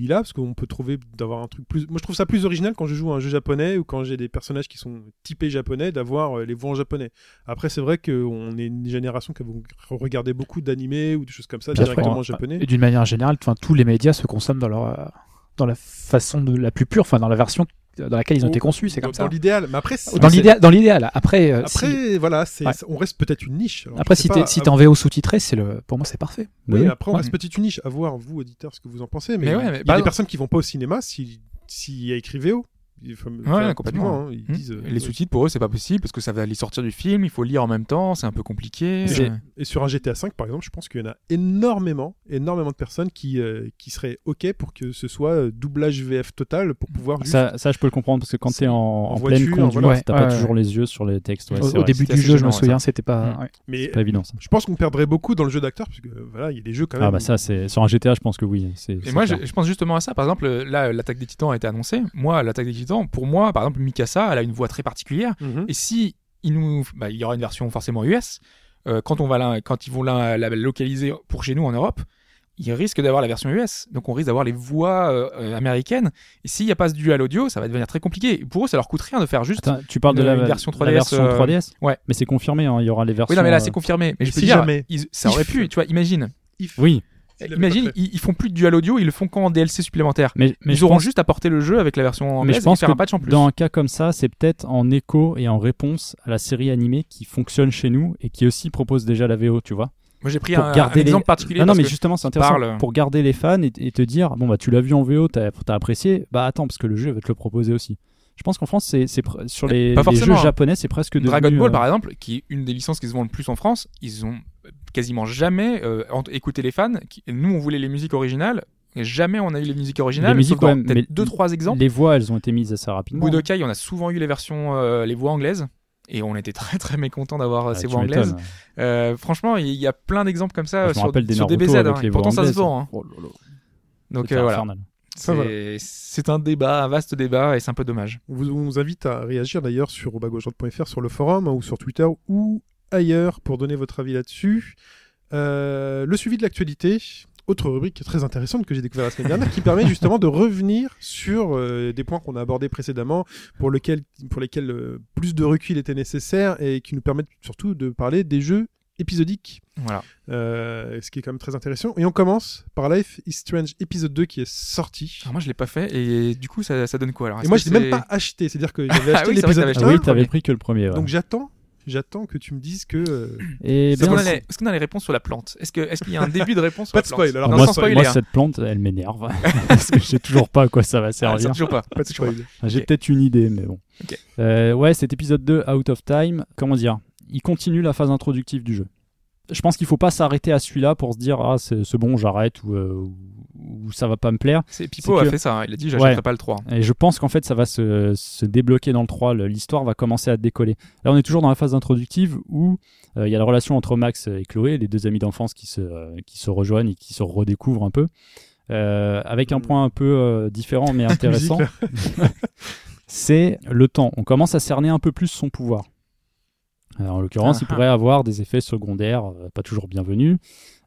il a, parce qu'on peut trouver d'avoir un truc plus. Moi, je trouve ça plus original quand je joue à un jeu japonais ou quand j'ai des personnages qui sont typés japonais, d'avoir les voix en japonais. Après, c'est vrai qu'on est une génération qui va regarder beaucoup d'animés ou des choses comme ça Bien directement en Et japonais. d'une manière générale, tous les médias se consomment dans leur, dans la façon de la plus pure, enfin, dans la version dans laquelle ils ont Ou- été conçus, c'est comme Dans ça. l'idéal. Mais après, Dans l'idéal, dans l'idéal. Après, euh, si, Après, voilà, Ouais. on reste peut-être une niche. Alors, après, si t'es, si en VO sous-titré, c'est le, pour moi, c'est parfait. Oui, Oui. après, on Ouais. reste petite une niche. À voir, vous, auditeurs, ce que vous en pensez. Mais, Mais ouais, mais il y a bah, des personnes qui vont pas au cinéma si- s'il y a écrit VO. Enfin, complètement. hein, ils Hmm. disent, euh, les sous-titres pour eux c'est pas possible parce que ça va les sortir du film, il faut lire en même temps, c'est un peu compliqué. Et sur un GTA V, par exemple, je pense qu'il y en a énormément, énormément de personnes qui, euh, qui seraient OK pour que ce soit euh, doublage VF total pour pouvoir juste... Ça, ça, je peux le comprendre parce que quand tu es en, en voiture, pleine conduite, voilà. t'as Ouais, pas ouais, toujours les yeux sur les textes. Ouais, au, début du jeu, je me souviens, c'était pas. Mm. ouais. Mais pas évident ça. je pense qu'on perdrait beaucoup dans le jeu d'acteur, parce que voilà, il y a des jeux quand même... Ah bah ça, c'est sur un GTA, je pense que oui. c'est- Et moi, je pense justement à ça. Par exemple, là, l'attaque des titans a été annoncée. Moi, l'attaque des titans, pour moi, par exemple, Mikasa, elle a une voix très particulière. Mhm. Et si il nous, bah, il y aura une version forcément US, euh, quand on va la, quand ils vont la, la localiser pour chez nous en Europe, ils risquent d'avoir la version US. Donc on risque d'avoir les voix euh, euh, américaines. Et s'il n'y a pas ce dual audio, ça va devenir très compliqué. Et pour eux, ça leur coûte rien de faire juste. Attends, tu parles de la, version la 3DS, version euh, 3DS ouais. Mais c'est confirmé, hein, il y aura les versions. oui, non, mais là, c'est confirmé. Mais je peux si dire, jamais. ils- ça aurait pu. Tu vois, imagine. If. Oui, Imagine, ils, ils font plus de dual audio, ils le font qu'en DLC supplémentaire. mais, mais ils auront pense, juste à porter le jeu avec la version mais anglaise je pense et faire que un patch en plus. dans un cas comme ça, c'est peut-être en écho et en réponse à la série animée qui fonctionne chez nous et qui aussi propose déjà la VO, tu vois. Moi, j'ai pris pour un, garder un les- exemple particulier. Non, non, mais justement, c'est intéressant parle- pour garder les fans et, et te dire bon bah tu l'as vu en VO, t'as as apprécié, bah attends parce que le jeu va te le proposer aussi. Je pense qu'en France, c'est sur les, Pas les forcément, jeux hein. japonais, c'est presque devenu. Dragon Ball, euh, par exemple, qui est une des licences qui se vend le plus en France, ils ont quasiment jamais euh, écouté les fans. qui- Nous, on voulait les musiques originales, et jamais on a eu les musiques originales. Les musiques, ouais, mais deux, trois exemples. Les voix, elles ont été mises assez rapidement. Budokai, on a souvent eu les versions, euh, les voix anglaises. Et on était très très mécontents d'avoir euh, Ah, ces voix anglaises. Euh, franchement, il y a plein d'exemples comme ça sur, des sur DBZ. hein, et pourtant, ça se vend. hein. Oh. Donc euh, voilà, c'est un débat, un vaste débat, et c'est un peu dommage. On vous, on vous invite à réagir d'ailleurs sur robagauche.fr sur le forum hein, ou sur Twitter ou ailleurs pour donner votre avis là-dessus. Euh, le suivi de l'actualité, autre rubrique très intéressante que j'ai découvert la semaine dernière, qui permet justement de revenir sur euh, des points qu'on a abordés précédemment, pour, lequel, pour lesquels euh, plus de recul était nécessaire et qui nous permettent surtout de parler des jeux épisodiques, Voilà. euh, ce qui est quand même très intéressant. Et on commence par Life is Strange épisode 2 qui est sorti. Alors moi, je l'ai pas fait, et du coup, ça, ça donne quoi alors? Et moi, je l'ai même pas acheté, c'est-à-dire que j'avais Ah acheté oui, vrai que l'épisode Ah 1, oui, t'avais pris que le premier. ouais. donc j'attends, j'attends que tu me dises que euh, Et Est-ce qu'on a, le les- est-ce qu'on a les réponses sur la plante? Est-ce que- est-ce qu'il y a un début de réponse sur Pas la de plante? spoil, alors, Non, moi, sans ça- spoiler. moi, hein. cette plante, elle m'énerve. parce que je sais toujours pas à quoi ça va Ah, servir. ça, toujours pas. pas de spoil. J'ai Ok. peut-être une idée, mais bon. Ok. Euh, ouais, cet épisode 2, Out of Time, comment dire? Il continue la phase introductive du jeu. Je pense qu'il faut pas s'arrêter à celui-là pour se dire ah c'est bon j'arrête ou, euh, ou, ça va pas me plaire. C'est Pipo a fait ça. hein. Il a dit j'achèterai Ouais. pas le 3. Et je pense qu'en fait ça va se, se débloquer dans le 3, le- l'histoire va commencer à décoller. Là on est toujours dans la phase introductive où euh, il y a la relation entre Max et Chloé, les deux amis d'enfance qui se, euh, qui se rejoignent et qui se redécouvrent un peu. Euh, avec un point un peu euh, différent mais intéressant. C'est le temps. On commence à cerner un peu plus son pouvoir. Alors, en l'occurrence, il Ah ah. pourrait avoir des effets secondaires, euh, pas toujours bienvenus.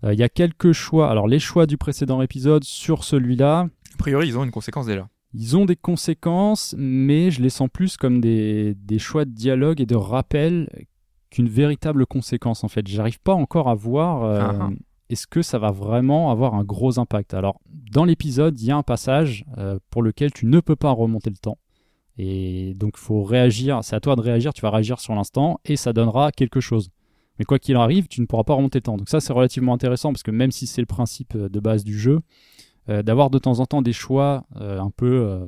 Euh, Il y a quelques choix. Alors, les choix du précédent épisode sur celui-là, A priori, ils ont une conséquence déjà. ils ont des conséquences, mais je les sens plus comme des, des choix de dialogue et de rappel qu'une véritable conséquence, en fait. J'arrive pas encore à voir euh, Ah est-ce que ça va vraiment avoir un gros impact. Alors, dans l'épisode, il y a un passage euh, pour lequel tu ne peux pas remonter le temps. Et donc, il faut réagir. C'est à toi de réagir. Tu vas réagir sur l'instant et ça donnera quelque chose. Mais quoi qu'il arrive, tu ne pourras pas remonter le temps. Donc, ça, c'est relativement intéressant parce que même si c'est le principe euh, de base du jeu, euh, d'avoir de temps en temps des choix euh, un peu euh,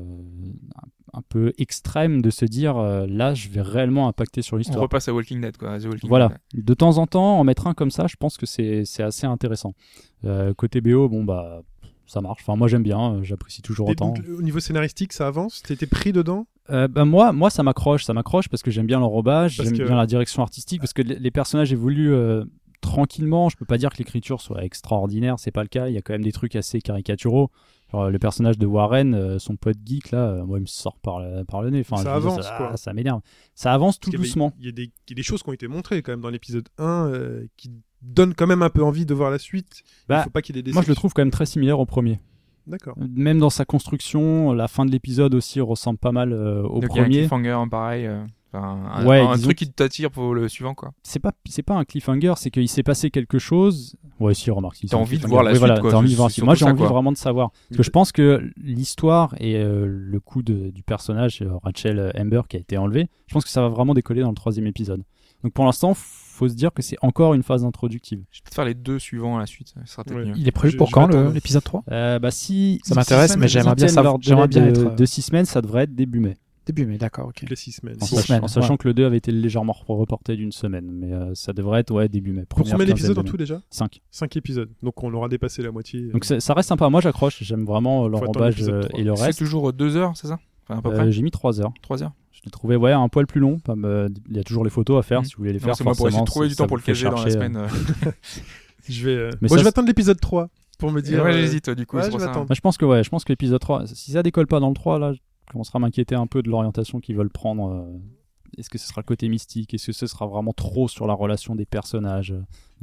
un, peu extrêmes de se dire là, je vais réellement impacter sur On l'histoire. repasse à Walking Dead, quoi. The Walking Voilà. Dead. De temps en temps, en mettre un comme ça, je pense que c'est c'est assez intéressant. Côté BO, bon bah ça marche. Enfin moi j'aime bien, euh, j'apprécie toujours Et autant. donc, au niveau scénaristique, ça avance? T'étais pris dedans? Euh, bah, moi, moi ça m'accroche, ça m'accroche parce que j'aime bien l'enrobage, j'aime que- bien la direction artistique parce que les les personnages évoluent euh, tranquillement. Je peux pas dire que l'écriture soit extraordinaire, c'est pas le cas. Il y a quand même des trucs assez caricaturaux. Genre, le personnage de Warren, euh, son pote geek là, euh, moi il me sort par le, par le nez. Enfin, Ça veux dire, avance, ça, quoi. ça m'énerve. Ça avance tout y avait- doucement. Il y, a des- il y a des choses qui ont été montrées quand même dans l'épisode 1 euh, qui donnent quand même un peu envie de voir la suite. Bah, il faut pas qu'il y ait des Moi je le trouve quand même très similaire au premier. D'accord. Même dans sa construction, la fin de l'épisode aussi ressemble pas mal euh, au Donc, il y a un premier. cliffhanger, hein, pareil. euh, un, Ouais, un disons truc qui t'attire pour le suivant, quoi. C'est pas, c'est pas un cliffhanger, c'est qu'il s'est passé quelque chose. Ouais, si, remarque. si, T'as envie de voir la Oui, suite, voilà, quoi. envie de voir. Moi, j'ai envie quoi. vraiment de savoir. Parce que je pense que l'histoire et euh, le coup de- du personnage, euh, Rachel euh, Amber, qui a été enlevé, je pense que ça va vraiment décoller dans le troisième épisode. Donc pour l'instant, faut se dire que c'est encore une phase introductive. Je vais peut-être faire les deux suivants à la suite. Ça sera Ouais. mieux. Il est prévu Je- pour je quand l'épisode 3 Euh, bah si Ça m'intéresse, mais j'aimerais bien savoir- j'aimerais bien être- de six semaines, ça devrait être début mai. Début mai, d'accord, ok. Les 6 semaines. En, Six sach- semaines, en sachant ouais. que le 2 avait été légèrement reporté d'une semaine, mais euh, ça devrait être ouais début mai. Pour combien d'épisodes en tout déjà 5. 5 épisodes. Donc on aura dépassé la moitié. Donc ça ça reste sympa. Moi j'accroche, j'aime vraiment euh, 3. et le C'est reste. toujours deux heures, c'est ça? Enfin, à peu Euh, près? J'ai mis 3 heures. Trois heures. Je l'ai trouvé ouais, un poil plus long. Il y a toujours les photos à faire Mhm. si vous voulez les Non, faire. C'est moi pour essayer de trouver du temps pour le caser dans la semaine. euh. Je vais. euh, ça, je vais c'est- attendre l'épisode 3 pour me dire. Ouais, euh, j'hésite, du coup. ouais, c'est je ça. attendre. Moi, je pense que ouais, je pense que l'épisode 3, si ça décolle pas dans le 3, là, je commencerai à m'inquiéter un peu de l'orientation qu'ils veulent prendre. euh, Est-ce que ce sera le côté mystique? Est-ce que ce sera vraiment trop sur la relation des personnages?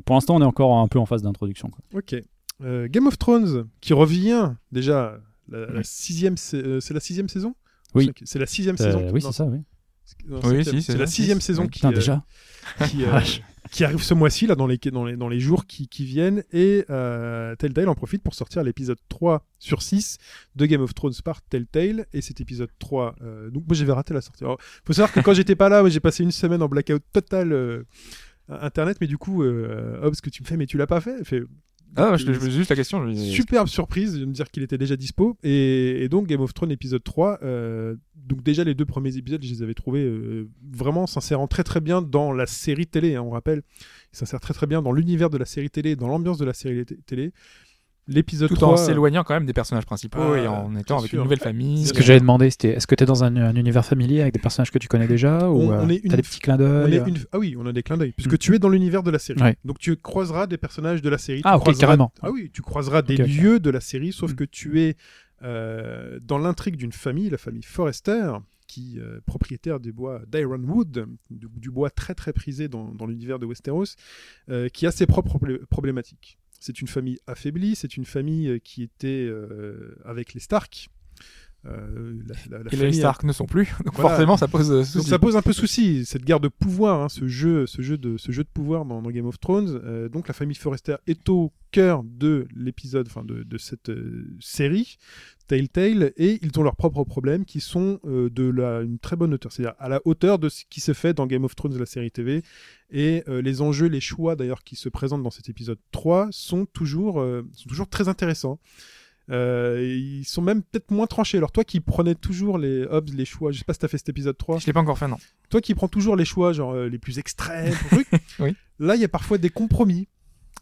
Pour l'instant, on est encore un peu en phase d'introduction. Ok. Euh, Game of Thrones qui revient déjà. La, sixième, euh, c'est la sixième saison? Oui. C'est la sixième Euh, saison. oui, non, c'est ça, oui. non, Oui, septième. si, c'est c'est la sixième saison Ouais, qui, Putain, euh, déjà qui, euh. qui arrive ce mois-ci, là, dans les, dans les, dans les jours qui, qui viennent. Et euh, Telltale en profite pour sortir l'épisode 3 sur 6 de Game of Thrones par Telltale. Et cet épisode 3, euh, donc moi j'avais raté la sortie. Alors, faut savoir que quand j'étais pas là, j'ai passé une semaine en blackout total euh, internet. Mais du coup, euh, que tu me fais, mais tu l'as pas fait Ah, je me pose juste la question. je me dis- Superbe surprise de me dire qu'il était déjà dispo. Et, et donc Game of Thrones épisode 3 euh, donc déjà les deux premiers épisodes, je les avais trouvés euh, vraiment s'insérant très très bien dans la série télé. hein, on rappelle, ils s'insèrent très très bien dans l'univers de la série télé, dans l'ambiance de la série télé. L'épisode Tout 3, en s'éloignant quand même des personnages principaux Ah, et en étant avec sûr. une nouvelle famille. Ce que j'avais demandé, c'était est-ce que tu es dans un, un univers familier avec des personnages que tu connais déjà ou On- euh, on est des petits clins d'œil euh, une- Ah oui, on a des clins d'œil, puisque Mm. tu es dans l'univers de la série. Ouais. Donc tu croiseras des personnages de la série. Ah, ok, croiseras- carrément. Ah oui, tu croiseras des lieux de la série, sauf Mm. que tu es euh, dans l'intrigue d'une famille, la famille Forrester, qui euh, propriétaire des bois d'Ironwood, du, du bois très très prisé dans, dans l'univers de Westeros, euh, qui a ses propres problé- problématiques. C'est une famille affaiblie, c'est une famille euh, qui était euh, avec les Stark. Euh, la- la- la Et famille les a- Stark ne sont plus, donc Voilà. forcément ça pose euh, donc ça pose un peu souci, cette guerre de pouvoir, hein, ce, jeu, ce, jeu de, ce jeu de pouvoir dans, dans Game of Thrones. Euh, donc la famille Forrester est au cœur de l'épisode, enfin de, de cette série, Telltale, et ils ont leurs propres problèmes qui sont de la, une très bonne hauteur, c'est-à-dire à la hauteur de ce qui se fait dans Game of Thrones, la série TV. Et les enjeux, les choix d'ailleurs qui se présentent dans cet épisode 3 sont toujours, sont toujours très intéressants. Euh, ils sont même peut-être moins tranchés. Alors toi qui prenais toujours les Hobbs, les choix, je sais pas si t'as fait cet épisode 3, Je l'ai pas encore fait, non. toi qui prends toujours les choix genre euh, les plus extrêmes, trucs, Oui. là il y a parfois des compromis.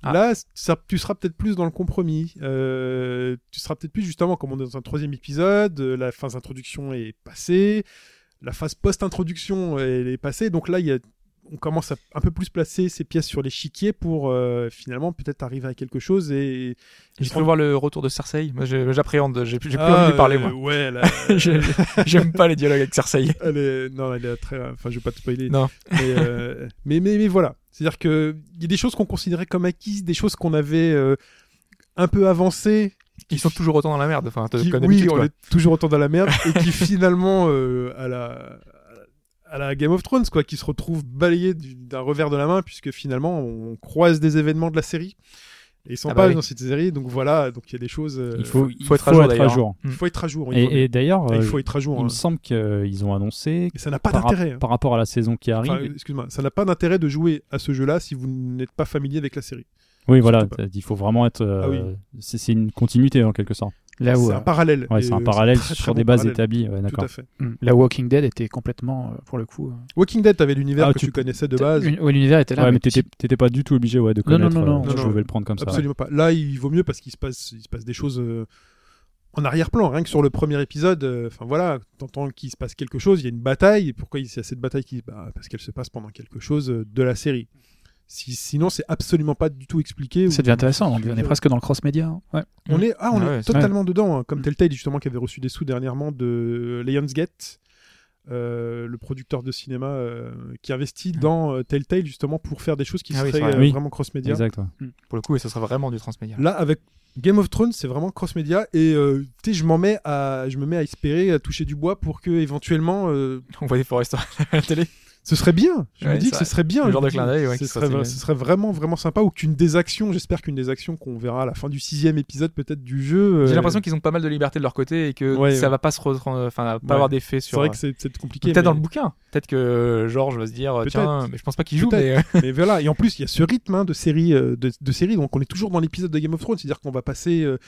Ah. Là, ça, tu seras peut-être plus dans le compromis. Euh, tu seras peut-être plus justement comme on est dans un troisième épisode. la phase d'introduction est passée, la phase post-introduction est passée. Donc là, il y a, on commence à un peu plus placer ces pièces sur l'échiquier pour euh, finalement peut-être arriver à quelque chose et. Je peux voir le retour de Cersei. Moi, j'appréhende. J'ai j'ai plus Ah, envie de lui parler, euh, moi. Ouais, là, Je- J'aime pas les dialogues avec Cersei. Elle est... Non, elle est très. Enfin, je vais pas te spoiler. Non. Mais, euh, mais, mais, mais voilà. C'est-à-dire qu'il y a des choses qu'on considérait comme acquises, des choses qu'on avait euh, un peu avancées. Ils sont toujours autant dans la merde. Enfin, qui- oui, on quoi. est toujours autant dans la merde. et qui finalement, euh, à la. À la Game of Thrones, quoi, qui se retrouve balayé du- d'un revers de la main, puisque finalement on croise des événements de la série. Et ils sont Ah pas bah oui. dans cette série, donc voilà, donc il y a des choses. euh, Il faut, faut être à jour, il faut être à jour. Et, et d'ailleurs, il euh, faut être à jour. il hein. me semble qu'ils ont annoncé Et ça n'a pas d'intérêt. hein. par rapport à la saison qui arrive. Enfin, excuse-moi, ça n'a pas d'intérêt de jouer à ce jeu-là si vous n'êtes pas familier avec la série. Oui, voilà, il faut vraiment être. euh, Ah oui. c'est c'est une continuité en quelque sorte. Là où, c'est euh, un parallèle. Ouais, c'est un euh, parallèle très, très sur bon des bases parallèle. établies. Ouais, Tout à fait. hmm, la Walking Dead était complètement, euh, pour le coup. euh, Walking Dead, t'avais l'univers Ah, que tu- tu, connaissais de base. ouais, l'univers était là. ouais, mais mais t'étais t'étais pas du tout obligé ouais, de Non, non, connaître. non, non. euh, Non, je non. pouvais le prendre comme ça. ouais. Absolument pas. Là, il vaut mieux parce qu'il se passe, il se passe des choses euh, en arrière-plan. Rien que sur le premier épisode, euh, enfin voilà, t'entends qu'il se passe quelque chose, il y a une bataille. Et pourquoi il y a cette bataille qui, bah, parce qu'elle se passe pendant quelque chose euh, de la série. Si, sinon, c'est absolument pas du tout expliqué. Ça ou- devient intéressant. On est presque dans le cross-média. hein. Ouais. On est, ah, on Ah est totalement dedans, hein, comme Mm. Telltale justement qui avait reçu des sous dernièrement de Lionsgate, euh, le producteur de cinéma euh, qui investit dans euh, Telltale justement pour faire des choses qui Ah seraient vrai. euh, Oui. vraiment cross-média. Exact. ouais. Pour le coup, et ce sera vraiment du transmédia. Là, avec Game of Thrones, c'est vraiment cross-média et euh, tu sais, je m'en mets à, je me mets à espérer, à toucher du bois pour que éventuellement, euh, On voit des Forest à la télé. Ce serait bien. Je me dis c'est que ce serait bien. Le je genre me de dis, clin d'œil, ouais, ce, serait, ce vraiment, vraiment sympa ou qu'une des actions, j'espère qu'une des actions qu'on verra à la fin du sixième épisode peut-être du jeu. J'ai euh, l'impression qu'ils ont pas mal de liberté de leur côté et que Ouais, ça va pas se enfin pas avoir d'effet c'est sur. vrai que c'est c'est compliqué. Peut-être mais- dans le bouquin. Peut-être que Georges va se dire tiens, mais je pense pas qu'il joue. Mais euh, mais voilà, et en plus, il y a ce rythme hein, de série, euh, de, de série, donc on est toujours dans l'épisode de Game of Thrones, c'est-à-dire qu'on va passer euh,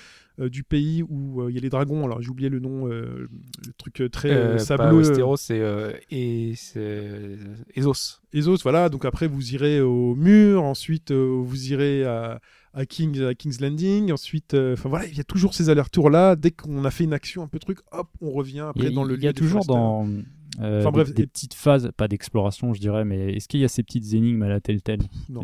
du pays où euh, il y a les dragons, alors j'ai oublié le nom, euh, le truc euh, très euh, euh, pas sableux, Westeros, c'est euh, et c'est Ezos. Ezos, voilà, donc après vous irez au mur, ensuite euh, vous irez à, à, King, à King's Landing, ensuite, euh, enfin voilà, il y a toujours ces allers-retours-là, dès qu'on a fait une action, un peu truc, hop, on revient après Il y a, dans le il y a toujours dans euh, Enfin, bref, des, et- petites phases, pas d'exploration, je dirais, mais est-ce qu'il y a ces petites énigmes à la Telltale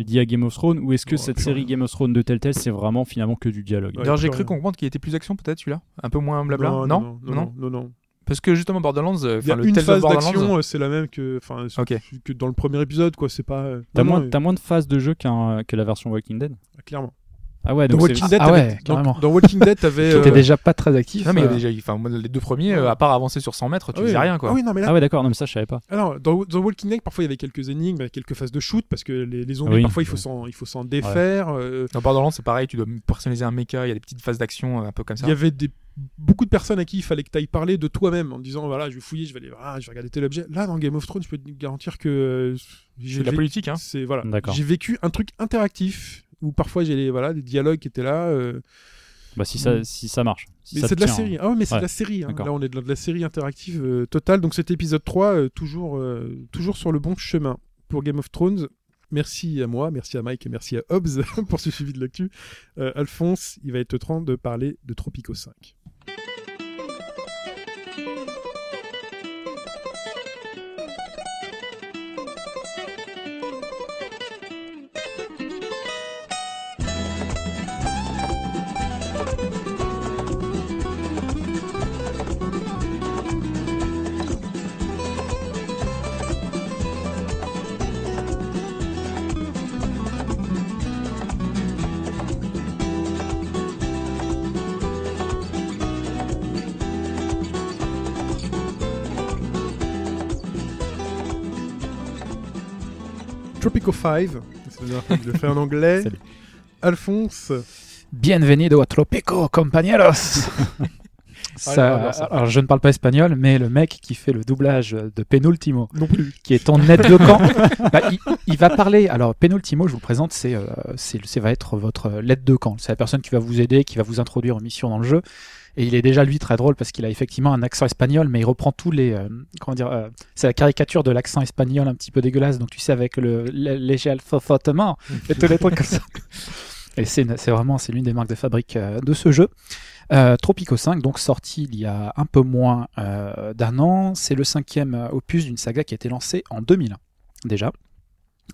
liées à Game of Thrones ou est-ce que Non, cette série rien. Game of Thrones de Telltale c'est vraiment finalement que du dialogue? Ouais, D'ailleurs, j'ai cru rien. comprendre qu'il était plus action peut-être celui-là, un peu moins blabla? non, non, non, non, non, non. Parce que justement Borderlands, euh, Il y a le une phase d'action, euh, c'est la même que, enfin, Ok. que dans le premier épisode, quoi. C'est pas. euh, T'as moins, moins de phases de jeu qu'un- que la version Walking Dead? Euh, clairement. Ah ouais, Dans donc Walking c'est- Dead, Ah t'avais- ouais, dans, dans Walking Dead, t'avais. Qui était euh, déjà pas très actif. Non mais il y a euh, déjà, enfin les deux premiers, euh, à part avancer sur 100 mètres, tu ah oui. faisais rien quoi. Ah oui, non, mais là, Ah ouais, d'accord, non mais ça je savais pas. Alors, dans, dans Walking Dead, parfois il y avait quelques énigmes, quelques phases de shoot, parce que les, les zombies, Oui. parfois il faut s'en, il faut s'en défaire. euh, Dans Borderlands, c'est pareil, tu dois personnaliser un mecha, il y a des petites phases d'action euh, un peu comme ça. il y avait des, beaucoup de personnes à qui il fallait que tu ailles parler de toi-même en disant voilà, je vais fouiller, je vais aller, ah, je vais regarder tel objet. Là, dans Game of Thrones, je peux te garantir que euh, j'ai C'est de la politique, hein. C'est voilà, D'accord. j'ai vécu un truc interactif où parfois j'ai les voilà des dialogues qui étaient là. euh, Bah, si ça, si ça marche. Si Mais c'est de la série. Ah ouais, mais c'est de la série. Là, on est dans de la série interactive euh, totale. Donc cet épisode 3, euh, toujours, euh, toujours sur le bon chemin pour Game of Thrones. Merci à moi, merci à Mike et merci à Hobbs pour ce suivi de l'actu. Alphonse, il va être temps de parler de Tropico 5. Tropico 5, c'est la dernière fois que je le fais en anglais. Salut. Alphonse, Bienvenido a Tropico, compañeros. Ça- ça. alors je ne parle pas espagnol, mais le mec qui fait le doublage de Penultimo, non plus. qui est ton net de camp, bah, il, il va parler. Alors Penultimo, je vous le présente, c'est, euh, c'est, c'est va être votre lettre de camp. C'est la personne qui va vous aider, qui va vous introduire aux missions dans le jeu. Et il est déjà lui très drôle parce qu'il a effectivement un accent espagnol, mais il reprend tous les euh, comment dire, euh, c'est la caricature de l'accent espagnol un petit peu dégueulasse. Donc tu sais avec le léger alphafotement et tous les trucs comme ça. Et c'est vraiment c'est l'une des marques de fabrique euh, de ce jeu. Euh, Tropico 5, donc sorti il y a un peu moins d'un an, c'est le cinquième opus d'une saga qui a été lancée en 2001 déjà.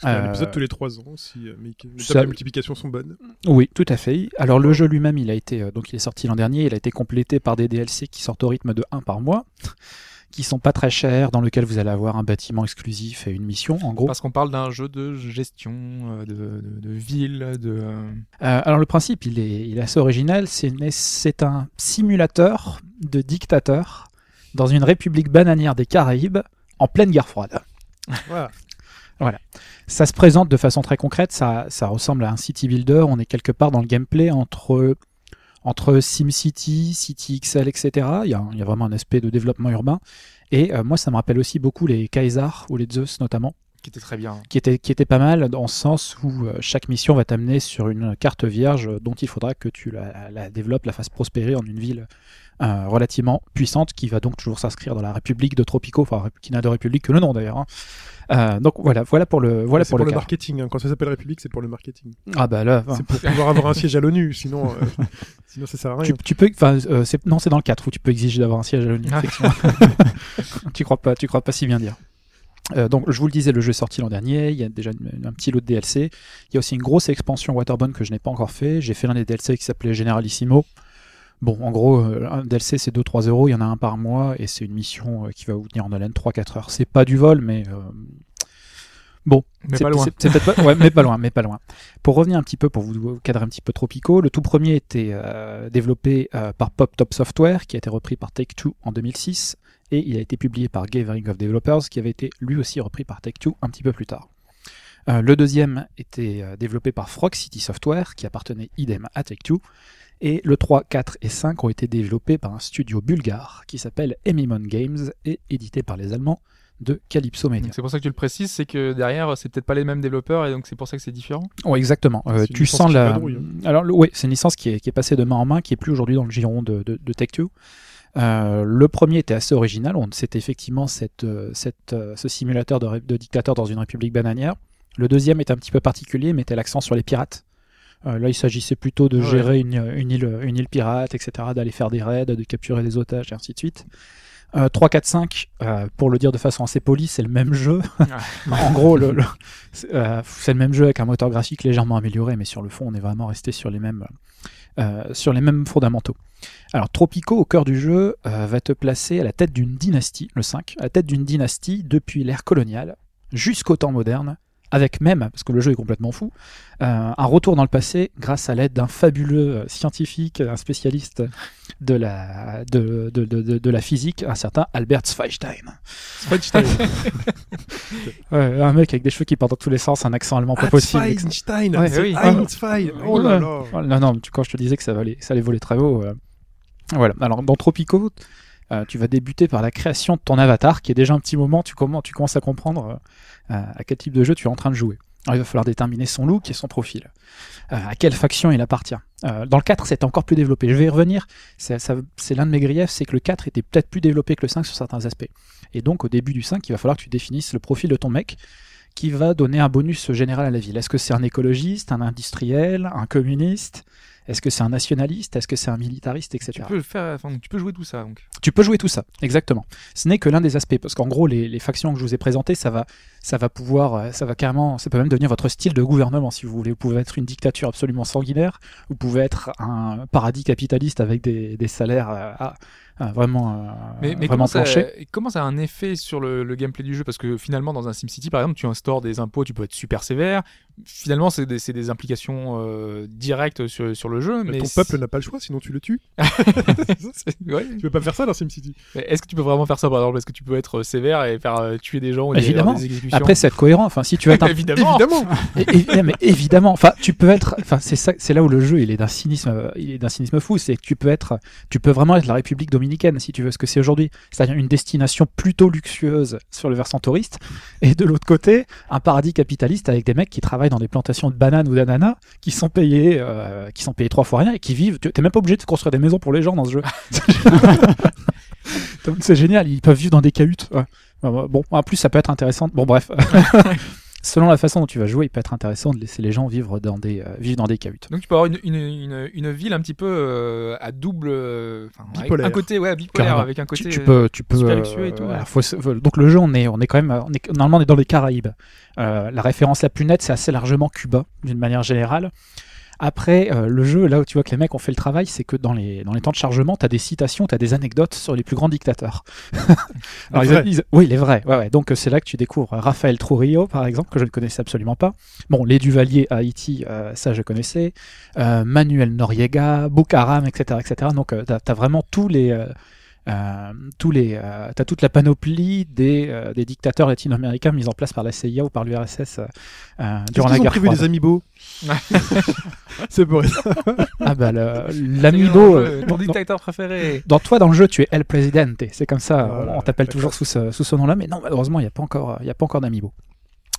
Un Euh, épisode tous les 3 ans aussi, euh, mais que- les ça- tables de multiplication sont bonnes. Oui, tout à fait. Alors le jeu lui-même, il a été euh, donc il est sorti l'an dernier, il a été complété par des DLC qui sortent au rythme de 1 par mois, qui sont pas très chers, dans lequel vous allez avoir un bâtiment exclusif et une mission en gros. Parce qu'on parle d'un jeu de gestion, de, de, de ville, de. euh, alors le principe, il est, il est assez original. C'est un simulateur de dictateur dans une république bananière des Caraïbes en pleine guerre froide. Voilà. Ça se présente de façon très concrète. Ça, ça ressemble à un city builder. On est quelque part dans le gameplay entre entre SimCity, City XL, etc. Il y a, il y a vraiment un aspect de développement urbain. Et euh, moi, ça me rappelle aussi beaucoup les Kaisar ou les Zeus notamment. qui était très bien. qui était, qui était pas mal dans le sens où euh, chaque mission va t'amener sur une carte vierge euh, dont il faudra que tu la, la développes, la fasses prospérer en une ville euh, relativement puissante qui va donc toujours s'inscrire dans la République de Tropico, enfin qui n'a de République que le nom d'ailleurs. hein. Euh, donc voilà, voilà pour le voilà c'est pour, pour, le, marketing. hein. Quand ça s'appelle République, c'est pour le marketing. Ah bah là, C'est pour pouvoir avoir un siège à l'ONU, sinon, euh, sinon ça sert à rien. tu, tu peux, enfin, euh, c'est- non, c'est dans le 4 où tu peux exiger d'avoir un siège à l'ONU. Ah. tu crois pas, tu crois pas si bien dire. Euh, donc, je vous le disais, le jeu est sorti l'an dernier. Il y a déjà une- un petit lot de DLC. Il y a aussi une grosse expansion Waterborne que je n'ai pas encore fait. J'ai fait l'un des DLC qui s'appelait Generalissimo. Bon, en gros, euh, un DLC c'est 2-3 euros. Il y en a un par mois et c'est une mission euh, qui va vous tenir en haleine 3-4 heures. C'est pas du vol, mais euh, bon, Mais c'est- pas loin. c'est- c'est peut-être pas- ouais, mais pas loin, mais pas loin. Pour revenir un petit peu, pour vous cadrer un petit peu Tropico, le tout premier était euh, développé euh, par Pop Top Software, qui a été repris par Take-Two en 2006, et il a été publié par Gathering of Developers, qui avait été lui aussi repris par Take-Two un petit peu plus tard. Le deuxième était développé par Frog City Software, qui appartenait idem à Take-Two, et le 3, 4 et 5 ont été développés par un studio bulgare qui s'appelle Emimon Games et édité par les Allemands de Calypso Media. C'est pour ça que tu le précises, c'est que derrière, c'est peut-être pas les mêmes développeurs et donc c'est pour ça que c'est différent. Oui, exactement. Euh, tu sens la. hein. Alors, oui, c'est une licence qui est, qui est passée de main en main, qui est plus aujourd'hui dans le giron de, de, de Tech2. Euh, le premier était assez original. C'était effectivement cette, euh, cette, ce simulateur de, de dictateur dans une république bananière. Le deuxième était un petit peu particulier, mettait l'accent sur les pirates. Euh, là, il s'agissait plutôt de Ah ouais. gérer une, une île, une île pirate, etc., d'aller faire des raids, de capturer des otages, et ainsi de suite. Euh, 3, 4, 5, euh, pour le dire de façon assez polie, c'est le même jeu. en gros, le, le- c'est euh, c'est le même jeu avec un moteur graphique légèrement amélioré, mais sur le fond, on est vraiment resté sur les mêmes, euh, sur les mêmes fondamentaux. Alors, Tropico, au cœur du jeu, va te placer à la tête d'une dynastie, le 5, à la tête d'une dynastie depuis l'ère coloniale jusqu'au temps moderne, avec même, parce que le jeu est complètement fou, euh, un retour dans le passé grâce à l'aide d'un fabuleux euh, scientifique, un spécialiste de la, de, de, de, de- la physique, un certain Albert Schweigstein. Feinstein. Ouais, un mec avec des cheveux qui partent dans tous les sens, un accent allemand pas possible. Feinstein. Ouais, oui. Einstein. Oh là là. Non, non, tu- quand je te disais que ça allait, ça allait voler très haut. euh, Voilà. Alors, dans Tropico, euh, tu vas débuter par la création de ton avatar, qui est déjà un petit moment, tu, commences, à comprendre euh, à quel type de jeu tu es en train de jouer. Il va falloir déterminer son look et son profil. Euh, à quelle faction il appartient. Dans le 4, c'est encore plus développé. Je vais y revenir. C'est l'un de mes griefs, c'est que le 4 était peut-être plus développé que le 5 sur certains aspects. Et donc, au début du 5, il va falloir que tu définisses le profil de ton mec qui va donner un bonus général à la ville. Est-ce que c'est un écologiste, un industriel, un communiste? Est-ce que c'est un nationaliste? Est-ce que c'est un militariste, etc. Tu peux faire, enfin, tu peux jouer tout ça. Donc. Tu peux jouer tout ça, exactement. Ce n'est que l'un des aspects, parce qu'en gros, les, les factions que je vous ai présentées, ça va, ça va pouvoir, euh, ça va carrément, ça peut même devenir votre style de gouvernement, si vous voulez. Vous pouvez être une dictature absolument sanguinaire, vous pouvez être un paradis capitaliste avec des, des salaires euh, à vraiment, euh, Mais, mais vraiment comment, ça, comment ça a un effet sur le, le gameplay du jeu? Parce que finalement, dans un SimCity, par exemple, tu instaures des impôts, tu peux être super sévère. Finalement, c'est des, c'est des implications euh, directes sur, sur le jeu. Mais ton peuple n'a pas le choix, sinon tu le tues. ouais. Tu peux pas faire ça dans SimCity? Est-ce que tu peux vraiment faire ça, par exemple? Est-ce que tu peux être sévère et faire euh, tuer des gens ou des- Évidemment. des exécutions? Après, c'est être cohérent. Enfin, si tu veux être un, évidemment. Évidemment É- mais évidemment, enfin, tu peux être, enfin, c'est ça, c'est là où le jeu il est d'un cynisme, euh, il est d'un cynisme fou, c'est que tu peux être, tu peux vraiment être la République dominicaine si tu veux ce que c'est aujourd'hui, c'est-à-dire une destination plutôt luxueuse sur le versant touriste, et de l'autre côté, un paradis capitaliste avec des mecs qui travaillent dans des plantations de bananes ou d'ananas, qui sont payés, euh, qui sont payés trois fois rien et qui vivent. tu- T'es même pas obligé de construire des maisons pour les gens dans ce jeu. Donc, c'est génial, ils peuvent vivre dans des cahutes. ouais. Bon, en plus ça peut être intéressant. Bon, bref. selon la façon dont tu vas jouer, il peut être intéressant de laisser les gens vivre dans des, euh, vivre dans des cahutes. Donc tu peux avoir une, une, une, une ville un petit peu euh, à double, euh, Bipolaire. un côté ouais bipolaire Carrément. avec un côté. Tu, tu peux, tu peux. super luxueux et tout, euh, ouais. faut se- faut- donc le jeu, on est, on est quand même, on est, normalement on est dans les Caraïbes. Euh, la référence la plus nette, c'est assez largement Cuba, d'une manière générale. Après, euh, le jeu, là où tu vois que les mecs ont fait le travail, c'est que dans les, dans les temps de chargement, tu as des citations, tu as des anecdotes sur les plus grands dictateurs. Alors, ils- vrais. ils- oui, les vrais. Ouais, ouais. Donc euh, c'est là que tu découvres Raphaël Trujillo, par exemple, que je ne connaissais absolument pas. Bon, les Duvalier à Haïti, euh, ça je connaissais. Manuel Noriega, Boukaram, etc., etc. Donc tu as, vraiment tous les... euh, tous les, euh, t'as toute la panoplie des, euh, des dictateurs latino-américains mis en place par la CIA ou par l'URSS durant la ont guerre privé froide. les amiibo? C'est pour ça. Ah bah l'amiibo. ton dans- dictateur préféré. dans toi dans le jeu tu es El Presidente, c'est comme ça, Voilà, on t'appelle toujours sous ce, sous ce nom-là, mais non malheureusement il n'y a pas encore, il y a pas encore d'amiibo.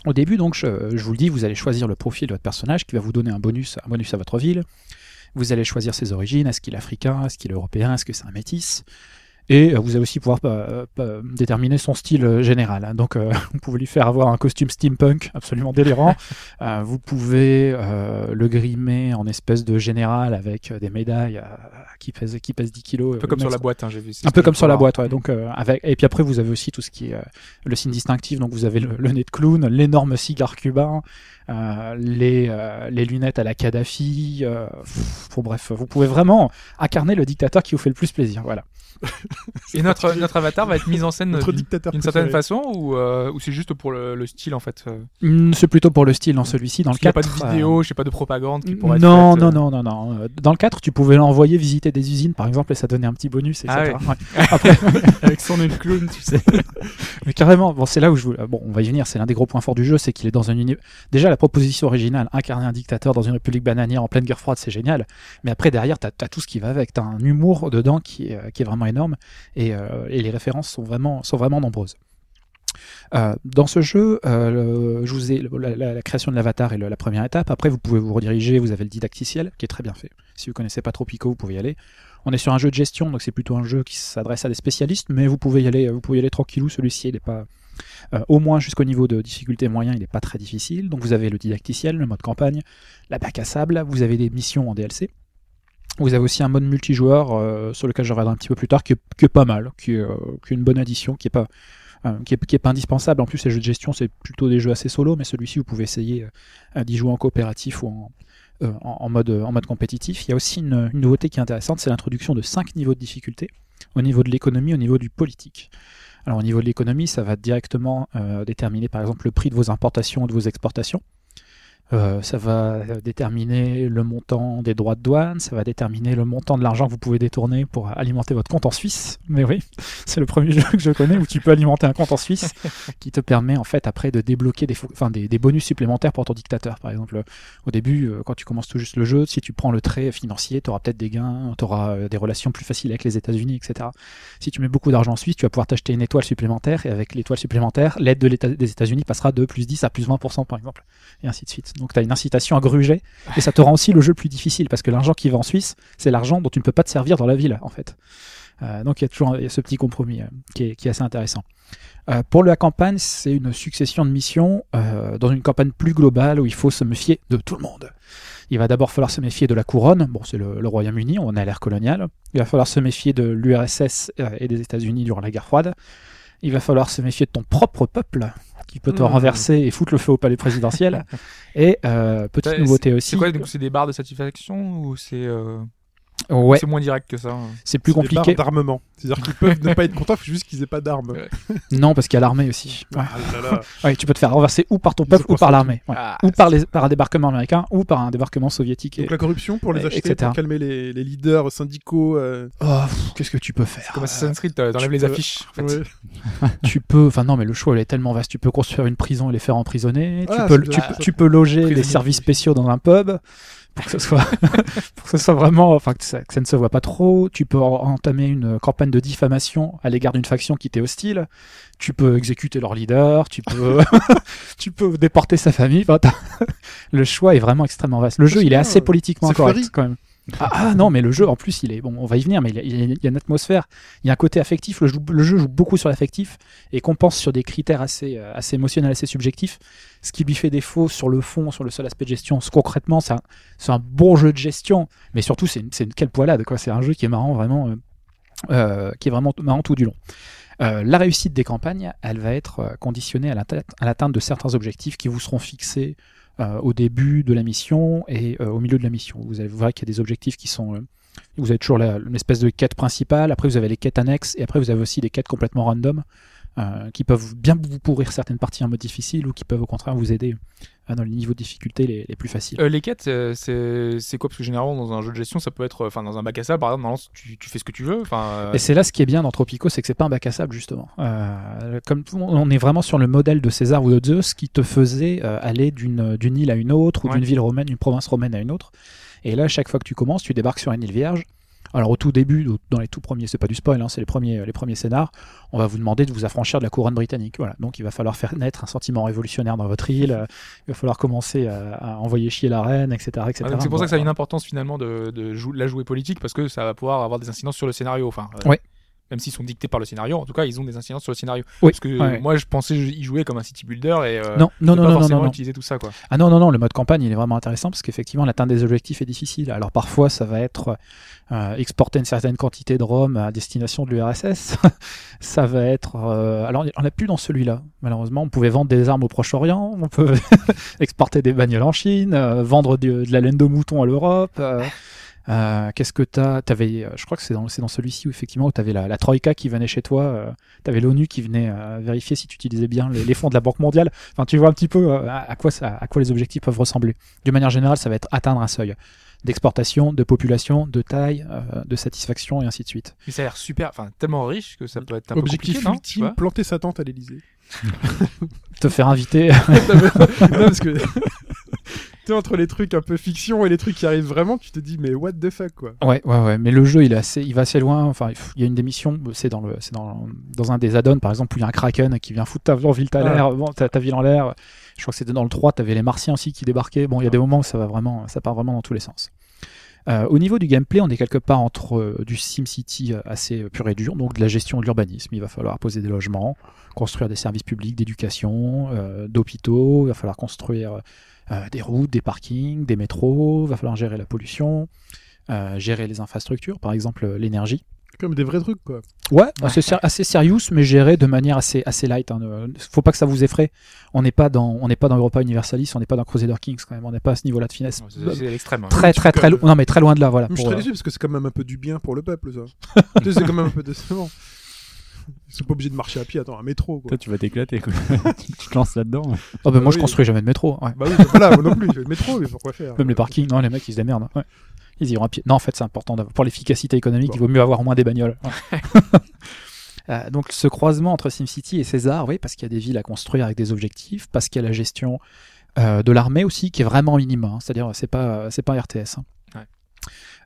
Au début donc je, je vous le dis, vous allez choisir le profil de votre personnage qui va vous donner un bonus, un bonus à votre ville. Vous allez choisir ses origines, est-ce qu'il est africain, est-ce qu'il est européen, est-ce que c'est un métis? Et euh, vous allez aussi pouvoir euh, euh, déterminer son style général. hein. Donc, euh, vous pouvez lui faire avoir un costume steampunk absolument délirant. Euh, vous pouvez euh, le grimer en espèce de général avec des médailles euh, qui pèsent qui pèsent 10 kilos. Un peu comme sur la boîte, hein, j'ai vu. un peu comme sur la boîte, ouais. Donc euh, avec et puis après vous avez aussi tout ce qui est euh, le signe distinctif. Donc vous avez le, le nez de clown, l'énorme cigare cubain, euh, les euh, les lunettes à la Kadhafi. Euh, pff, bon bref, vous pouvez vraiment incarner le dictateur qui vous fait le plus plaisir. Voilà. Et notre, notre avatar va être mis en scène Notre d'une dictateur d'une certaine façon ou, euh, ou c'est juste pour le, le style en fait euh, Hum, C'est plutôt pour le style dans celui-ci. Dans le Parce qu'il n'y a 4, pas de euh, vidéo, je sais pas de propagande qui pourrait être non, faite, non, euh, non, non, non. Euh, Dans le 4, tu pouvais l'envoyer visiter des usines, par exemple, et ça donnait un petit bonus, etc. Ah Ouais. Après, Avec son nez clown, tu sais. Mais carrément, bon, c'est là où je veux- Bon, on va y venir, c'est l'un des gros points forts du jeu, c'est qu'il est dans un univers. Déjà, la proposition originale, incarner un dictateur dans une république bananière en pleine guerre froide, c'est génial. Mais après, derrière, t'as as tout ce qui va avec. T'as un humour dedans qui est, euh, qui est vraiment énorme et, euh, et les références sont vraiment, sont vraiment nombreuses. Euh, dans ce jeu, euh, la, création de l'avatar est la première étape. Après, vous pouvez vous rediriger. Vous avez le didacticiel qui est très bien fait. Si vous connaissez pas trop Pico, vous pouvez y aller. On est sur un jeu de gestion, donc c'est plutôt un jeu qui s'adresse à des spécialistes, mais vous pouvez y aller, vous pouvez y aller tranquillou. Celui-ci, il est pas, au moins jusqu'au niveau de difficulté moyen, il n'est pas très difficile. Donc vous avez le didacticiel, le mode campagne, la bac à sable, vous avez des missions en DLC. Vous avez aussi un mode multijoueur euh, sur lequel je reviendrai un petit peu plus tard, qui est, pas mal, qui est, euh, qui est une bonne addition, qui est pas euh, qui, est, pas indispensable. En plus, les jeux de gestion, c'est plutôt des jeux assez solo, mais celui-ci, vous pouvez essayer d'y jouer en coopératif ou en, mode, compétitif. Il y a aussi une, nouveauté qui est intéressante, c'est l'introduction de cinq niveaux de difficulté, au niveau de l'économie, au niveau du politique. Alors au niveau de l'économie, ça va directement déterminer par exemple le prix de vos importations ou de vos exportations. Euh, ça va déterminer le montant des droits de douane, ça va déterminer le montant de l'argent que vous pouvez détourner pour alimenter votre compte en Suisse. Mais oui, c'est le premier jeu que je connais où tu peux alimenter un compte en Suisse qui te permet en fait après de débloquer des, enfin, des, des bonus supplémentaires pour ton dictateur. Par exemple, au début, euh, quand tu commences tout juste le jeu, si tu prends le trait financier, tu auras peut-être des gains, tu auras des relations plus faciles avec les États-Unis, etc. Si tu mets beaucoup d'argent en Suisse, tu vas pouvoir t'acheter une étoile supplémentaire et avec l'étoile supplémentaire, l'aide de l'État- des États-Unis passera de plus 10 à plus 20% par exemple, et ainsi de suite. Donc tu as une incitation à gruger et ça te rend aussi le jeu plus difficile parce que l'argent qui va en Suisse, c'est l'argent dont tu ne peux pas te servir dans la ville en fait. Euh, donc il y a toujours ce petit compromis euh, qui, est, assez intéressant. Euh, pour la campagne, c'est une succession de missions dans une campagne plus globale où il faut se méfier de tout le monde. Il va d'abord falloir se méfier de la couronne, bon c'est le, le Royaume-Uni, on est à l'ère coloniale. Il va falloir se méfier de l'URSS et des États-Unis durant la guerre froide. Il va falloir se méfier de ton propre peuple qui peut te Mmh. renverser et foutre le feu au palais présidentiel. et euh, petite nouveauté aussi. C'est quoi C'est des barres de satisfaction ou c'est euh, Ouais, c'est moins direct que ça hein c'est plus compliqué. d'armement. C'est-à-dire qu'ils peuvent ne pas être contents, il faut juste qu'ils aient pas d'armes. Ouais. Non, parce qu'il y a l'armée aussi. Ouais. Ah là là. Ouais, tu peux te faire renverser ou par ton peuple ou par l'armée. Ouais. Ah, ou par, les, par un débarquement américain ou par un débarquement soviétique. Donc Et- la corruption pour les et- acheter, etc. pour calmer les, les leaders syndicaux. euh, Oh, qu'est-ce que tu peux faire Comme Assassin's Creed, t'enlèves les peux- affiches. En fait. ouais. tu peux, enfin non, mais le choix il est tellement vaste. Tu peux construire une prison et les faire emprisonner. Ah, tu, peux, tu, peux- tu peux loger des services spéciaux dans un pub pour que ce soit, pour que ce soit vraiment, enfin que ça, que ça ne se voit pas trop. Tu peux en- entamer une campagne de diffamation à l'égard d'une faction qui t'est hostile. Tu peux exécuter leur leader. Tu peux, tu peux déporter sa famille. Enfin, le choix est vraiment extrêmement vaste. Le jeu il est assez politiquement correct quand même. Ah, ah, non, mais le jeu en plus, il est bon. On va y venir, mais il y a, une atmosphère, il y a un côté affectif. Le, jeu- le jeu joue beaucoup sur l'affectif et compense sur des critères assez, euh, assez émotionnels, assez subjectifs. Ce qui lui fait défaut sur le fond, sur le seul aspect de gestion. Concrètement, c'est un, un bon jeu de gestion, mais surtout, c'est une, quelle poilade. quoi. C'est un jeu qui est marrant, vraiment, euh, euh, qui est vraiment marrant tout du long. La réussite des campagnes, elle va être conditionnée à l'atte- à l'atteinte de certains objectifs qui vous seront fixés au début de la mission et euh, au milieu de la mission. Vous allez voir qu'il y a des objectifs qui sont... euh, vous avez toujours la- une espèce de quête principale, après vous avez les quêtes annexes, et après vous avez aussi des quêtes complètement random euh, qui peuvent bien vous pourrir certaines parties en mode difficile ou qui peuvent au contraire vous aider euh, dans les niveaux de difficulté les, les plus faciles. Euh, les quêtes, c'est quoi? Parce que généralement, dans un jeu de gestion, ça peut être. Enfin, dans un bac à sable, par exemple, tu, tu fais ce que tu veux. Et c'est là ce qui est bien dans Tropico, c'est que c'est pas un bac à sable justement. Comme tout- on est vraiment sur le modèle de César ou de Zeus qui te faisait aller d'une d'une île à une autre ou Ouais. d'une ville romaine, d'une province romaine à une autre. Et là, chaque fois que tu commences, tu débarques sur une île vierge. Alors au tout début, dans les tout premiers, c'est pas du spoil, hein, c'est les premiers, les premiers scénars, on va vous demander de vous affranchir de la couronne britannique. Voilà. Donc il va falloir faire naître un sentiment révolutionnaire dans votre île, euh, il va falloir commencer à, à envoyer chier la reine, etc. etc. ah, c'est pour ça que ça a une importance finalement de, de jou- la jouer politique parce que ça va pouvoir avoir des incidences sur le scénario. Enfin, euh, Ouais. Même s'ils sont dictés par le scénario, en tout cas, ils ont des incidences sur le scénario. Oui, Parce que ouais. moi, je pensais y jouer comme un city builder et euh, Non, non, non, pas non, non, forcément non, non. utiliser tout ça, quoi. Ah non, non, non, le mode campagne, il est vraiment intéressant parce qu'effectivement, l'atteinte des objectifs est difficile. Alors parfois, ça va être euh, exporter une certaine quantité de rhum à destination de l'URSS. ça va être... euh, alors, on n'a plus dans celui-là, malheureusement. On pouvait vendre des armes au Proche-Orient, on peut exporter des bagnoles en Chine, euh, vendre de, de la laine de mouton à l'Europe. Euh, Qu'est-ce que t'as T'avais, euh, je crois que c'est dans, celui-ci où effectivement où t'avais la, la troïka qui venait chez toi, euh, t'avais l'ONU qui venait euh, vérifier si tu utilisais bien les, les fonds de la Banque mondiale. Enfin, tu vois un petit peu euh, à, à quoi ça, à quoi les objectifs peuvent ressembler. De manière générale, ça va être atteindre un seuil d'exportation, de population, de taille, euh, de satisfaction et ainsi de suite. Mais ça a l'air super, enfin, tellement riche que ça peut être un peu Objectif compliqué, Tu ultime, planter sa tente à l'Elysée. Te faire inviter. non, parce que tu sais, entre les trucs un peu fiction et les trucs qui arrivent vraiment, tu te dis mais what the fuck quoi. Ouais, ouais, ouais. Mais le jeu, il, est assez, il va assez loin. Enfin, il y a une des missions, c'est dans, le, c'est dans, dans un des add-ons, par exemple, où il y a un kraken qui vient foutre ta ville, ta, Ah. l'air, bon, ta, ta ville en l'air. Je crois que c'était dans le 3, tu avais les martiens aussi qui débarquaient. Bon, il y a des moments où ça va vraiment, ça part vraiment dans tous les sens. Euh, au niveau du gameplay, on est quelque part entre euh, du SimCity euh, assez euh, pur et dur, donc de la gestion de l'urbanisme. Il va falloir poser des logements, construire des services publics, d'éducation, euh, d'hôpitaux. Il va falloir construire euh, des routes, des parkings, des métros. Il va falloir gérer la pollution, euh, gérer les infrastructures, par exemple euh, l'énergie. Comme des vrais trucs quoi. Ouais, assez, ser- assez serious, mais géré de manière assez, assez light. Hein. Faut pas que ça vous effraie. On n'est pas dans, on n'est pas dans Europa Universalis, on n'est pas dans Crusader Kings quand même. On n'est pas à ce niveau-là de finesse. C'est- l'extrême. hein. Très, très, très, lo- non mais très loin de là, voilà. Je suis très déçu parce que c'est quand même un peu du bien pour le peuple ça. c'est quand même un peu décevant. Ils sont pas obligés de marcher à pied, attends, un métro. Quoi. Toi, tu vas t'éclater. quoi. tu te lances là-dedans. Oh, bah, moi, je construis jamais de métro. Ouais. Bah oui, bah voilà, moi non plus. Le métro, mais pourquoi faire Même les parkings, non, les mecs, ils se démerdent. Ouais. Ils iront à pied. Non, en fait, c'est important. d'avoir- Pour l'efficacité économique, Bon. il vaut mieux avoir moins des bagnoles. Ouais. Euh, donc, ce croisement entre SimCity et César, oui, parce qu'il y a des villes à construire avec des objectifs, parce qu'il y a la gestion euh, de l'armée aussi, qui est vraiment minime. hein. C'est-à-dire, c'est pas, c'est pas un RTS. hein.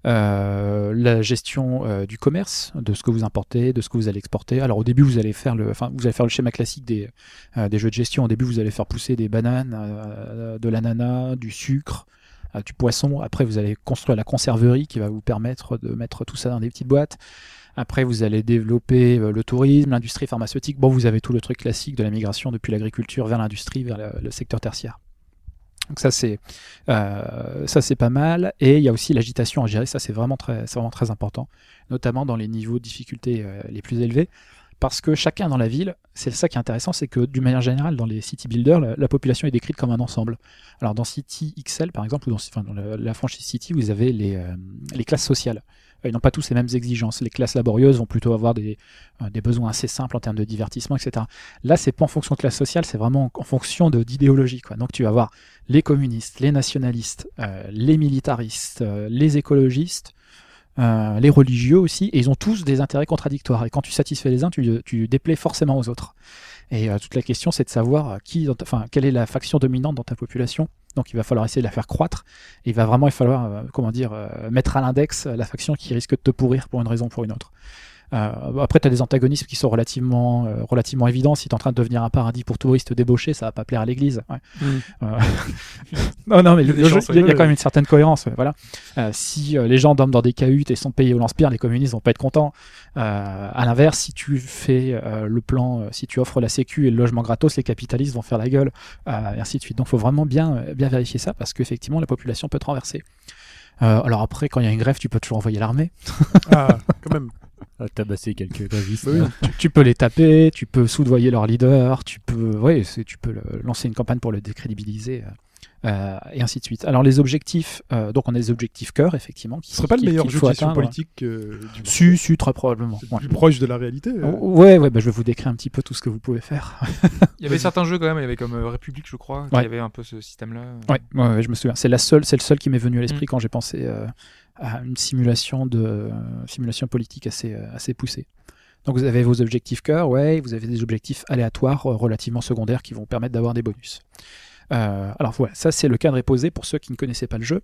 Euh, la gestion euh, du commerce, de ce que vous importez, de ce que vous allez exporter. Alors au début, vous allez faire le, enfin, vous allez faire le schéma classique des, euh, des jeux de gestion. Au début, vous allez faire pousser des bananes, de l'ananas, du sucre, du poisson. Après, vous allez construire la conserverie qui va vous permettre de mettre tout ça dans des petites boîtes. Après, vous allez développer le tourisme, l'industrie pharmaceutique. Bon, vous avez tout le truc classique de la migration depuis l'agriculture vers l'industrie, vers le secteur tertiaire. Donc ça c'est euh, ça c'est pas mal. Et il y a aussi l'agitation à gérer. Ça c'est vraiment très vraiment très important notamment dans les niveaux de difficulté euh, les plus élevés parce que chacun dans la ville c'est ça qui est intéressant c'est que d'une manière générale dans les city builders la, la population est décrite comme un ensemble. Alors dans City XL par exemple ou dans, la, franchise City vous avez les euh, classes sociales. Euh, ils n'ont pas tous les mêmes exigences. Les classes laborieuses vont plutôt avoir des euh, besoins assez simples en termes de divertissement etc là c'est pas en fonction de classe sociale c'est vraiment en fonction d'idéologie donc tu vas avoir les communistes, les nationalistes, les militaristes, les écologistes, euh, les religieux aussi, et ils ont tous des intérêts contradictoires. Et quand tu satisfais les uns, tu, tu déplais forcément aux autres. Et euh, toute la question, c'est de savoir euh, qui, enfin, quelle est la faction dominante dans ta population. Donc, il va falloir essayer de la faire croître. Et il va vraiment il falloir, euh, comment dire, euh, mettre à l'index la faction qui risque de te pourrir pour une raison ou pour une autre. Euh, après, tu as des antagonismes qui sont relativement, euh, relativement évidents. Si tu es en train de devenir un paradis pour touristes débauchés, ça va pas plaire à l'église. Ouais. Euh, non, non, mais Il y a y quand même une certaine cohérence. ouais, Voilà. Si les gens dorment dans des cahutes et sont payés au lance-pierre, les communistes vont pas être contents. À l'inverse, si tu fais le plan, si tu offres la sécu et le logement gratos, les capitalistes vont faire la gueule, et ainsi de suite. Donc, faut vraiment bien, bien vérifier ça parce qu'effectivement, la population peut te renverser. Euh, alors après, quand il y a une grève, tu peux toujours envoyer l'armée. Ah, quand même. Ah, tabasser quelques grévistes. Oui. tu, tu peux les taper, tu peux soudoyer leur leader, tu peux, ouais, tu peux le- lancer une campagne pour le décrédibiliser, euh, euh, et ainsi de suite. Alors les objectifs, euh, donc on a des objectifs cœur, effectivement, qui Ce serait pas le qui- meilleur jeu de gestion politique euh, du monde. Si, si, très probablement. Ouais. plus proche de la réalité. euh. Ouais, ouais, bah, je vais vous décrire un petit peu tout ce que vous pouvez faire. Il y avait certains jeux quand même, il y avait comme euh, République, je crois, qui Ouais. avait un peu ce système-là. Ouais, ouais, ouais, je me souviens. C'est la seule, c'est le seul qui m'est venu à Mm. l'esprit quand j'ai pensé euh, à une simulation de simulation politique assez euh, assez poussée. Donc vous avez vos objectifs cœur, ouais, vous avez des objectifs aléatoires euh, relativement secondaires qui vont permettre d'avoir des bonus. Euh, alors voilà, ça c'est le cadre est posé pour ceux qui ne connaissaient pas le jeu.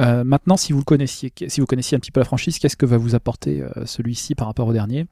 Euh, maintenant, si vous le connaissiez, si vous connaissiez un petit peu la franchise, qu'est-ce que va vous apporter euh, celui-ci par rapport au dernier?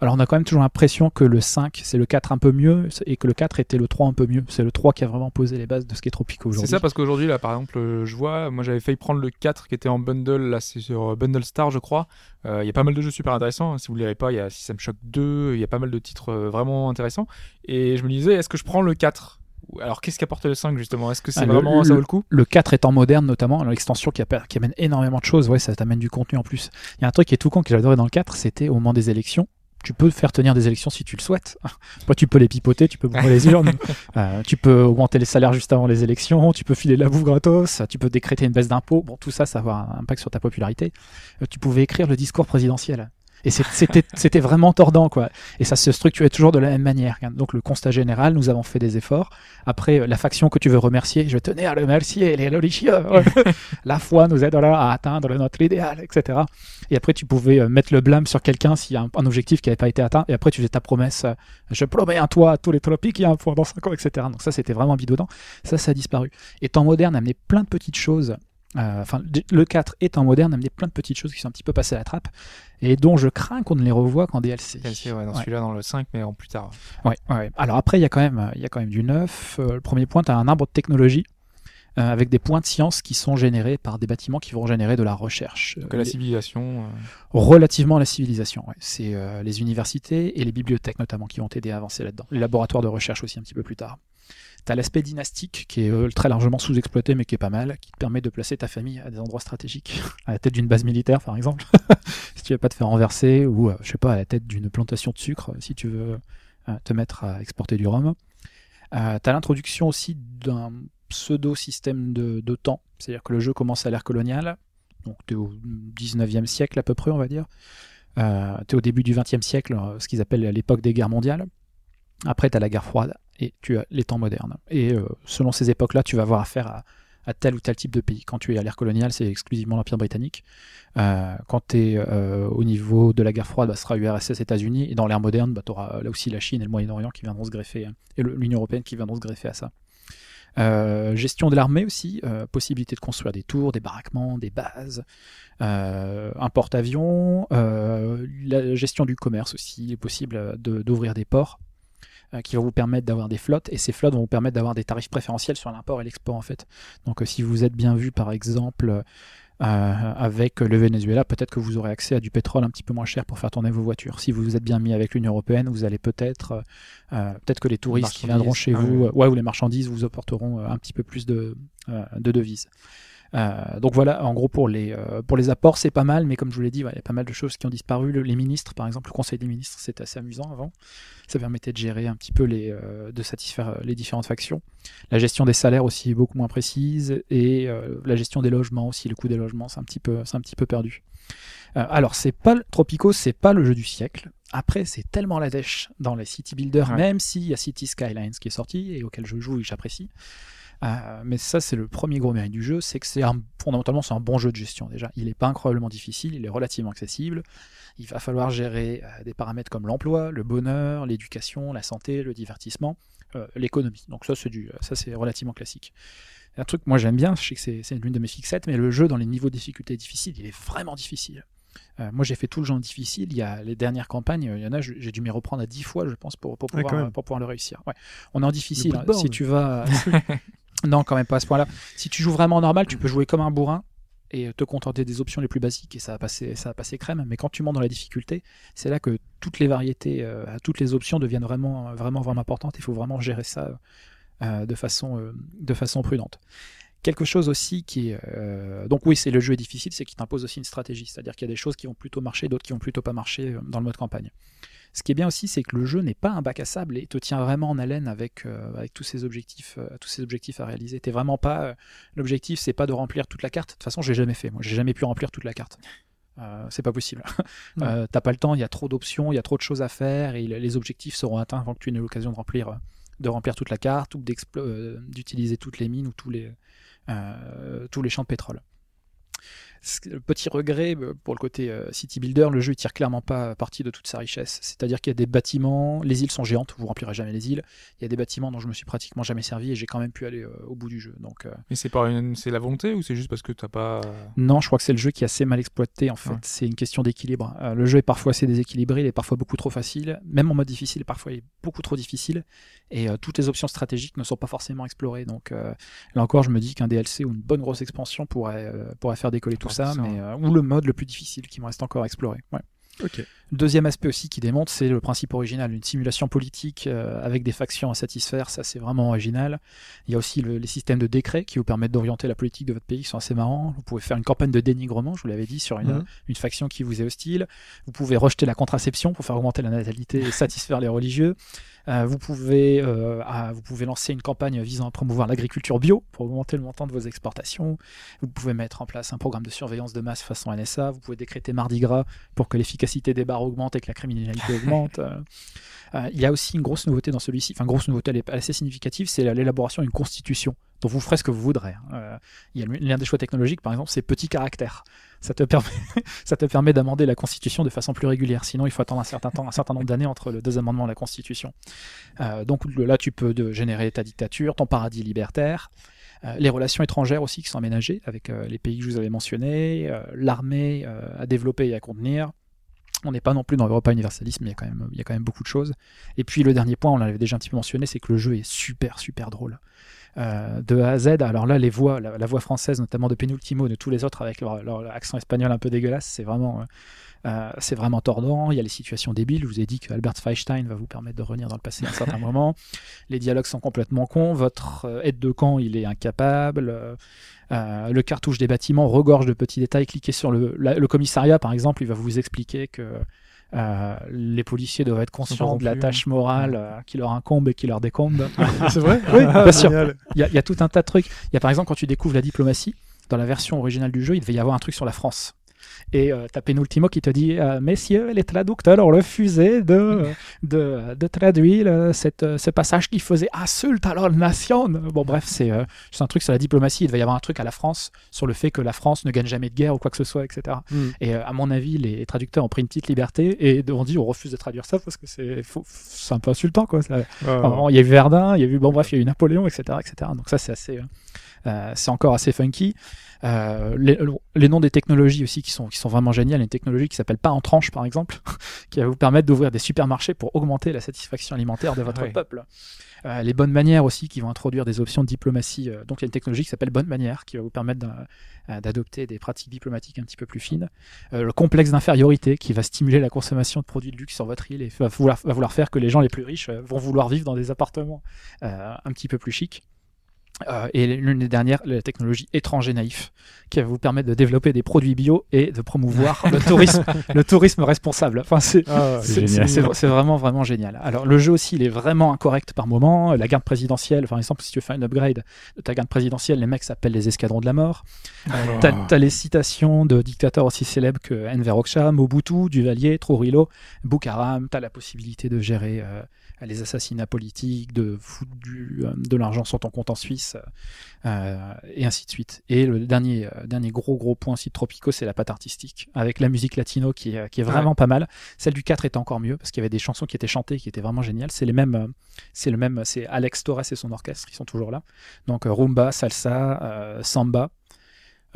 Alors on a quand même toujours l'impression que le 5 c'est le 4 un peu mieux et que le 4 était le 3 un peu mieux. C'est le 3 qui a vraiment posé les bases de ce qui est Tropico C'est aujourd'hui. ça parce qu'aujourd'hui, là, par exemple, euh, je vois, moi j'avais failli prendre le 4 qui était en bundle, là c'est sur euh, Bundle Star, je crois. Euh, Il y a pas mal de jeux super intéressants. hein. Si vous ne l'avez pas, il y a System Shock 2, il y a pas mal de titres vraiment intéressants. Et je me disais, est-ce que je prends le 4 Ou Alors qu'est-ce qu'apporte le 5 justement? Est-ce que c'est Ah, le- vraiment, ça vaut le coup? le 4 étant moderne notamment, l'extension qui, amène énormément de choses, ouais, ça t'amène du contenu en plus. Il y a un truc qui est tout con que j'adorais dans le 4, c'était au moment des élections. Tu peux faire tenir des élections si tu le souhaites. Toi, tu peux les pipoter, tu peux bourrer les urnes, euh, tu peux augmenter les salaires juste avant les élections, tu peux filer la bouffe gratos, tu peux décréter une baisse d'impôts. Bon, tout ça, ça va avoir un impact sur ta popularité. Euh, tu pouvais écrire le discours présidentiel. Et c'était vraiment tordant, quoi. Et ça se structurait toujours de la même manière. Donc, le constat général, nous avons fait des efforts. Après, la faction que tu veux remercier, je tenais à remercier les religieux. la foi nous aidera à atteindre notre idéal, etc. Et après, tu pouvais euh, mettre le blâme sur quelqu'un s'il y a un, objectif qui n'avait pas été atteint. Et après, tu faisais ta promesse euh, je promets un toit à tous les tropiques, il y a un point dans 5 ans, etc. Donc, ça, c'était vraiment bidodant. Ça, ça a disparu. Et temps moderne a amené plein de petites choses. Euh, Enfin, le 4 étant moderne, a amené plein de petites choses qui sont un petit peu passées à la trappe et dont je crains qu'on ne les revoie qu'en DLC. DLC, ouais, dans Ouais. celui-là, dans le 5, mais en plus tard. Ouais, ouais. Alors après, il y a quand même, il y a quand même du neuf. Euh, le premier point, tu as un arbre de technologie euh, avec des points de science qui sont générés par des bâtiments qui vont générer de la recherche. Euh, la civilisation. relativement à la civilisation. ouais. C'est les universités et les bibliothèques notamment qui vont t'aider à avancer là-dedans. Les laboratoires de recherche aussi un petit peu plus tard. T'as l'aspect dynastique qui est euh, très largement sous-exploité mais qui est pas mal, qui te permet de placer ta famille à des endroits stratégiques, à la tête d'une base militaire par exemple, si tu veux pas te faire renverser, ou euh, je sais pas, à la tête d'une plantation de sucre, si tu veux euh, te mettre à exporter du rhum. T'as l'introduction aussi d'un pseudo-système de, temps, c'est-à-dire que le jeu commence à l'ère coloniale, donc t'es au 19e siècle à peu près on va dire. Euh, tu es au début du XXe siècle, ce qu'ils appellent l'époque des guerres mondiales. Après, tu as la guerre froide et tu as les temps modernes. Et euh, selon ces époques-là, tu vas avoir affaire à, tel ou tel type de pays. Quand tu es à l'ère coloniale, c'est exclusivement l'Empire britannique. Euh, quand tu es euh, au niveau de la guerre froide, bah, ce sera URSS, États-Unis. Et dans l'ère moderne, bah, tu auras là aussi la Chine et le Moyen-Orient qui viendront se greffer, hein, et l'Union européenne qui viendront se greffer à ça. Gestion de l'armée aussi, possibilité de construire des tours, des baraquements, des bases, un porte-avions, la gestion du commerce aussi, il est possible d'ouvrir des ports qui vont vous permettre d'avoir des flottes, et ces flottes vont vous permettre d'avoir des tarifs préférentiels sur l'import et l'export en fait. Donc euh, si vous êtes bien vu par exemple euh, avec le Venezuela, peut-être que vous aurez accès à du pétrole un petit peu moins cher pour faire tourner vos voitures. Si vous vous êtes bien mis avec l'Union européenne, vous allez peut-être, euh, euh, peut-être que les touristes qui viendront chez ah vous, ouais. euh, ou les marchandises vous apporteront euh, un petit peu plus de, euh, de devises. Euh, donc voilà, en gros pour les, euh, pour les apports c'est pas mal, mais comme je vous l'ai dit, ouais, il y a pas mal de choses qui ont disparu. Le- les ministres, par exemple, le Conseil des ministres, c'était assez amusant avant. Ça permettait de gérer un petit peu les, euh, de satisfaire les différentes factions. La gestion des salaires aussi est beaucoup moins précise et la gestion des logements aussi, le coût des logements, c'est un petit peu, c'est un petit peu perdu. Alors c'est pas Tropico, c'est pas le jeu du siècle. Après, c'est tellement la dèche dans les city builders, Ouais. même s'il y a City Skylines qui est sorti et auquel je joue et j'apprécie. Euh, mais ça, c'est le premier gros mérite du jeu, c'est que c'est un, fondamentalement c'est un bon jeu de gestion déjà. Il n'est pas incroyablement difficile, il est relativement accessible. Il va falloir gérer euh, des paramètres comme l'emploi, le bonheur, l'éducation, la santé, le divertissement, euh, l'économie. Donc ça, c'est du, ça c'est relativement classique. Un truc que moi j'aime bien, je sais que c'est, c'est l'une de mes fixettes, mais le jeu dans les niveaux de difficulté difficiles, il est vraiment difficile. Euh, moi j'ai fait tout le genre difficile. Il y a les dernières campagnes, il y en a, je- j'ai dû m'y reprendre à 10 fois, je pense, pour, pour, pouvoir, pour pouvoir le réussir. Ouais. On est en difficile. hein. Si tu vas. non, quand même pas à ce point-là. Si tu joues vraiment normal, tu peux jouer comme un bourrin et te contenter des options les plus basiques et ça va passer, ça va crème. Mais quand tu montes dans la difficulté, c'est là que toutes les variétés, euh, toutes les options deviennent vraiment, vraiment, vraiment importantes. Il faut vraiment gérer ça euh, de, façon, euh, de façon prudente. Quelque chose aussi qui donc, oui, c'est le jeu est difficile, c'est qu'il t'impose aussi une stratégie. C'est-à-dire qu'il y a des choses qui vont plutôt marcher, d'autres qui vont plutôt pas marcher euh, dans le mode campagne. Ce qui est bien aussi, c'est que le jeu n'est pas un bac à sable et te tient vraiment en haleine avec, euh, avec tous ces objectifs, euh, tous ces objectifs à réaliser. T'es vraiment pas. euh, L'objectif, c'est pas de remplir toute la carte. De toute façon, j'ai jamais fait. Moi, j'ai jamais pu remplir toute la carte. C'est pas possible. T'as pas le temps. Il y a trop d'options, il y a trop de choses à faire et les objectifs seront atteints avant que tu aies l'occasion de remplir, de remplir toute la carte ou d'utiliser toutes les mines ou tous les, tous les champs de pétrole. Le petit regret euh, pour le côté euh, city builder, le jeu il tire clairement pas parti de toute sa richesse. C'est-à-dire qu'il y a des bâtiments, les îles sont géantes, vous remplirez jamais les îles. Il y a des bâtiments dont je me suis pratiquement jamais servi et j'ai quand même pu aller euh, au bout du jeu. Donc Mais c'est pas une... c'est la volonté ou c'est juste parce que t'as pas. non, je crois que c'est le jeu qui est assez mal exploité en fait. Ouais. C'est une question d'équilibre. Le jeu est parfois assez déséquilibré, il est parfois beaucoup trop facile. Même en mode difficile, parfois il est beaucoup trop difficile. Et euh, toutes les options stratégiques ne sont pas forcément explorées. Donc euh, là encore, je me dis qu'un DLC ou une bonne grosse expansion pourrait, euh, pourrait faire décoller tout Ça, mais, euh, ou le mode le plus difficile qui me reste encore à explorer. Ouais. Ok. Deuxième aspect aussi qui démontre, c'est le principe original, une simulation politique euh, avec des factions à satisfaire, ça c'est vraiment original. Il y a aussi le- les systèmes de décrets qui vous permettent d'orienter la politique de votre pays qui sont assez marrants. Vous pouvez faire une campagne de dénigrement, je vous l'avais dit, sur une, Mhm. une faction qui vous est hostile. Vous pouvez rejeter la contraception pour faire augmenter la natalité et satisfaire les religieux. Euh, vous, pouvez, euh, vous pouvez lancer une campagne visant à promouvoir l'agriculture bio pour augmenter le montant de vos exportations. Vous pouvez mettre en place un programme de surveillance de masse façon NSA. Vous pouvez décréter Mardi Gras pour que l'efficacité des bars augmente et que la criminalité augmente. Euh, il y a aussi une grosse nouveauté dans celui-ci, enfin grosse nouveauté, elle est assez significative, c'est l'élaboration d'une constitution dont vous ferez ce que vous voudrez. hein. Euh, il y a le- l'un des choix technologiques, par exemple, c'est petit caractère. Ça te permet, ça te permet d'amender la Constitution de façon plus régulière. Sinon, il faut attendre un certain temps, un certain nombre d'années entre les deux amendements à la Constitution. Euh, donc le- là, tu peux de- générer ta dictature, ton paradis libertaire. Euh, les relations étrangères aussi qui sont aménagées avec euh, les pays que je vous avais mentionnés, l'armée à développer et à contenir. On n'est pas non plus dans l'Europa universalisme, mais il y a quand même beaucoup de choses. Et puis le dernier point, on l'avait déjà un petit peu mentionné, c'est que le jeu est super super drôle. Euh, de A à Z, alors là les voix, la, voix française notamment de Penultimo, de tous les autres avec leur, accent espagnol un peu dégueulasse, c'est vraiment, euh, euh, c'est vraiment tordant. Il y a les situations débiles. Je vous ai dit que Albert Feinstein va vous permettre de revenir dans le passé à un certain moment. Les dialogues sont complètement cons. Votre aide de camp, il est incapable. Le cartouche des bâtiments regorge de petits détails. Cliquez sur le commissariat, par exemple, il va vous expliquer que euh, les policiers doivent être conscients de la tâche morale euh, qui leur incombe et qui leur décombe. C'est vrai Oui, Ah, bien sûr. Il y, y a tout un tas de trucs. Il y a par exemple, quand tu découvres la diplomatie, dans la version originale du jeu, il devait y avoir un truc sur la France. Et euh, t'as Penultimo qui te dit euh, Messieurs, les traducteurs ont refusé de, de, de traduire euh, cette, euh, ce passage qui faisait insulte à leur nation. Bon, bref, c'est euh, un truc sur la diplomatie. Il devait y avoir un truc à la France sur le fait que la France ne gagne jamais de guerre ou quoi que ce soit, etc. Mm. Et euh, à mon avis, les traducteurs ont pris une petite liberté et ont dit on refuse de traduire ça parce que c'est un peu insultant, quoi. Il y a eu Verdun, il y a eu bon bref, il y a eu Napoléon, etc., etc. Donc ça c'est assez, euh, euh, c'est encore assez funky. Euh, les, les noms des technologies aussi qui sont qui sont vraiment géniales. Une technologie qui s'appelle pas en tranche par exemple, qui va vous permettre d'ouvrir des supermarchés pour augmenter la satisfaction alimentaire de votre peuple. Euh, les bonnes manières aussi qui vont introduire des options de diplomatie. Euh, donc il y a une technologie qui s'appelle bonne manière qui va vous permettre d'adopter des pratiques diplomatiques un petit peu plus fines. Euh, le complexe d'infériorité qui va stimuler la consommation de produits de luxe sur votre île et va vouloir, va vouloir faire que les gens les plus riches vont vouloir vivre dans des appartements un petit peu plus chics. Euh, et l'une des dernières, la technologie étranger naïf, qui va vous permettre de développer des produits bio et de promouvoir le tourisme, le tourisme responsable. Enfin, c'est ah, c'est vraiment vraiment génial. Alors le jeu aussi, il est vraiment incorrect par moment. La garde présidentielle, par exemple, si tu fais un upgrade de ta garde présidentielle, les mecs s'appellent les escadrons de la mort. Euh, T'as t'as les citations de dictateurs aussi célèbres que Enver Hoxha, Mobutu, Duvalier, Trujillo, Boukaram. T'as la possibilité de gérer euh, les assassinats politiques, de foutre du, euh, de l'argent sur ton compte en Suisse, euh, et ainsi de suite. Et le dernier, euh, dernier gros gros point aussi de Tropico, c'est la patte artistique, avec la musique latino qui est, qui est vraiment pas mal. Celle du 4 était encore mieux, parce qu'il y avait des chansons qui étaient chantées, qui étaient vraiment géniales. C'est les mêmes, euh, c'est le même, c'est Alex Torres et son orchestre qui sont toujours là. Donc euh, rumba, salsa, euh, samba.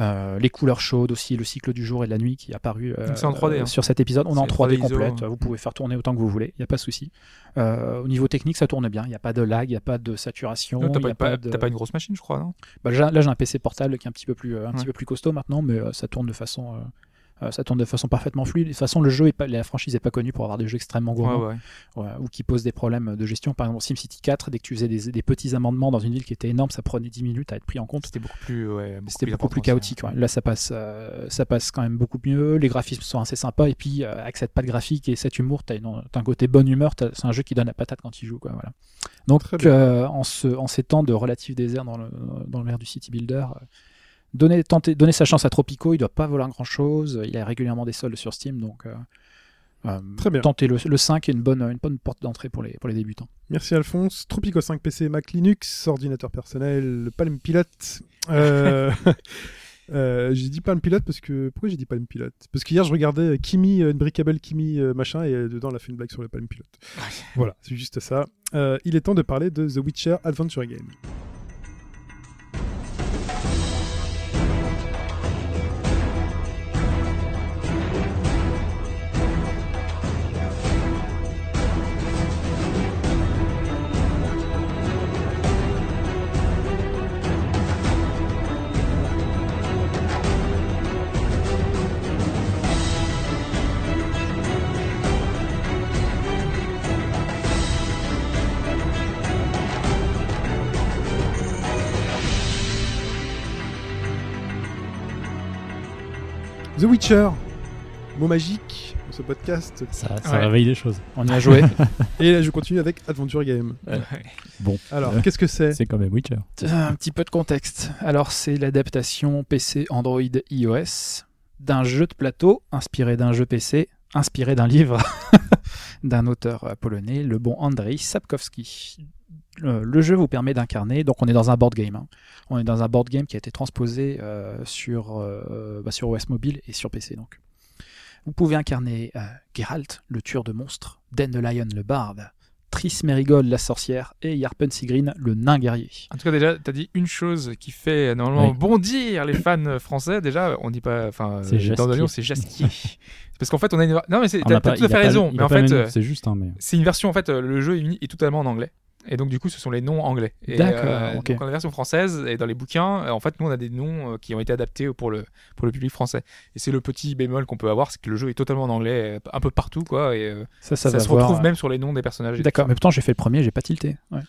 Euh, les couleurs chaudes aussi, le cycle du jour et de la nuit qui est apparu euh, Donc c'est en 3D, hein. sur cet épisode. On est en C'est 3D 3D ISO. complète, vous pouvez faire tourner autant que vous voulez, il n'y a pas de souci. Euh, au niveau technique, ça tourne bien, il n'y a pas de lag, il n'y a pas de saturation. T'as pas, pas- de- une grosse machine, je crois, non? Bah, là, j'ai un PC portable qui est un petit peu plus, un petit Ouais. peu plus costaud maintenant, mais ça tourne de façon, ça tourne de façon parfaitement fluide. De toute façon, le jeu est pas, la franchise est pas connue pour avoir des jeux extrêmement gourmands ouais. ouais, ou qui posent des problèmes de gestion. Par exemple, SimCity 4, dès que tu faisais des, des petits amendements dans une ville qui était énorme, ça prenait 10 minutes à être pris en compte. C'était beaucoup plus, C'était beaucoup plus chaotique. Là, ça passe, euh, ça passe quand même beaucoup mieux. Les graphismes sont assez sympas. Et puis, euh, avec cette patte graphique et cet humour, t'as, un côté bonne humeur. C'est un jeu qui donne la patate quand il joue. Quoi, voilà. Donc, euh, en, ce, en ces temps de relatif désert dans, le, dans l'ère du city builder, euh, tentez, donnez sa chance à Tropico. Il doit pas valoir grand chose. Il a régulièrement des soldes sur Steam. Donc, euh, euh, Très bien. tentez le, le 5 est une bonne, une bonne porte d'entrée pour les, pour les débutants. Merci Alphonse. Tropico 5 PC, Mac Linux, ordinateur personnel, Palm Pilot. Euh, euh, j'ai dit Palm Pilot parce que. Pourquoi j'ai dit Palm Pilot? Parce qu'hier je regardais Kimi, euh, Unbreakable Kimi euh, machin, et euh, dedans elle a fait une blague sur le Palm Pilot. voilà, c'est juste ça. Euh, il est temps de parler de The Witcher Adventure Game. The Witcher, mot magique ce podcast. Ça, ça Ouais. réveille des choses. On y a joué. Et là je continue avec Adventure Game. Bon, Alors, Euh, qu'est-ce que c'est c'est quand même Witcher. Un petit peu de contexte. Alors, c'est l'adaptation PC Android iOS d'un jeu de plateau inspiré d'un jeu PC, inspiré d'un livre d'un auteur polonais, le bon Andrzej Sapkowski. Le, le jeu vous permet d'incarner, donc on est dans un board game. hein. On est dans un board game qui a été transposé euh, sur, euh, bah, sur OS mobile et sur PC. Donc. Vous pouvez incarner euh, Geralt, le tueur de monstres, Den the Lion, le barde, Triss Merigold, la sorcière, et Yarpen Sigrin, le nain guerrier. En tout cas, déjà, t'as dit une chose qui fait euh, normalement Oui. bondir les fans français. Déjà, on dit pas, enfin, euh, dans le lion, c'est. C'est Parce qu'en fait, on a une. Non, mais t'as tout à fait raison. Mais en fait, euh, c'est juste, hein, mais. c'est une version. En fait, euh, le jeu est est totalement en anglais. Et donc, du coup, ce sont les noms anglais. D'accord, euh, ok. donc, la version française et dans les bouquins, euh, en fait, nous, on a des noms euh, qui ont été adaptés pour le, pour le public français. Et c'est le petit bémol qu'on peut avoir, c'est que le jeu est totalement en anglais, euh, un peu partout, quoi. Et euh, Ça, ça, ça, se retrouve euh, même sur les noms des personnages. D'accord, mais pourtant j'ai fait le premier, j'ai pas tilté. Ouais.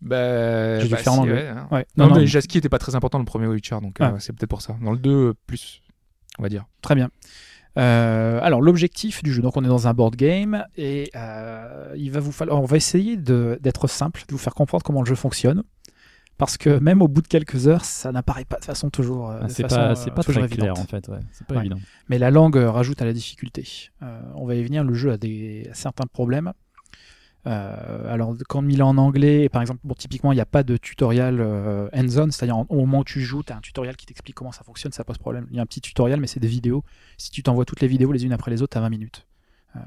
Bah, J'ai dû bah, faire en anglais. ouais, hein. Ouais. Non, Non, mais non, Jaski était pas très important dans le premier Witcher, donc euh, Ah. c'est peut-être pour ça. Dans le 2, euh, plus, on va dire. Très bien. Euh, alors l'objectif du jeu, donc on est dans un board game et euh, il va vous falloir, on va essayer d'être simple, de vous faire comprendre comment le jeu fonctionne. parce que même au bout de quelques heures, ça n'apparaît pas de façon toujours. euh, Ah, c'est pas, euh, c'est pas toujours très clair évidente. en fait. Ouais. C'est pas Ouais. évident. Mais la langue rajoute à la difficulté. On va y venir, le jeu a, des, a certains problèmes. Euh, alors, quand il est en anglais, par exemple, bon, typiquement, il n'y a pas de tutoriel euh, hands-on, c'est-à-dire au moment où tu joues, tu un tutoriel qui t'explique comment ça fonctionne, ça pose problème. Il y a un petit tutoriel, mais c'est des vidéos. Si tu t'envoies toutes les vidéos les unes après les autres, tu as 20 minutes. Euh,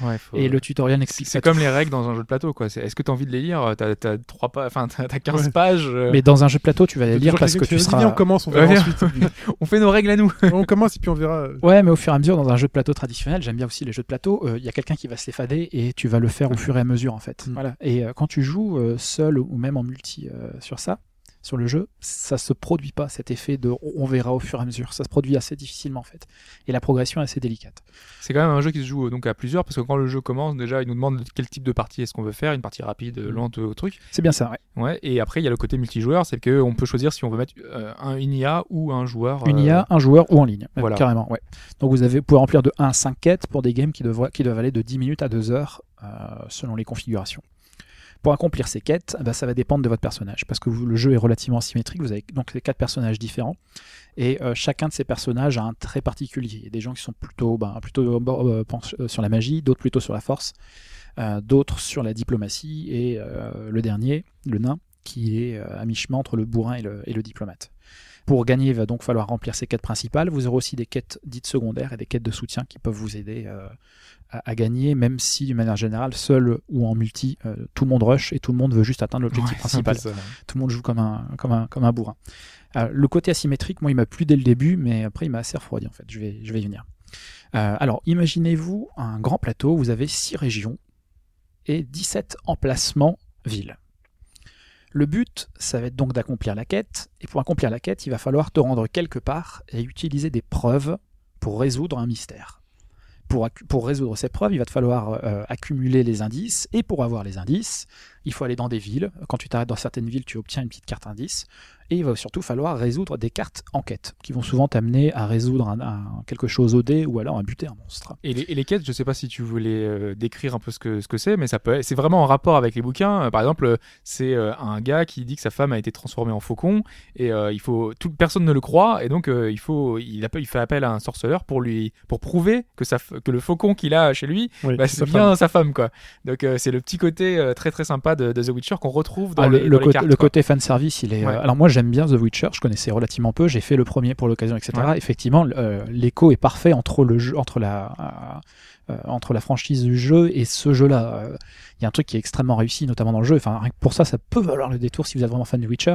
Ouais, faut- Et le tutoriel n'explique C'est pas comme les règles dans un jeu de plateau, quoi. C'est- Est-ce que tu as envie de les lire? T'as as trois pas, enfin t'as t'as 15 Ouais. pages. euh, Mais dans un jeu de plateau, tu vas les C'est lire parce que tu seras. On commence, on verra Ouais, ensuite. On fait nos règles à nous. on commence et puis on verra. Ouais, mais au fur et à mesure, dans un jeu de plateau traditionnel, j'aime bien aussi les jeux de plateau, euh, il y a quelqu'un qui va s'effader et tu vas le faire au fur et à mesure, en fait. Mm. Voilà. Et euh, quand tu joues euh, seul ou même en multi euh, sur ça, sur le jeu, ça se produit pas, cet effet de on verra au fur et à mesure. Ça se produit assez difficilement, en fait. Et la progression est assez délicate. C'est quand même un jeu qui se joue euh, donc à plusieurs parce que quand le jeu commence, déjà, il nous demande quel type de partie est-ce qu'on veut faire, une partie rapide, euh, lente, au truc. C'est bien ça, ouais. Ouais. Et après, il y a le côté multijoueur, c'est que on peut choisir si on veut mettre euh, un une IA ou un joueur. Une euh, IA, un joueur ou en ligne. Euh, voilà. Carrément, ouais. Donc vous, avez, vous pouvez remplir de 1 à 5 quêtes pour des games qui, devraient- qui doivent aller de 10 minutes à 2 heures euh, selon les configurations. Pour accomplir ces quêtes, bah, ça va dépendre de votre personnage parce que le jeu est relativement asymétrique. Vous avez donc les quatre personnages différents et euh, chacun de ces personnages a un trait particulier. Il y a des gens qui sont plutôt, bah, plutôt euh, euh, sur la magie, d'autres plutôt sur la force, d'autres sur la diplomatie et le dernier, le nain, qui est à mi-chemin entre le bourrin et le diplomate. Pour gagner, il va donc falloir remplir ces quêtes principales. Vous aurez aussi des quêtes dites secondaires et des quêtes de soutien qui peuvent vous aider euh, à, à gagner, même si, d'une manière générale, seul ou en multi, euh, tout le monde rush et tout le monde veut juste atteindre l'objectif ouais, principal. Tout le monde joue comme un, comme un, comme un bourrin. Euh, le côté asymétrique, moi, il m'a plu dès le début, mais après, il m'a assez refroidi, en fait. Je vais, je vais y venir. Alors, imaginez-vous un grand plateau, vous avez 6 régions et 17 emplacements villes. Le but, ça va être donc d'accomplir la quête, et pour accomplir la quête, il va falloir te rendre quelque part et utiliser des preuves pour résoudre un mystère. Pour, résoudre ces preuves, il va te falloir euh, accumuler les indices, et pour avoir les indices, il faut aller dans des villes. Quand tu t'arrêtes dans certaines villes, tu obtiens une petite carte indice, et il va surtout falloir résoudre des cartes enquête, qui vont souvent t'amener à résoudre un- un- quelque chose au dé, ou alors à buter un monstre. Et les, et les quêtes, je sais pas si tu voulais euh, décrire un peu ce que ce que c'est, mais ça peut, c'est vraiment en rapport avec les bouquins. Euh, Par exemple, c'est euh, un gars qui dit que sa femme a été transformée en faucon et euh, il faut, toute personne ne le croit et donc euh, il faut, il, appelle, il fait appel à un sorceleur pour lui, pour prouver que sa, que le faucon qu'il a chez lui, Oui, bah, c'est c'est sa bien femme. sa femme quoi. Donc euh, c'est le petit côté euh, très très sympa de, de The Witcher qu'on retrouve dans Ah, les, le, dans les côté, cartes, le côté fan service, il est. Ouais. euh, alors moi j'aime bien The Witcher, je connaissais relativement peu, j'ai fait le premier pour l'occasion, etc. Ouais. Effectivement, euh, l'écho est parfait entre le jeu, entre la, euh, entre la franchise du jeu et ce jeu-là. Il y a un truc qui est extrêmement réussi, notamment dans le jeu. Enfin, rien que pour ça, ça peut valoir le détour si vous êtes vraiment fan de Witcher.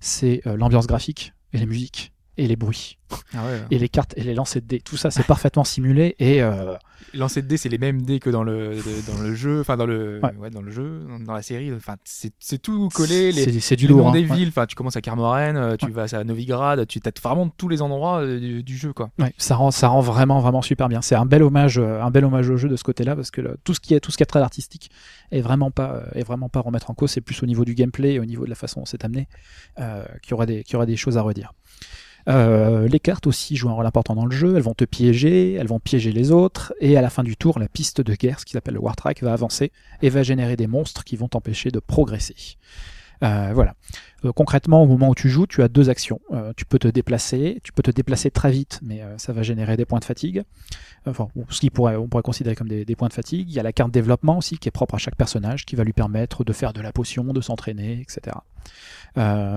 C'est l'ambiance graphique et les musiques et les bruits Ah ouais. et les cartes et les lancers de dés. Tout ça, c'est parfaitement simulé et euh, Lancer de dés, c'est les mêmes dés que dans le de- dans le jeu, enfin dans le Ouais. ouais, dans le jeu, dans- la série. Enfin c'est tout collé. C'est du les lourd. noms hein. des Ouais. villes, enfin tu commences à Carmoren, euh, tu Ouais. vas à Novigrad, tu as vraiment tous les endroits euh, du, du jeu quoi. Ouais, ça rend ça rend vraiment vraiment super bien. C'est un bel hommage un bel hommage au jeu de ce côté-là parce que le- tout ce qui est tout ce qui est très artistique est vraiment pas est vraiment pas à remettre en cause. C'est plus au niveau du gameplay et au niveau de la façon dont c'est amené euh, qu'il y aura des qu'il y aura des choses à redire. Euh, les cartes aussi jouent un rôle important dans le jeu. Elles vont te piéger, elles vont piéger les autres, et à la fin du tour, la piste de guerre, ce qui s'appelle le War Track, va avancer et va générer des monstres qui vont t'empêcher de progresser. Euh, voilà. Euh, concrètement, au moment où tu joues, tu as deux actions. Tu peux te déplacer, tu peux te déplacer très vite, mais ça va générer des points de fatigue. Enfin, ce qui pourrait, on pourrait considérer comme des, des points de fatigue. Il y a la carte développement aussi, qui est propre à chaque personnage, qui va lui permettre de faire de la potion, de s'entraîner, etc.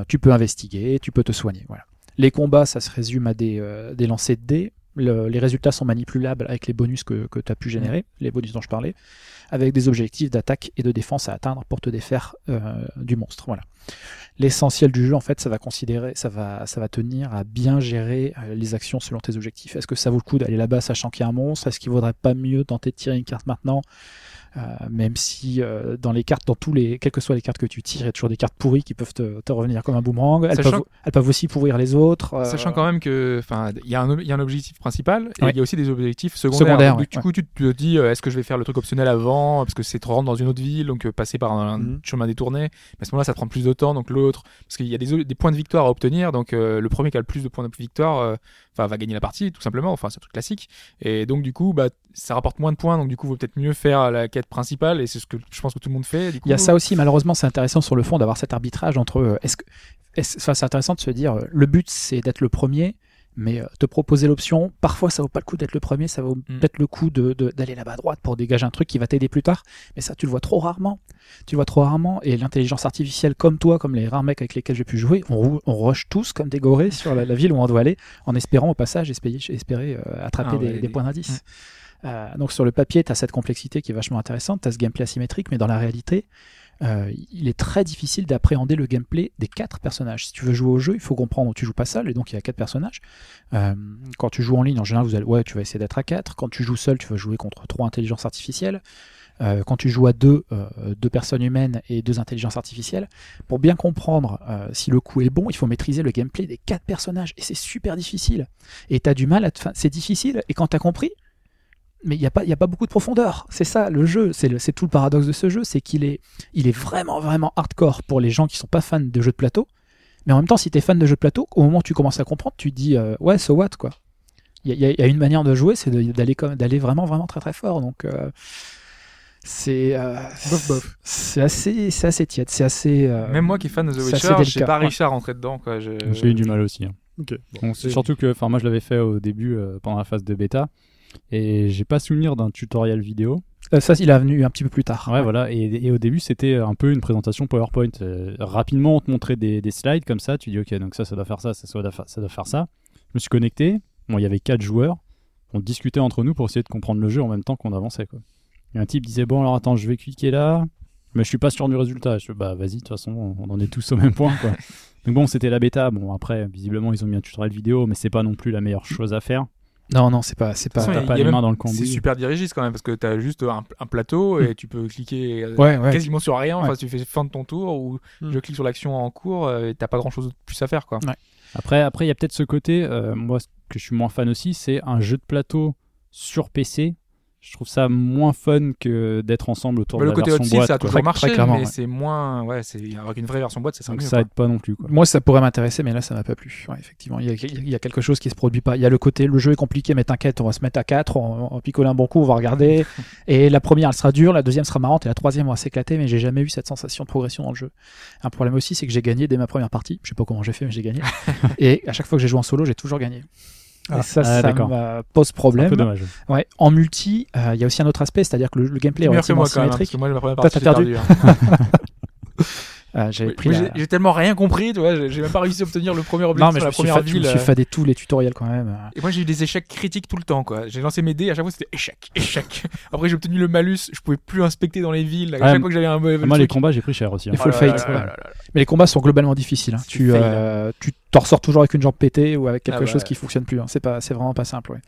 Tu peux investiguer, tu peux te soigner. Voilà. Les combats, ça se résume à des, euh, des lancers de dés. Le- les résultats sont manipulables avec les bonus que, que tu as pu générer, les bonus dont je parlais, avec des objectifs d'attaque et de défense à atteindre pour te défaire euh, du monstre. Voilà. L'essentiel du jeu, en fait, ça va considérer, ça va, ça va tenir à bien gérer euh, les actions selon tes objectifs. Est-ce que ça vaut le coup d'aller là-bas sachant qu'il y a un monstre? Est-ce qu'il vaudrait pas mieux tenter de tirer une carte maintenant? Même si euh, dans les cartes, dans tous les, quelles que soient les cartes que tu tires, il y a toujours des cartes pourries qui peuvent te, te revenir comme un boomerang. Elles, Sachant- peuvent, elles peuvent aussi pourrir les autres. euh, Sachant quand même que, enfin, il y, y a un objectif principal et Ouais. il y a aussi des objectifs secondaires. Secondaires, Donc, ouais, du coup, tu te dis, euh, est-ce que je vais faire le truc optionnel avant parce que c'est trop rentre dans une autre ville, donc euh, passer par un Mhm. chemin détourné. Mais à ce moment-là, ça te prend plus de temps, donc l'autre, parce qu'il y a des, des points de victoire à obtenir. Donc euh, le premier qui a le plus de points de victoire, euh, enfin, va gagner la partie, tout simplement. Enfin, c'est un truc classique. Et donc du coup, bah, ça rapporte moins de points, donc du coup, vaut peut-être mieux faire la quête principale et c'est ce que je pense que tout le monde fait. Du coup, Il y a ça aussi, malheureusement, c'est intéressant sur le fond d'avoir cet arbitrage entre. euh, Est-ce que, est-ce- enfin, c'est intéressant de se dire, euh, le but c'est d'être le premier, mais euh, te proposer l'option, parfois ça vaut pas le coup d'être le premier, ça vaut Mm. peut-être le coup de, de- d'aller là-bas à droite pour dégager un truc qui va t'aider plus tard. Mais ça, tu le vois trop rarement. Tu le vois trop rarement. Et l'intelligence artificielle, comme toi, comme les rares mecs avec lesquels j'ai pu jouer, on, on rush tous comme des gorées sur la, la ville où on doit aller, en espérant au passage espérer, espérer euh, attraper Ah des, ouais, des des- points d'indice. Euh, donc sur le papier, tu as cette complexité qui est vachement intéressante, tu as ce gameplay asymétrique, mais dans la réalité, euh, il est très difficile d'appréhender le gameplay des quatre personnages. Si tu veux jouer au jeu, il faut comprendre tu joues pas seul, et donc il y a quatre personnages. Euh, quand tu joues en ligne, en général, ouais, tu vas essayer d'être à quatre. Quand tu joues seul, tu vas jouer contre trois intelligences artificielles. Quand tu joues à deux, deux personnes humaines et deux intelligences artificielles, pour bien comprendre si le coup est bon, il faut maîtriser le gameplay des quatre personnages, et c'est super difficile. Et tu as du mal à te... c'est difficile, et quand tu as compris, mais il n'y a, pas- il y a pas beaucoup de profondeur. C'est ça le jeu, c'est le- c'est tout le paradoxe de ce jeu, c'est qu'il est, il est vraiment, vraiment hardcore pour les gens qui sont pas fans de jeux de plateau. Mais en même temps, si tu es fan de jeux de plateau, au moment où tu commences à comprendre, tu te dis, euh, ouais, so what, quoi. Il y, a- il y a- il y a une manière de jouer, c'est d'aller comme- d'aller vraiment, vraiment très, très fort. Donc, euh, c'est euh, c'est assez, c'est assez tiède, c'est assez. euh, Même moi qui est fan de The Witcher, j'ai pas réussi à rentrer dedans. Quoi. J'ai eu du mal aussi. hein. Bon, surtout que, enfin, moi je l'avais fait au début euh, pendant la phase de bêta et j'ai pas souvenir d'un tutoriel vidéo. euh, ça, il est venu un petit peu plus tard. Ouais, voilà. Et, et au début, c'était un peu une présentation PowerPoint. Euh, rapidement, on te montrait des, des slides comme ça. Tu dis, ok, donc ça, ça doit faire ça, ça, ça doit faire ça. Doit faire ça. Je me suis connecté. Bon, il y avait quatre joueurs. On discutait entre nous pour essayer de comprendre le jeu en même temps qu'on avançait. Quoi. Et un type disait, bon, alors attends, je vais cliquer là, mais je suis pas sûr du résultat. Je bah vas-y, de toute façon, on en est tous au même point. Quoi. donc bon, c'était la bêta. Bon, après, visiblement, ils ont mis un tutoriel vidéo, mais c'est pas non plus la meilleure chose à faire. Non, non, c'est pas, c'est pas. Façon, pas les même- mains dans le C'est cambouis. super dirigiste quand même parce que t'as juste un, un plateau et tu peux cliquer euh, Ouais, ouais. quasiment sur rien. Enfin, tu fais fin de ton tour ou Hmm. je clique sur l'action en cours euh, et t'as pas grand chose de plus à faire quoi. Après, après, il y a peut-être ce côté, euh, moi, ce que je suis moins fan aussi, c'est un jeu de plateau sur PC. Je trouve ça moins fun que d'être ensemble autour Bah, de le la côté version hot seat, boîte. ça a toujours Très- marché, très clairement, mais ouais. c'est moins. Ouais, c'est avec une vraie version boîte, ça Donc mieux. ça quoi. aide pas non plus. Quoi. Moi, ça pourrait m'intéresser, mais là, ça m'a pas plu. Ouais, effectivement, il y, a, il y a quelque chose qui se produit pas. Il y a le côté, le jeu est compliqué, mais t'inquiète, on va se mettre à 4, on, on picole un bon coup, on va regarder. et la première, elle sera dure, la deuxième sera marrante, et la troisième, on va s'éclater, mais j'ai jamais eu cette sensation de progression dans le jeu. Un problème aussi, c'est que j'ai gagné dès ma première partie. Je sais pas comment j'ai fait, mais j'ai gagné. et à chaque fois que j'ai joué en solo, j'ai toujours gagné. Ah. et ça, Ah, ça me pose C'est un problème. peu dommage. Ouais. En multi, euh, il y a aussi un autre aspect, c'est-à-dire que le, le gameplay est relativement moi quand même, hein, parce symétrique. que moi, ma première Toi, partie, t'as j'ai perdu. perdu. hein. Euh, J'avais Oui, pris moi, la- j'ai- tellement rien compris, tu vois, j'ai même pas réussi à obtenir le premier objectif Non, mais sur je la première fa- je me ville. suis euh. fadé tous les tutoriels quand même. Et moi j'ai eu des échecs critiques tout le temps quoi. J'ai lancé mes dés, à chaque fois c'était échec, échec. Après j'ai obtenu le malus, je pouvais plus inspecter dans les villes. À Ouais, chaque fois que j'avais un mauvais Moi, les combats, j'ai pris cher aussi. hein. Il faut le Oh là là fight, là ouais. là là là. Mais les combats sont globalement difficiles. hein. C'est Tu, fail. euh, tu t'en ressors toujours avec une jambe pétée ou avec quelque Ah bah chose ouais. qui fonctionne plus. hein. C'est pas, c'est vraiment pas simple. ouais.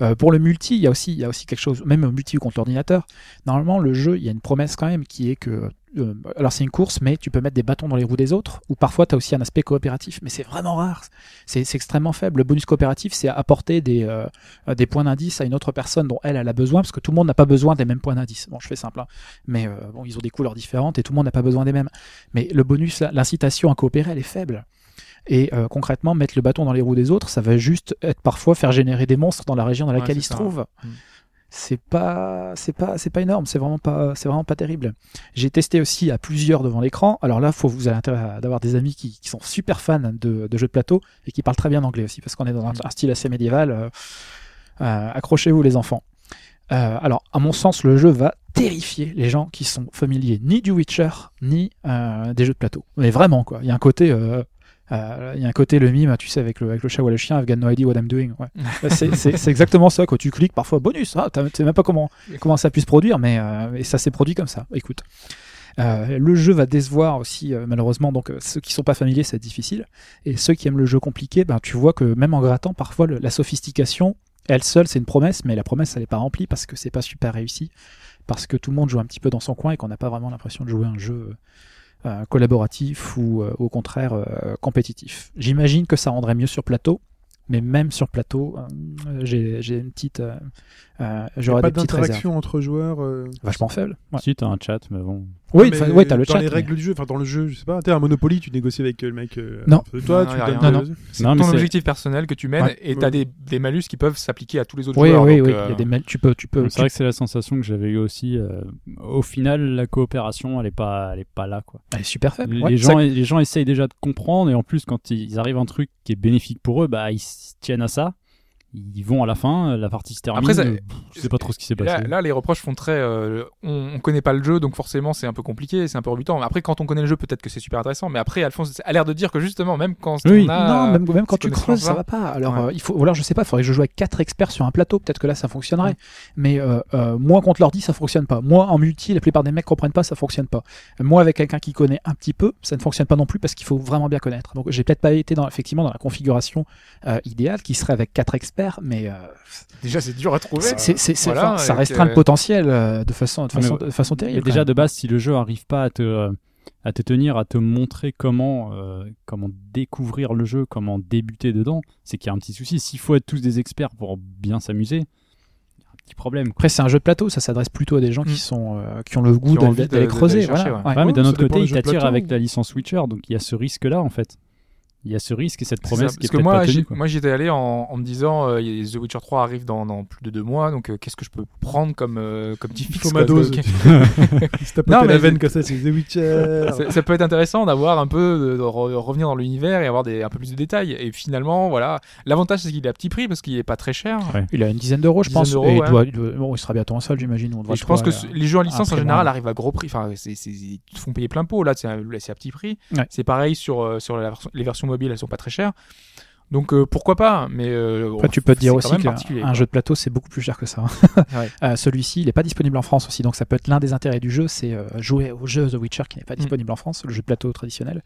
Euh, pour le multi, il y a aussi, il y a aussi quelque chose, même au multi ou contre l'ordinateur. Normalement, le jeu, il y a une promesse quand même qui est que, euh, alors c'est une course, mais tu peux mettre des bâtons dans les roues des autres. Ou parfois, tu as aussi un aspect coopératif, mais c'est vraiment rare. C'est extrêmement faible. Le bonus coopératif, c'est apporter des, euh, des points d'indice à une autre personne dont elle, elle a besoin, parce que tout le monde n'a pas besoin des mêmes points d'indice. Bon, je fais simple, hein. mais euh, bon, ils ont des couleurs différentes et tout le monde n'a pas besoin des mêmes. Mais le bonus, l'incitation à coopérer, elle est faible. Et euh, concrètement, mettre le bâton dans les roues des autres, ça va juste être parfois faire générer des monstres dans la région dans laquelle ils se trouvent. Mm. C'est pas, c'est pas, c'est pas énorme. C'est vraiment pas, c'est vraiment pas terrible. J'ai testé aussi à plusieurs devant l'écran. Alors là, faut vous avez intérêt d'avoir des amis qui, qui sont super fans de, de jeux de plateau et qui parlent très bien anglais aussi, parce qu'on est dans un, un style assez médiéval. euh, euh, accrochez-vous les enfants. Euh, alors, à mon sens, le jeu va terrifier les gens qui sont familiers ni du Witcher ni euh, des jeux de plateau. Mais vraiment, quoi. Il y a un côté, euh, euh, il y a un côté le mime, tu sais, avec le, avec le chat ou le chien, I've got no idea what I'm doing. Ouais. c'est, exactement ça. Quand tu cliques, parfois bonus. Ah, t'as- tu sais même pas comment comment ça a pu se produire, mais euh, et ça s'est produit comme ça. Écoute. Euh, le jeu va décevoir aussi malheureusement donc ceux qui sont pas familiers c'est difficile et ceux qui aiment le jeu compliqué ben tu vois que même en grattant parfois le- la sophistication elle seule c'est une promesse mais la promesse elle n'est pas remplie parce que c'est pas super réussi parce que tout le monde joue un petit peu dans son coin et qu'on n'a pas vraiment l'impression de jouer un jeu euh, collaboratif ou euh, au contraire euh, compétitif j'imagine que ça rendrait mieux sur plateau mais même sur plateau euh, j'ai une petite euh, euh, j'aurais pas des petites réserves d'interaction entre joueurs. euh, vachement faible ouais. Si, t'as un chat, mais bon. Oui, enfin, ouais, t'as le dans chat. les mais- règles du jeu, enfin dans le jeu, je sais pas, t'es un Monopoly, tu négocies avec euh, le mec. euh, Non. toi, Non, tu donnes Non, non. C'est ton objectif personnel que tu mènes Ouais. et t'as des, des malus qui peuvent s'appliquer à tous les autres Oui, joueurs. oui, donc, oui. euh, Il y a des mails. Tu peux, tu peux. C'est vrai que c'est la sensation que j'avais eu aussi. euh, au final, la coopération, elle est pas, elle est pas là, quoi. Elle est super faible. Les, Ouais, gens, ça- les gens essayent déjà de comprendre et en plus, quand ils arrivent à un truc qui est bénéfique pour eux, bah ils tiennent à ça. Ils vont à la fin, la partie se termine. Après, ça- je sais pas trop ce qui s'est Là, passé. là, les reproches font très. euh, on, on connaît pas le jeu, donc forcément, c'est un peu compliqué, c'est un peu rebutant. Après, quand on connaît le jeu, peut-être que c'est super intéressant. Mais après, Alphonse a l'air de dire que justement, même quand Oui. on a. non, même, même quand tu creuses, ça va pas. Alors, Ouais. euh, il faut, ou alors je sais pas, il faudrait que je joue avec quatre experts sur un plateau. Peut-être que là, ça fonctionnerait. Mais euh, euh, moi, contre l'ordi, ça fonctionne pas. Moi, en multi, la plupart des mecs comprennent pas, ça fonctionne pas. Moi, avec quelqu'un qui connaît un petit peu, ça ne fonctionne pas non plus parce qu'il faut vraiment bien connaître. Donc, j'ai peut-être pas été dans, effectivement dans la configuration euh, idéale qui serait avec quatre experts, mais euh, Déjà, c'est dur à trouver. c'est, c'est, c'est- c'est- Voilà, enfin, ça restreint euh, le potentiel euh, de façon, de Ah, façon, de façon terrible. déjà de base, si le jeu arrive pas à te, euh, à te tenir, à te montrer comment, euh, comment découvrir le jeu, comment débuter dedans, c'est qu'il y a un petit souci. S'il faut être tous des experts pour bien s'amuser, il y a un petit problème. quoi. Après, c'est un jeu de plateau, ça s'adresse plutôt à des gens Mm. qui sont, euh, qui ont le goût d'aller, creuser. chercher, voilà. ouais. Ouais. Ouais, mais d'un autre côté, il t'attire avec la licence Witcher, donc il y a ce risque-là en fait. Il y a ce risque et cette promesse ça, qui est parce que moi, pas tenue. moi j'y étais allé en, en me disant euh, The Witcher 3 arrive dans, dans plus de deux mois donc euh, qu'est-ce que je peux prendre comme euh, comme petit fixe quoi, dose. que- Si Non, mais la veine comme ça, c'est The Witcher. ça, ça peut être intéressant d'avoir un peu de, de re- revenir dans l'univers et avoir des, un peu plus de détails et finalement voilà l'avantage c'est qu'il est à petit prix parce qu'il est pas très cher Ouais. Il a une dizaine d'euros, je pense. et il, doit, il doit- bon, il sera bientôt en solde, j'imagine. je pense que les jeux en licence en général arrivent à gros prix enfin ils te font payer plein pot là c'est là, c'est à petit prix c'est pareil sur euh, sur les versions mobiles elles sont pas très chères donc euh, pourquoi pas mais euh, Après, tu peux te dire aussi qu'un jeu de plateau, c'est beaucoup plus cher que ça. Ouais. Euh, Celui-ci, il n'est pas disponible en France aussi, donc ça peut être l'un des intérêts du jeu, c'est jouer au jeu The Witcher qui n'est Mm. pas disponible en France, le jeu de plateau traditionnel.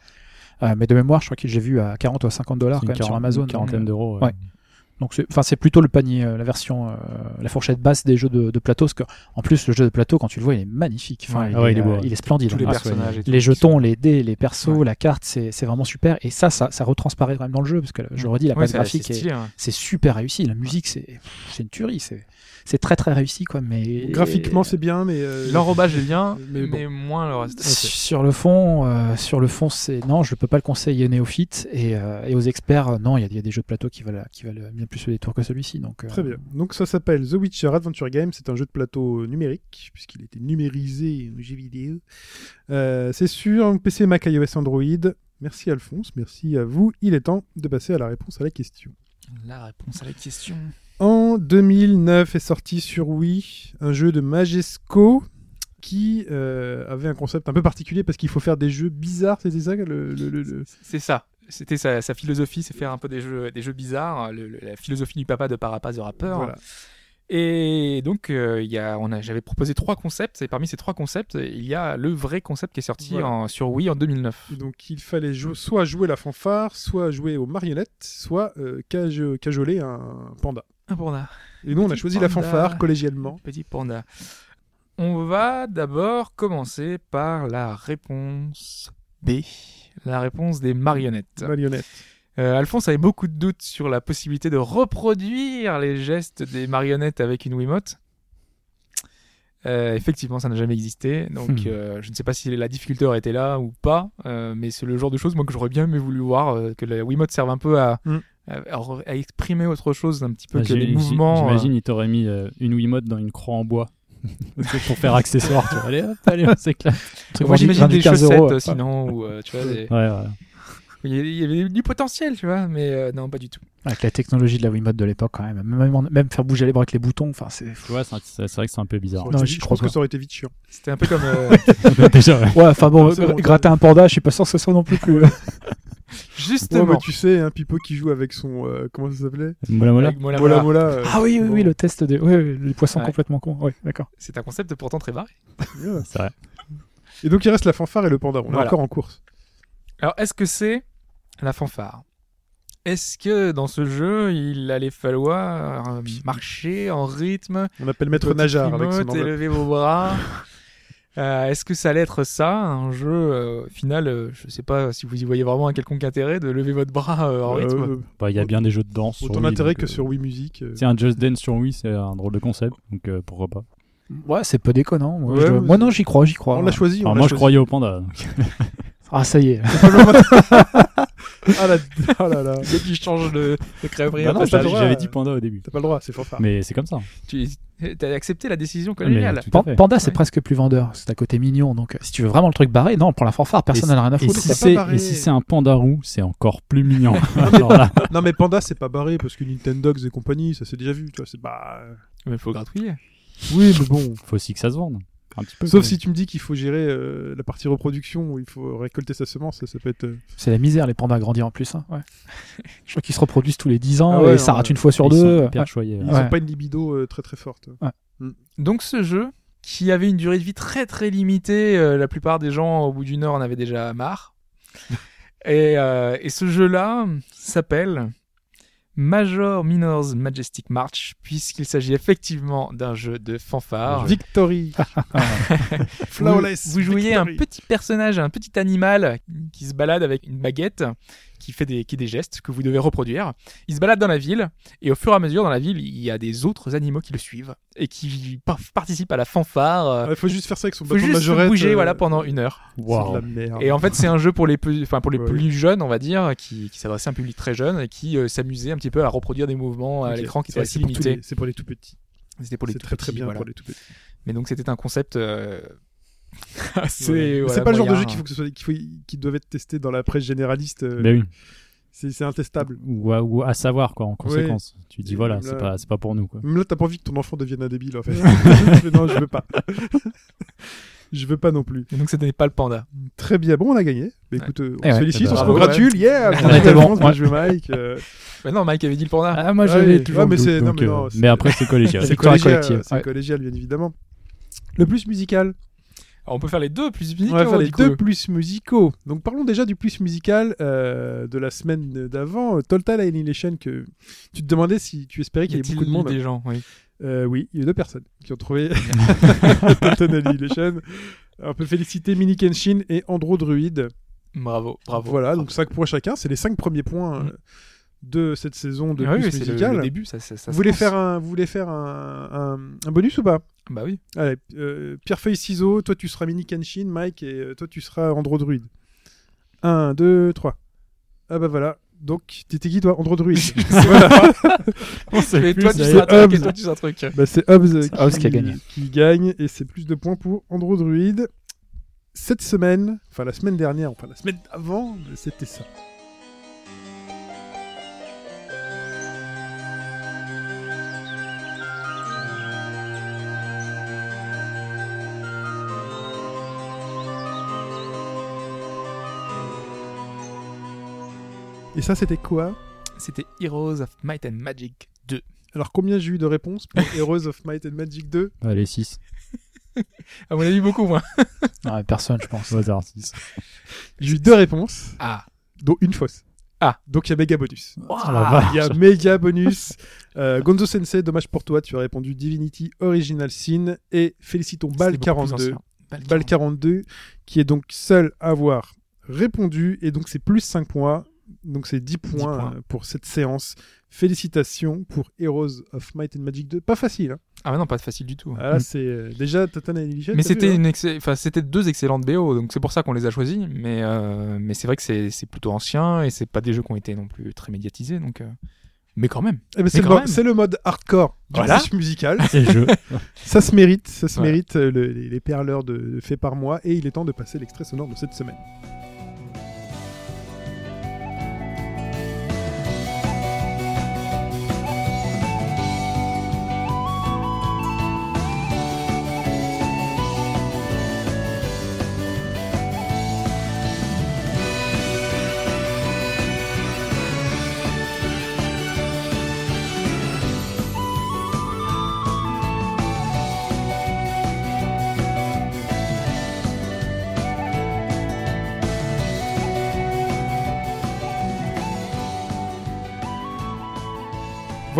Euh, mais de mémoire, je crois que j'ai vu à 40 ou à 50 dollars quand même sur Amazon. une quarantaine d'euros. ouais. Donc c'est, enfin c'est plutôt le panier, euh, la version, euh, la fourchette basse des jeux de, de plateau, parce que en plus le jeu de plateau quand tu le vois il est magnifique, enfin, Ouais. il, ouais, est, il est beau, euh, ouais. il est splendide. tous les hein. personnages et tout. les jetons, les dés, les persos, Ouais. la carte, c'est, c'est vraiment super. Et ça, ça, ça retransparaît quand même dans le jeu, parce que je le redis, la c'est- graphique c'est hein. c'est super réussi. La musique, c'est une tuerie. C'est, c'est très très réussi, quoi. Mais Graphiquement, c'est bien, mais. euh, l'enrobage est bien Mais moins le reste Sur le fond, euh, sur le fond, c'est non, je peux pas le conseiller aux néophytes et, euh, et aux experts. non, il y, a- y a des jeux de plateau qui valent, qui valent bien plus le détour que celui-ci. Donc euh, Très bien. Donc ça s'appelle The Witcher Adventure Game. C'est un jeu de plateau numérique puisqu'il était numérisé en jeu vidéo. Euh, c'est sur PC, Mac, iOS, Android. Merci Alphonse, merci à vous. Il est temps de passer à la réponse à la question. la réponse à la question En 2009 est sorti sur Wii un jeu de Majesco qui euh, avait un concept un peu particulier parce qu'il faut faire des jeux bizarres, c'était ça le, le- le- le- C'est ça. C'était sa, sa philosophie, c'est faire un peu des jeux, des jeux bizarres, la philosophie du papa de Parapaz the Rapper. Voilà. Et donc, euh, y a, on a, j'avais proposé trois concepts, et parmi ces trois concepts, il y a le vrai concept qui est sorti Voilà. en- sur Wii en 2009. Et donc il fallait jou- soit jouer la fanfare, soit jouer aux marionnettes, soit euh, cajoler un panda. Un panda. Et nous on a choisi la fanfare collégialement. Petit panda. On va d'abord commencer par la réponse B, la réponse des marionnettes. Marionnette. Euh, Alphonse avait beaucoup de doutes sur la possibilité de reproduire les gestes des marionnettes avec une Wiimote. Euh, effectivement, ça n'a jamais existé, donc Hmm. euh, je ne sais pas si la difficulté aurait été là ou pas, euh, mais c'est le genre de choses moi que j'aurais bien aimé voulu voir, euh, que la Wiimote serve un peu à, Hmm. À, à re- à exprimer autre chose un petit peu Bah, que les mouvements. J'imagine, il t'aurait mis euh, une Wiimote dans une croix en bois. C'est pour faire accessoire, tu vois. Allez, hop, allez, s'éclate. euh, moi j'imagine des chaussettes euh, sinon, ou euh, tu vois, des- Ouais, ouais. Il y avait- du potentiel, tu vois, mais euh, non, pas du tout. avec la technologie de la Wiimote de l'époque, quand même, même, faire bouger les bras avec les boutons, enfin c'est. Tu vois, c'est c'est vrai que c'est un peu bizarre. Non, je crois pense que ça aurait été vite chiant. C'était un peu comme. euh, Déjà, ouais. Ouais, enfin bon, gratter un panda, je suis pas sûr que ce soit non plus plus. justement. Ouais, tu sais, hein, Pipo qui joue avec son. euh, comment ça s'appelait? Mola Mola. Mola Mola Mola. Mola. euh, ah oui, oui, oui, le test des, ouais, ouais, les poissons Ouais. complètement cons. Ouais, d'accord. C'est un concept pourtant très varié. Yeah. C'est vrai. Et donc il reste la fanfare et le panda. On est encore en course. Alors, est-ce que c'est la fanfare Est-ce que dans ce jeu, il allait falloir euh, marcher en rythme, On appelle Maître Najar avec son élever vos bras? Euh, Est-ce que ça allait être ça, un jeu euh, au final euh, Je sais pas si vous y voyez vraiment un quelconque intérêt de lever votre bras euh, en rythme? euh, Bah, Il y a bien des jeux de danse. Autant d'intérêt que euh, sur Wii Music. euh. C'est un Just Dance sur Wii, c'est un drôle de concept, donc euh, pourquoi pas. Ouais, c'est peu déconnant. Moi, Ouais, je- mais moi c'est- non, j'y crois, j'y crois. On l'a choisi. On moi, je croyais au panda. Ah, ça y est. Ah là, oh là là. Dès qu'il change de, de crèverie, Bah le j'avais dit panda au début. T'as pas le droit, c'est fanfare. Mais c'est comme ça. tu as accepté la décision à Pan-. Panda, c'est Ouais. presque plus vendeur. C'est à côté mignon. Donc, euh, si tu veux vraiment le truc barré, non, pour la fanfare, personne Et n'en a rien à Et foutre. si c'est et si c'est un panda roux, c'est encore plus mignon. Non mais Panda c'est pas barré parce que Nintendogs et compagnie, ça s'est déjà vu, tu vois, c'est pas. Mais il faut gratouiller. Oui mais bon. faut aussi que ça se vende. Un petit peu. Sauf si tu me dis qu'il faut gérer euh, la partie reproduction où il faut récolter sa semence, ça, ça peut être. euh, C'est la misère, les pandas à grandir en plus. hein, ouais. Je crois qu'ils se reproduisent tous les 10 ans Ah ouais, et ça non, rate ouais. une fois sur. Ils deux. sont hyper Ouais. choyés. Ils Ouais. ont pas une libido euh, très très forte. Donc ce jeu, qui avait une durée de vie très très limitée, euh, la plupart des gens au bout d'une heure en avaient déjà marre. et, euh, et ce jeu-là s'appelle Major Minors Majestic March, puisqu'il s'agit effectivement d'un jeu de fanfare. Victory. Vous, Flawless. vous jouiez un victory. petit personnage, un petit animal qui se balade avec une baguette, qui fait des, qui des gestes que vous devez reproduire. Il se balade dans la ville, et au fur et à mesure dans la ville, il y a des autres animaux qui le suivent et qui par- participent à la fanfare. euh, Il faut juste faire ça avec son faut bâton juste majorette. bouger euh, voilà pendant une heure. Merde. Et en fait, c'est un jeu pour les plus, enfin pour les Ouais. plus jeunes, on va dire, qui, qui s'adressait à un public très jeune et qui euh, s'amusait un petit peu à reproduire des mouvements à l'écran qui étaient Ouais, assez c'est pour tous limités. les- C'est pour les tout petits. C'était pour les tout très très petits, bien voilà. pour les tout petits. Mais donc c'était un concept euh, Ouais. Mais voilà, c'est pas le genre de jeu qu'il faut que ce soit, qui doivent être testés dans la presse généraliste. euh, Ben oui. C'est intestable. Ou à, ou à savoir quoi en conséquence. Tu dis Et voilà, là- c'est pas c'est pas pour nous quoi. Même là, t'as pas envie que ton enfant devienne un débile en fait. Mais non, je veux pas. je veux pas non plus. Et donc c'était pas le panda. Très bien. Bon, on a gagné. Bah, écoute, euh, on Eh se ouais. félicite, on se congratule. Yeah, On a été bon, Bien ouais. joué, Mike. euh, Mais non, Mike avait dit le panda. Ah, moi, j'avais ouais, toujours. mais doute. non, Donc, mais non, c'est- mais après c'est collégial. C'est collégial, bien évidemment. Le plus musical. Alors, on peut faire les deux plus musicaux. On va faire les deux plus musicaux. Donc parlons déjà du plus musical euh, de la semaine d'avant, euh, Total Annihilation, que tu te demandais si tu espérais qu'il y ait beaucoup de monde. des gens, oui. Euh, oui, il y a deux personnes qui ont trouvé Total Annihilation. On peut féliciter Mini Kenshin et Andro Druid. Bravo, bravo. Voilà, bravo. donc 5 points chacun. C'est les 5 premiers points Mm. De cette saison de Ah oui, c'est le, début, ça, ça, ça vous, voulez faire un, vous voulez faire un, un- un bonus ou pas? Bah oui. Allez, euh, pierre, feuille, ciseaux, toi tu seras Mini Kenshin, Mike, et euh, toi tu seras Andro Druid. 1, 2, 3. Ah bah voilà. Donc, t'étais qui toi? Andro Druid. voilà. Mais toi, tu c'est seras truc et toi, tu seras un truc. Bah, c'est Hobbs, Hobbs qui a gagné. qui gagne, et c'est plus de points pour Andro Druid. Cette semaine, enfin la semaine dernière, enfin la semaine avant, c'était ça. Et ça, c'était quoi C'était Heroes of Might and Magic 2. Alors, combien j'ai eu de réponses pour Heroes of Might and Magic 2 Allez 6. À mon avis, beaucoup moins. Ouais, personne, je pense. Au hasard 6. J'ai eu deux réponses, Ah. dont une fausse. Ah. Donc, il y a méga bonus. la Il y a méga bonus. Euh, Gonzo Sensei, dommage pour toi, tu as répondu Divinity Original Sin. Et félicitons Bal C'était beaucoup plus 42. ancien. Bal Bal 42, qui est donc seul à avoir répondu. Et donc, c'est plus 5 points. Donc, c'est 10 points, points. euh, pour cette séance. Félicitations pour Heroes of Might and Magic 2. Pas facile. Hein. Ah bah non, pas facile du tout. Ah, là, Mm. c'est euh, déjà Total Annihilation. Mais c'était hein une excell- enfin c'était deux excellentes BO, donc c'est pour ça qu'on les a choisis. Mais euh, mais c'est vrai que c'est c'est plutôt ancien et c'est pas des jeux qui ont été non plus très médiatisés, donc. euh, Mais quand même. Eh ben, c'est Mais le, quand mo- même. c'est le mode hardcore du Voilà. musical. C'est le jeu. Ça se mérite, ça se Ouais. mérite le- les, les perleurs de, faits par mois et il est temps de passer l'extrait sonore de cette semaine.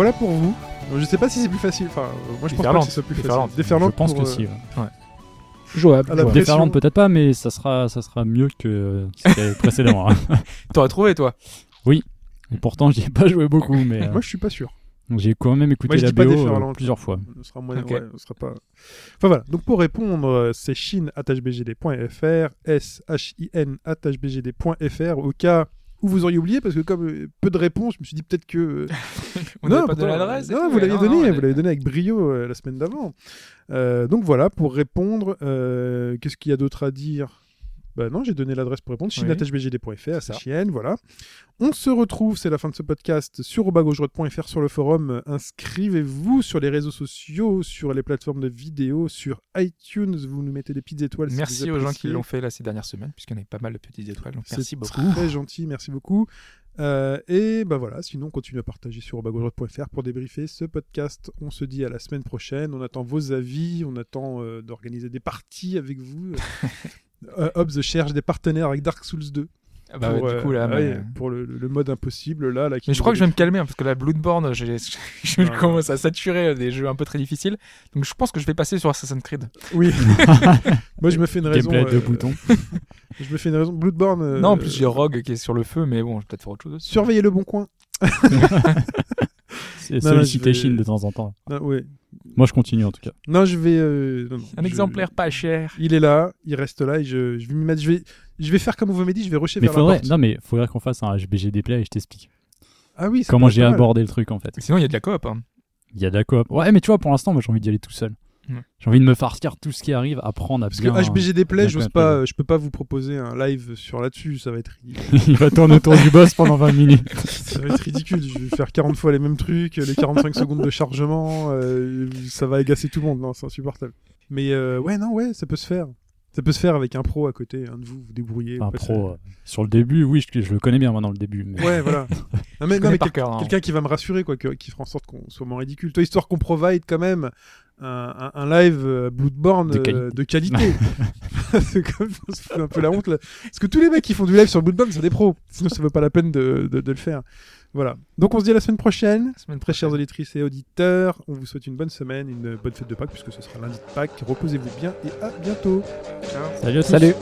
Voilà pour vous. Je sais pas si c'est plus facile. Enfin, euh, moi je pense pas que ce soit plus facile. Déferlante Je pense pour, que euh, si. ouais. Jouable. À la jouable. Déferlante peut-être pas, mais ça sera, ça sera mieux que ce avait précédemment. hein. T'aurais trouvé toi Et pourtant, j'y ai pas joué beaucoup, mais euh, Moi je suis pas sûr. Donc, J'ai quand même écouté Moi, la BO euh, plusieurs fois. On sera moins, Ok. ouais, on sera pas. Enfin voilà. Donc pour répondre, euh, c'est chine@bgd.fr, s h i n@bgd.fr au cas où vous auriez oublié parce que comme euh, peu de réponses, je me suis dit peut-être que euh, On n'a pas pourtant, et Non, vous l'aviez non, donné, non, vous l'avez donné avec brio euh, la semaine d'avant. Euh, donc voilà, pour répondre, qu'est-ce qu'il y a d'autre à dire? Bah non, j'ai donné l'adresse pour répondre, Oui. chine.bgd.fr, à sa ça. chienne, voilà. On se retrouve, c'est la fin de ce podcast, sur obagaugedroite.fr sur le forum. Inscrivez-vous sur les réseaux sociaux, sur les plateformes de vidéos, sur iTunes, vous nous mettez des petites étoiles. Merci aux gens qui l'ont fait là ces dernières semaines, puisqu'on avait pas mal de petites étoiles. Donc merci C'est beaucoup. Très gentil, merci beaucoup. Euh, et bah voilà, sinon on continue à partager sur obagaugedroite.fr pour débriefer ce podcast. On se dit à la semaine prochaine. On attend vos avis, on attend euh, d'organiser des parties avec vous. euh, Hobbs cherche des partenaires avec Dark Souls 2 Ah bah pour, ouais, du coup là. euh, mais... pour le, le mode impossible là. là qui Mais je crois que je vais me calmer hein, parce que la Bloodborne, je Ah. commence à saturer euh, des jeux un peu très difficiles. Donc je pense que je vais passer sur Assassin's Creed. Oui. Moi je me fais une raison. Gameplay de euh, boutons. Je me fais une raison. Bloodborne. euh, Non, en plus j'ai Rogue qui est sur le feu, mais bon, je vais peut-être faire autre chose aussi. Surveillez le bon coin. C'est solliciter Chine de temps en temps. Non, ouais. Moi, je continue en tout cas. non je vais. euh, non, non, Un je- exemplaire pas cher. Il est là, il reste là et je, je vais m'y mettre. Je vais, je vais faire comme vous m'avez dit, je vais rusher Mais vers faudrait, la porte. non, mais faudrait qu'on fasse un HBG Play et je t'explique Ah oui, comment j'ai abordé le truc en fait. Sinon il y a de la coop. hein. Il y a de la coop. Ouais, mais tu vois, pour l'instant, moi j'ai envie d'y aller tout seul. Ouais. J'ai envie de me farcir tout ce qui arrive, apprendre à Parce bien. que HBGD Play, bien j'ose pas, je peux pas vous proposer un live sur là-dessus, ça va être ridicule. Il va tourner autour du boss pendant 20 minutes. ça va être ridicule. Je vais faire 40 fois les mêmes trucs, les 45 secondes de chargement, euh, ça va agacer tout le monde. Non, c'est insupportable. Mais euh, ouais, non, ouais, ça peut se faire. Ça peut se faire avec un pro à côté, un de vous, vous débrouillez. Un pro. euh, Sur le début, oui, je, je le connais bien maintenant le début. Mais... Ouais, voilà. Non, mais, hein. quelqu'un qui va me rassurer, quoi, que- qui fera en sorte qu'on soit moins ridicule. Toi, histoire qu'on provide quand même un, live euh, Bloodborne De euh, qualité. de qualité. c'est comme on se fout un peu la honte là. Parce que tous les mecs qui font du live sur Bloodborne, c'est des pros. Sinon, ça vaut pas la peine de, de- de le faire. Voilà. Donc, on se dit à la semaine prochaine. Semaine Très chères prochaine. auditrices et auditeurs, on vous souhaite une bonne semaine, une bonne fête de Pâques, puisque ce sera lundi de Pâques. Reposez-vous bien et à bientôt. Ciao. Salut à tous. Salut